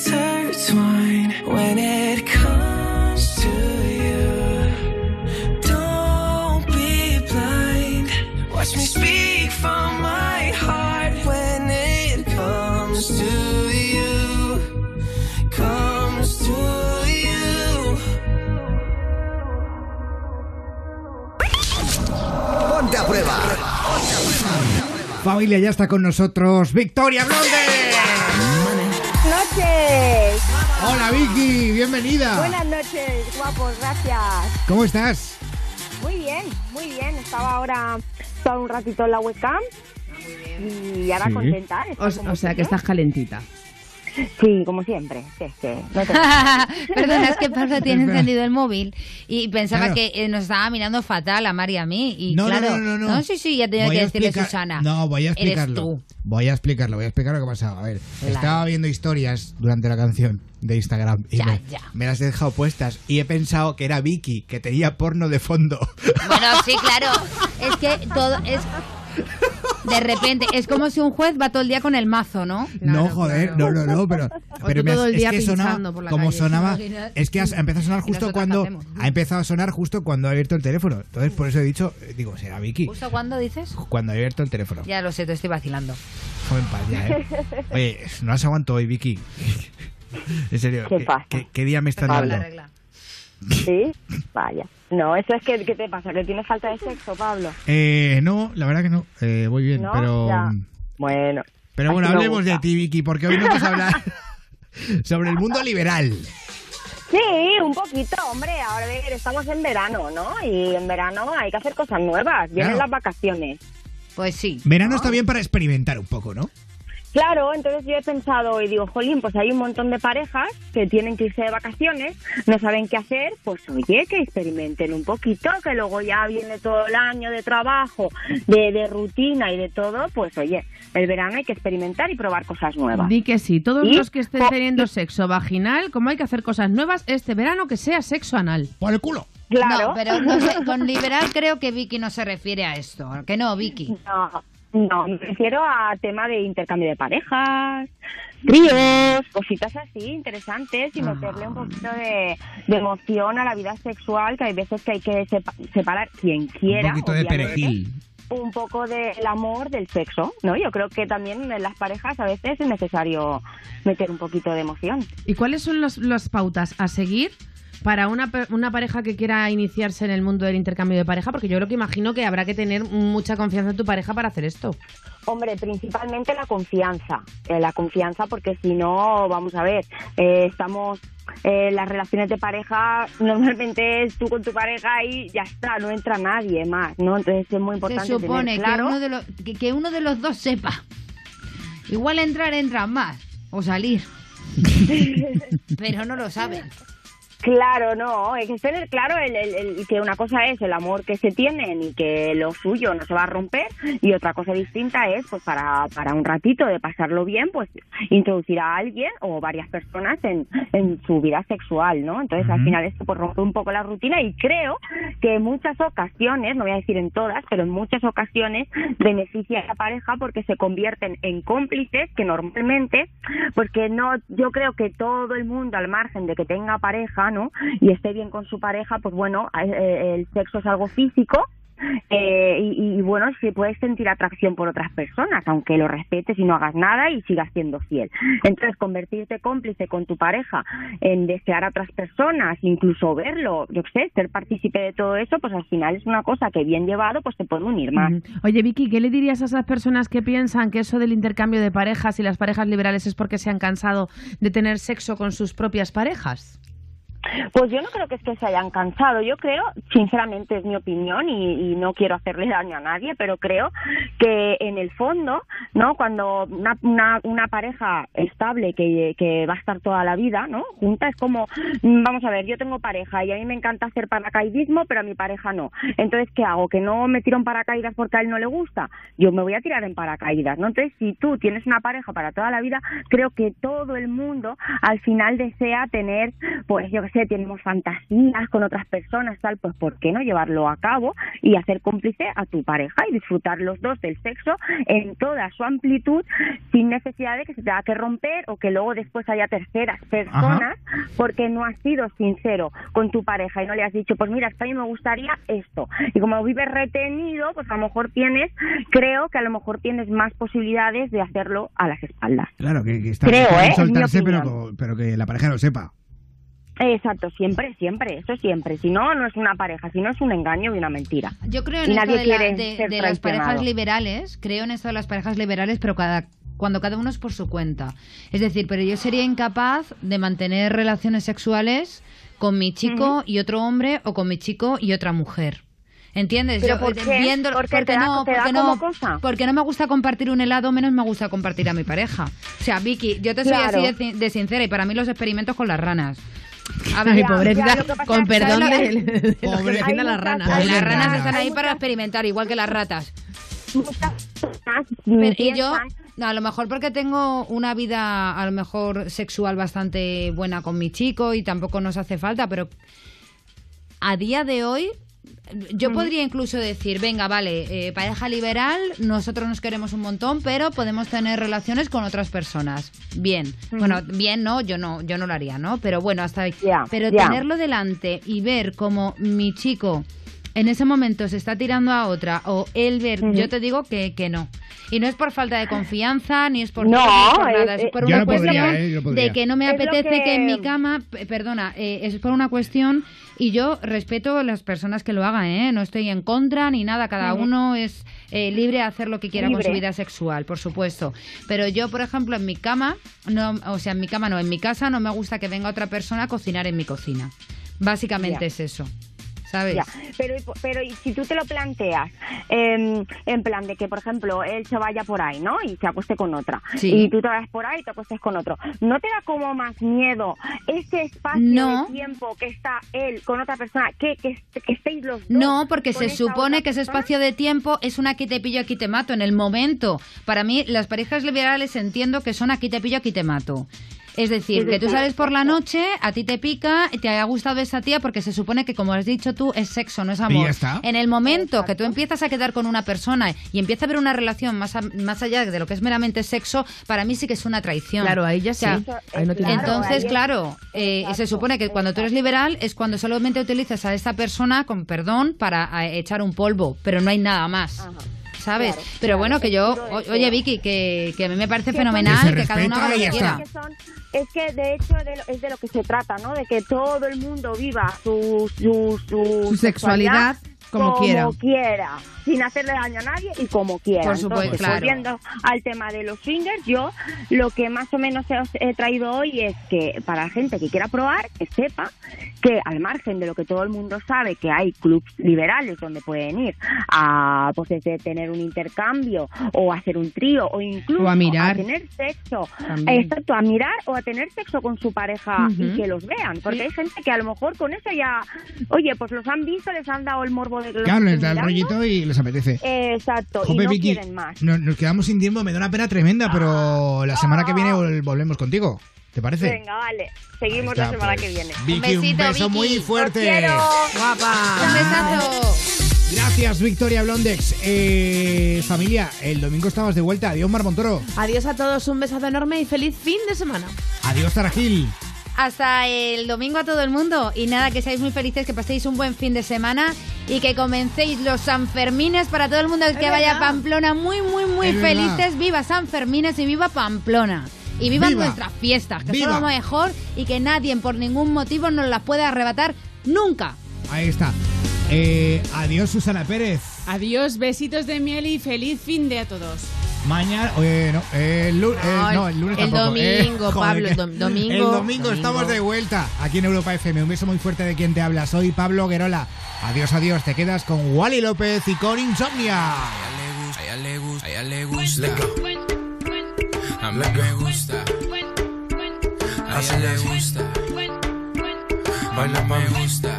When it comes to you, don't be blind. Watch me speak from my heart when it comes to you. Comes to you. Ponte a prueba. Familia, ya está con nosotros Victoria Blonde. Noches. Hola Vicky, bienvenida. Buenas noches, guapos, gracias. ¿Cómo estás? Muy bien, muy bien. Estaba ahora todo un ratito en la webcam. Y ahora Sí. contenta. ¿eh? O, o sea que estás calentita. Sí, como siempre. Sí, es que no te- Perdona, es que Pablo tiene encendido el móvil y pensaba Claro. que eh, nos estaba mirando fatal a Mari y a mí. Y No, no, claro, no, no, no. sí, sí, ya tenía Voy que decirle explicar- Susana. No, voy a Eres explicarlo. tú. Voy a explicarlo, voy a explicar lo que ha pasado. A ver, Claro. estaba viendo historias durante la canción de Instagram y Ya, me, ya. me las he dejado puestas y he pensado que era Vicky, que tenía porno de fondo. Bueno, sí, claro. Es que todo es. De repente, es como si un juez va todo el día con el mazo, ¿no? no, joder, no, no, no, pero, pero me has- todo el es que sonaba pinchando por la como calle, sonaba, es que has- ha empezado a sonar ¿Y justo cuando hacemos? ha empezado a sonar justo cuando ha abierto el teléfono. Entonces, por eso he dicho, eh, digo, será Vicky. ¿Justo cuándo dices? Cuando ha abierto el teléfono. Ya lo sé, te estoy vacilando. Joven paz, ya, ¿eh? Oye, no las aguanto hoy, Vicky. En serio, ¿Qué ¿qué, pasa? qué- qué día me están dando? Sí, vaya. No, eso es que, ¿qué te pasa? ¿Que tienes falta de sexo, Pablo? Eh, no, la verdad que no. Eh, voy bien, ¿No? pero. Ya. Bueno. Pero bueno, hablemos de ti, Vicky, porque hoy no vamos a hablar. sobre el mundo liberal. Sí, un poquito, hombre. Ahora a ver, estamos en verano, ¿no? Y en verano hay que hacer cosas nuevas. Vienen Claro. las vacaciones. Pues sí. Verano está bien para experimentar un poco, ¿no? Claro, entonces yo he pensado y digo, jolín, pues hay un montón de parejas que tienen que irse de vacaciones, no saben qué hacer, pues oye, que experimenten un poquito, que luego ya viene todo el año de trabajo, de, de rutina y de todo, pues oye, el verano hay que experimentar y probar cosas nuevas. Di que sí, todos Y- los que estén teniendo sexo vaginal, como hay que hacer cosas nuevas este verano, que sea sexo anal. Por el culo. Claro. No, pero no sé, con liberal creo que Vicky no se refiere a esto. Que no, Vicky. No, no, me refiero a tema de intercambio de parejas, tríos, cositas así interesantes y meterle un poquito de, de emoción a la vida sexual, que hay veces que hay que sepa- separar quien quiera. un poquito de perejil. Un poco del amor del sexo, ¿no? Yo creo que también en las parejas a veces es necesario meter un poquito de emoción. ¿Y cuáles son los- las pautas a seguir para una, pe- una pareja que quiera iniciarse en el mundo del intercambio de pareja? Porque yo creo que imagino que habrá que tener mucha confianza en tu pareja para hacer esto. Hombre, principalmente la confianza, eh, la confianza porque si no, vamos a ver, eh, estamos, eh, las relaciones de pareja normalmente es tú con tu pareja y ya está, no entra nadie más, ¿no? Entonces es muy importante Se supone tener claro. que, uno de los, que, que uno de los dos sepa. Igual entrar entra más o salir. Pero no lo saben. Claro, no, hay que tener claro el, el- el- que una cosa es el amor que se tienen y que lo suyo no se va a romper y otra cosa distinta es pues para, para un ratito de pasarlo bien pues introducir a alguien o varias personas en, en su vida sexual, ¿no? Entonces al final esto pues rompe un poco la rutina y creo que en muchas ocasiones, no voy a decir en todas, pero en muchas ocasiones beneficia a la pareja porque se convierten en cómplices que normalmente, pues que no, yo creo que todo el mundo al margen de que tenga pareja, Y esté bien con su pareja, pues bueno, eh, el sexo es algo físico. eh, y, bueno, si puedes sentir atracción por otras personas, aunque lo respetes y no hagas nada y sigas siendo fiel. Entonces, convertirte cómplice con tu pareja en desear a otras personas, incluso verlo, yo sé, ser partícipe de todo eso, pues al final es una cosa que bien llevado, pues te puede unir más. Oye, Vicky, ¿qué le dirías a esas personas que piensan que eso del intercambio de parejas y las parejas liberales es porque se han cansado de tener sexo con sus propias parejas? Pues yo no creo que es que se hayan cansado. Yo creo, sinceramente es mi opinión y, no quiero hacerle daño a nadie, pero creo que en el fondo, ¿no? Cuando una, una, una pareja estable que, que va a estar toda la vida, ¿no? Junta es como, mm, vamos a ver, yo tengo pareja y a mí me encanta hacer paracaidismo, pero a mi pareja no. Entonces, ¿qué hago? ¿Que no me tiro en paracaídas porque a él no le gusta? Yo me voy a tirar en paracaídas, ¿no? Entonces, si tú tienes una pareja para toda la vida, creo que todo el mundo al final desea tener, pues yo sé, tenemos fantasías con otras personas, tal, pues ¿por qué no llevarlo a cabo y hacer cómplice a tu pareja y disfrutar los dos del sexo en toda su amplitud sin necesidad de que se tenga que romper o que luego después haya terceras personas porque no has sido sincero con tu pareja y no le has dicho, pues mira, es que a mí me gustaría esto. Y como vives retenido, pues a lo mejor tienes, creo que a lo mejor tienes más posibilidades de hacerlo a las espaldas. Claro, que, que está Creo, bien ¿eh? Es soltarse, pero, pero que la pareja lo sepa. Exacto, siempre, siempre, eso siempre. Si no, no es una pareja, si no es un engaño y una mentira. Yo creo en Y esto de, la- quiere de- ser de las parejas liberales, creo en esto de las parejas liberales, pero cada cuando cada uno es por su cuenta. Es decir, pero yo sería incapaz de mantener relaciones sexuales con mi chico y otro hombre o con mi chico y otra mujer. ¿Entiendes? ¿Pero Yo, por eh, qué? viendo- ¿Porque da- no, porque como no, cosa? porque no me gusta compartir un helado, menos me gusta compartir a mi pareja. O sea, Vicky, yo te soy Claro. así de, de sincera y para mí los experimentos con las ranas. A Ay, ya, pobrecita, ya, con perdón ¿sabes lo- de, de Pobre. las ranas. Las ranas están ahí para experimentar, igual que las ratas. Pero- y yo, no, a lo mejor porque tengo una vida, a lo mejor sexual bastante buena con mi chico y tampoco nos hace falta, pero a día de hoy yo podría incluso decir, venga, vale, eh, pareja liberal, nosotros nos queremos un montón, pero podemos tener relaciones con otras personas. Bien. Bueno, bien no, yo no, yo no lo haría, ¿no? Pero bueno, hasta ahí. pero tenerlo delante y ver como mi chico en ese momento se está tirando a otra o él ver, yo te digo que, que no. Y no es por falta de confianza, ni es por, No, es por nada, es- es por una no podría, cuestión ¿eh? De que no me Es apetece que... que- en mi cama, perdona, eh, es por una cuestión y yo respeto a las personas que lo hagan, ¿eh? No estoy en contra ni nada, cada uno es eh, libre de hacer lo que quiera con su vida sexual, por supuesto. Pero yo, por ejemplo, en mi cama, no, o sea, en mi cama no, en mi casa no me gusta que venga otra persona a cocinar en mi cocina. Básicamente Ya. es eso, ¿sabes? Ya, pero, pero y si tú te lo planteas em, en plan de que, por ejemplo, él se vaya por ahí, ¿no? Y se acueste con otra. Sí. Y tú te vayas por ahí y te acuestes con otro. ¿No te da como más miedo ese espacio No. de tiempo que está él con otra persona, que, que, que estéis los dos? No, porque se supone que ese espacio de tiempo es un aquí te pillo, aquí te mato, en el momento. Para mí, las parejas liberales entiendo que son aquí te pillo, aquí te mato. Es decir, que tú sales por la noche, a ti te pica, y te ha gustado esa tía porque se supone que, como has dicho tú, es sexo, no es Y amor. ya está. En el momento que tú empiezas a quedar con una persona y empieza a haber una relación más, a- más allá de lo que es meramente sexo, para mí sí que es una traición. Claro, ahí ya O sea, sí. Ahí no tiene entonces, claro, eh, se supone que cuando tú eres liberal es cuando solamente utilizas a esta persona, con perdón, para eh, echar un polvo, pero no hay nada más. ¿Sabes? Claro, pero claro, bueno, que yo, o- oye Vicky, que, que a mí me parece Que fenomenal que, cada uno haga lo que quiera. son- es que de hecho de lo- es de lo que se trata, ¿no? De que todo el mundo viva su, su, su, Su sexualidad como quiera. quiera, sin hacerle daño a nadie y como quiera. Por supuesto, Entonces, claro. volviendo al tema de los fingers, yo lo que más o menos os he traído hoy es que para la gente que quiera probar, que sepa que al margen de lo que todo el mundo sabe, que hay clubs liberales donde pueden ir a pues desde tener un intercambio o hacer un trío o incluso O a mirar. tener sexo, exacto, a mirar o a tener sexo con su pareja y que los vean, porque hay gente que a lo mejor con eso ya, oye, pues los han visto, les han dado el morbo de los Claro, les da el rollito y les apetece. Eh, Exacto, y no Vicky, quieren más. Nos, nos quedamos sin tiempo, me da una pena tremenda, pero la semana que viene vol- volvemos contigo. ¿Te parece? Venga, vale, seguimos está, la semana pues. que viene. Vicky, un, besito, beso Vicky. muy fuerte. Guapa. Un besazo. Gracias, Victoria Blondex. Eh, familia, el domingo estabas de vuelta. Adiós, Mar Montoro. Adiós a todos, un besazo enorme y feliz fin de semana. Adiós, Tarajil. Hasta el domingo a todo el mundo. Y nada, que seáis muy felices, que paséis un buen fin de semana y que comencéis los Sanfermines para todo el mundo que vaya a Pamplona. Muy, muy, muy Es verdad. felices. Viva Sanfermines y viva Pamplona. Y vivan Viva. nuestras fiestas, que Viva. son lo mejor y que nadie por ningún motivo nos las puede arrebatar nunca. Ahí está. Eh, adiós, Susana Pérez. Adiós, besitos de miel y feliz fin de a todos. Mañana, eh, no, el, lu- eh, no, el lunes el tampoco. eh, domingo, joder, Pablo, el dom- domingo, El domingo, domingo. estamos de vuelta aquí en Europa FM. Un beso muy fuerte de quien te habla. Soy Pablo Guerola. Adiós, adiós. Te quedas con Wally López y con Insomnia. A ella le gusta, a ella le gusta. A mí me gusta. A ella le gusta. Baila me gusta.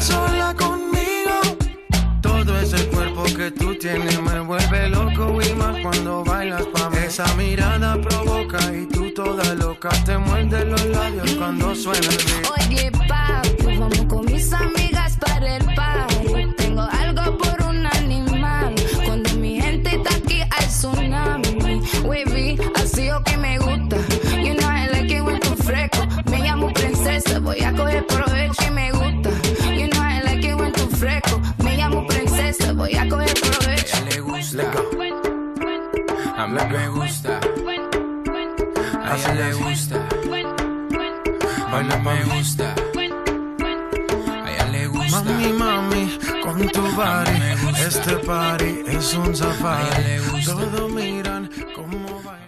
Sola conmigo. Todo ese cuerpo que tú tienes me vuelve loco y más cuando bailas pa' mí. Esa mirada provoca y tú toda loca te muerde los labios cuando suena el beat. Oye, papi, vamos con mis amigas para el party. Tengo algo por un animal. Cuando mi gente está aquí, hay tsunami. Wavy, así o que me gusta. You know I like it when tú fresco. Me llamo princesa, voy a coger provecho voy a coger provecho. A ella le gusta. A mí me gusta. A ella le gusta. Baila me gusta. A ella le gusta. Mami, mami, con tu body. Este party es un safari. Todos miran cómo baila.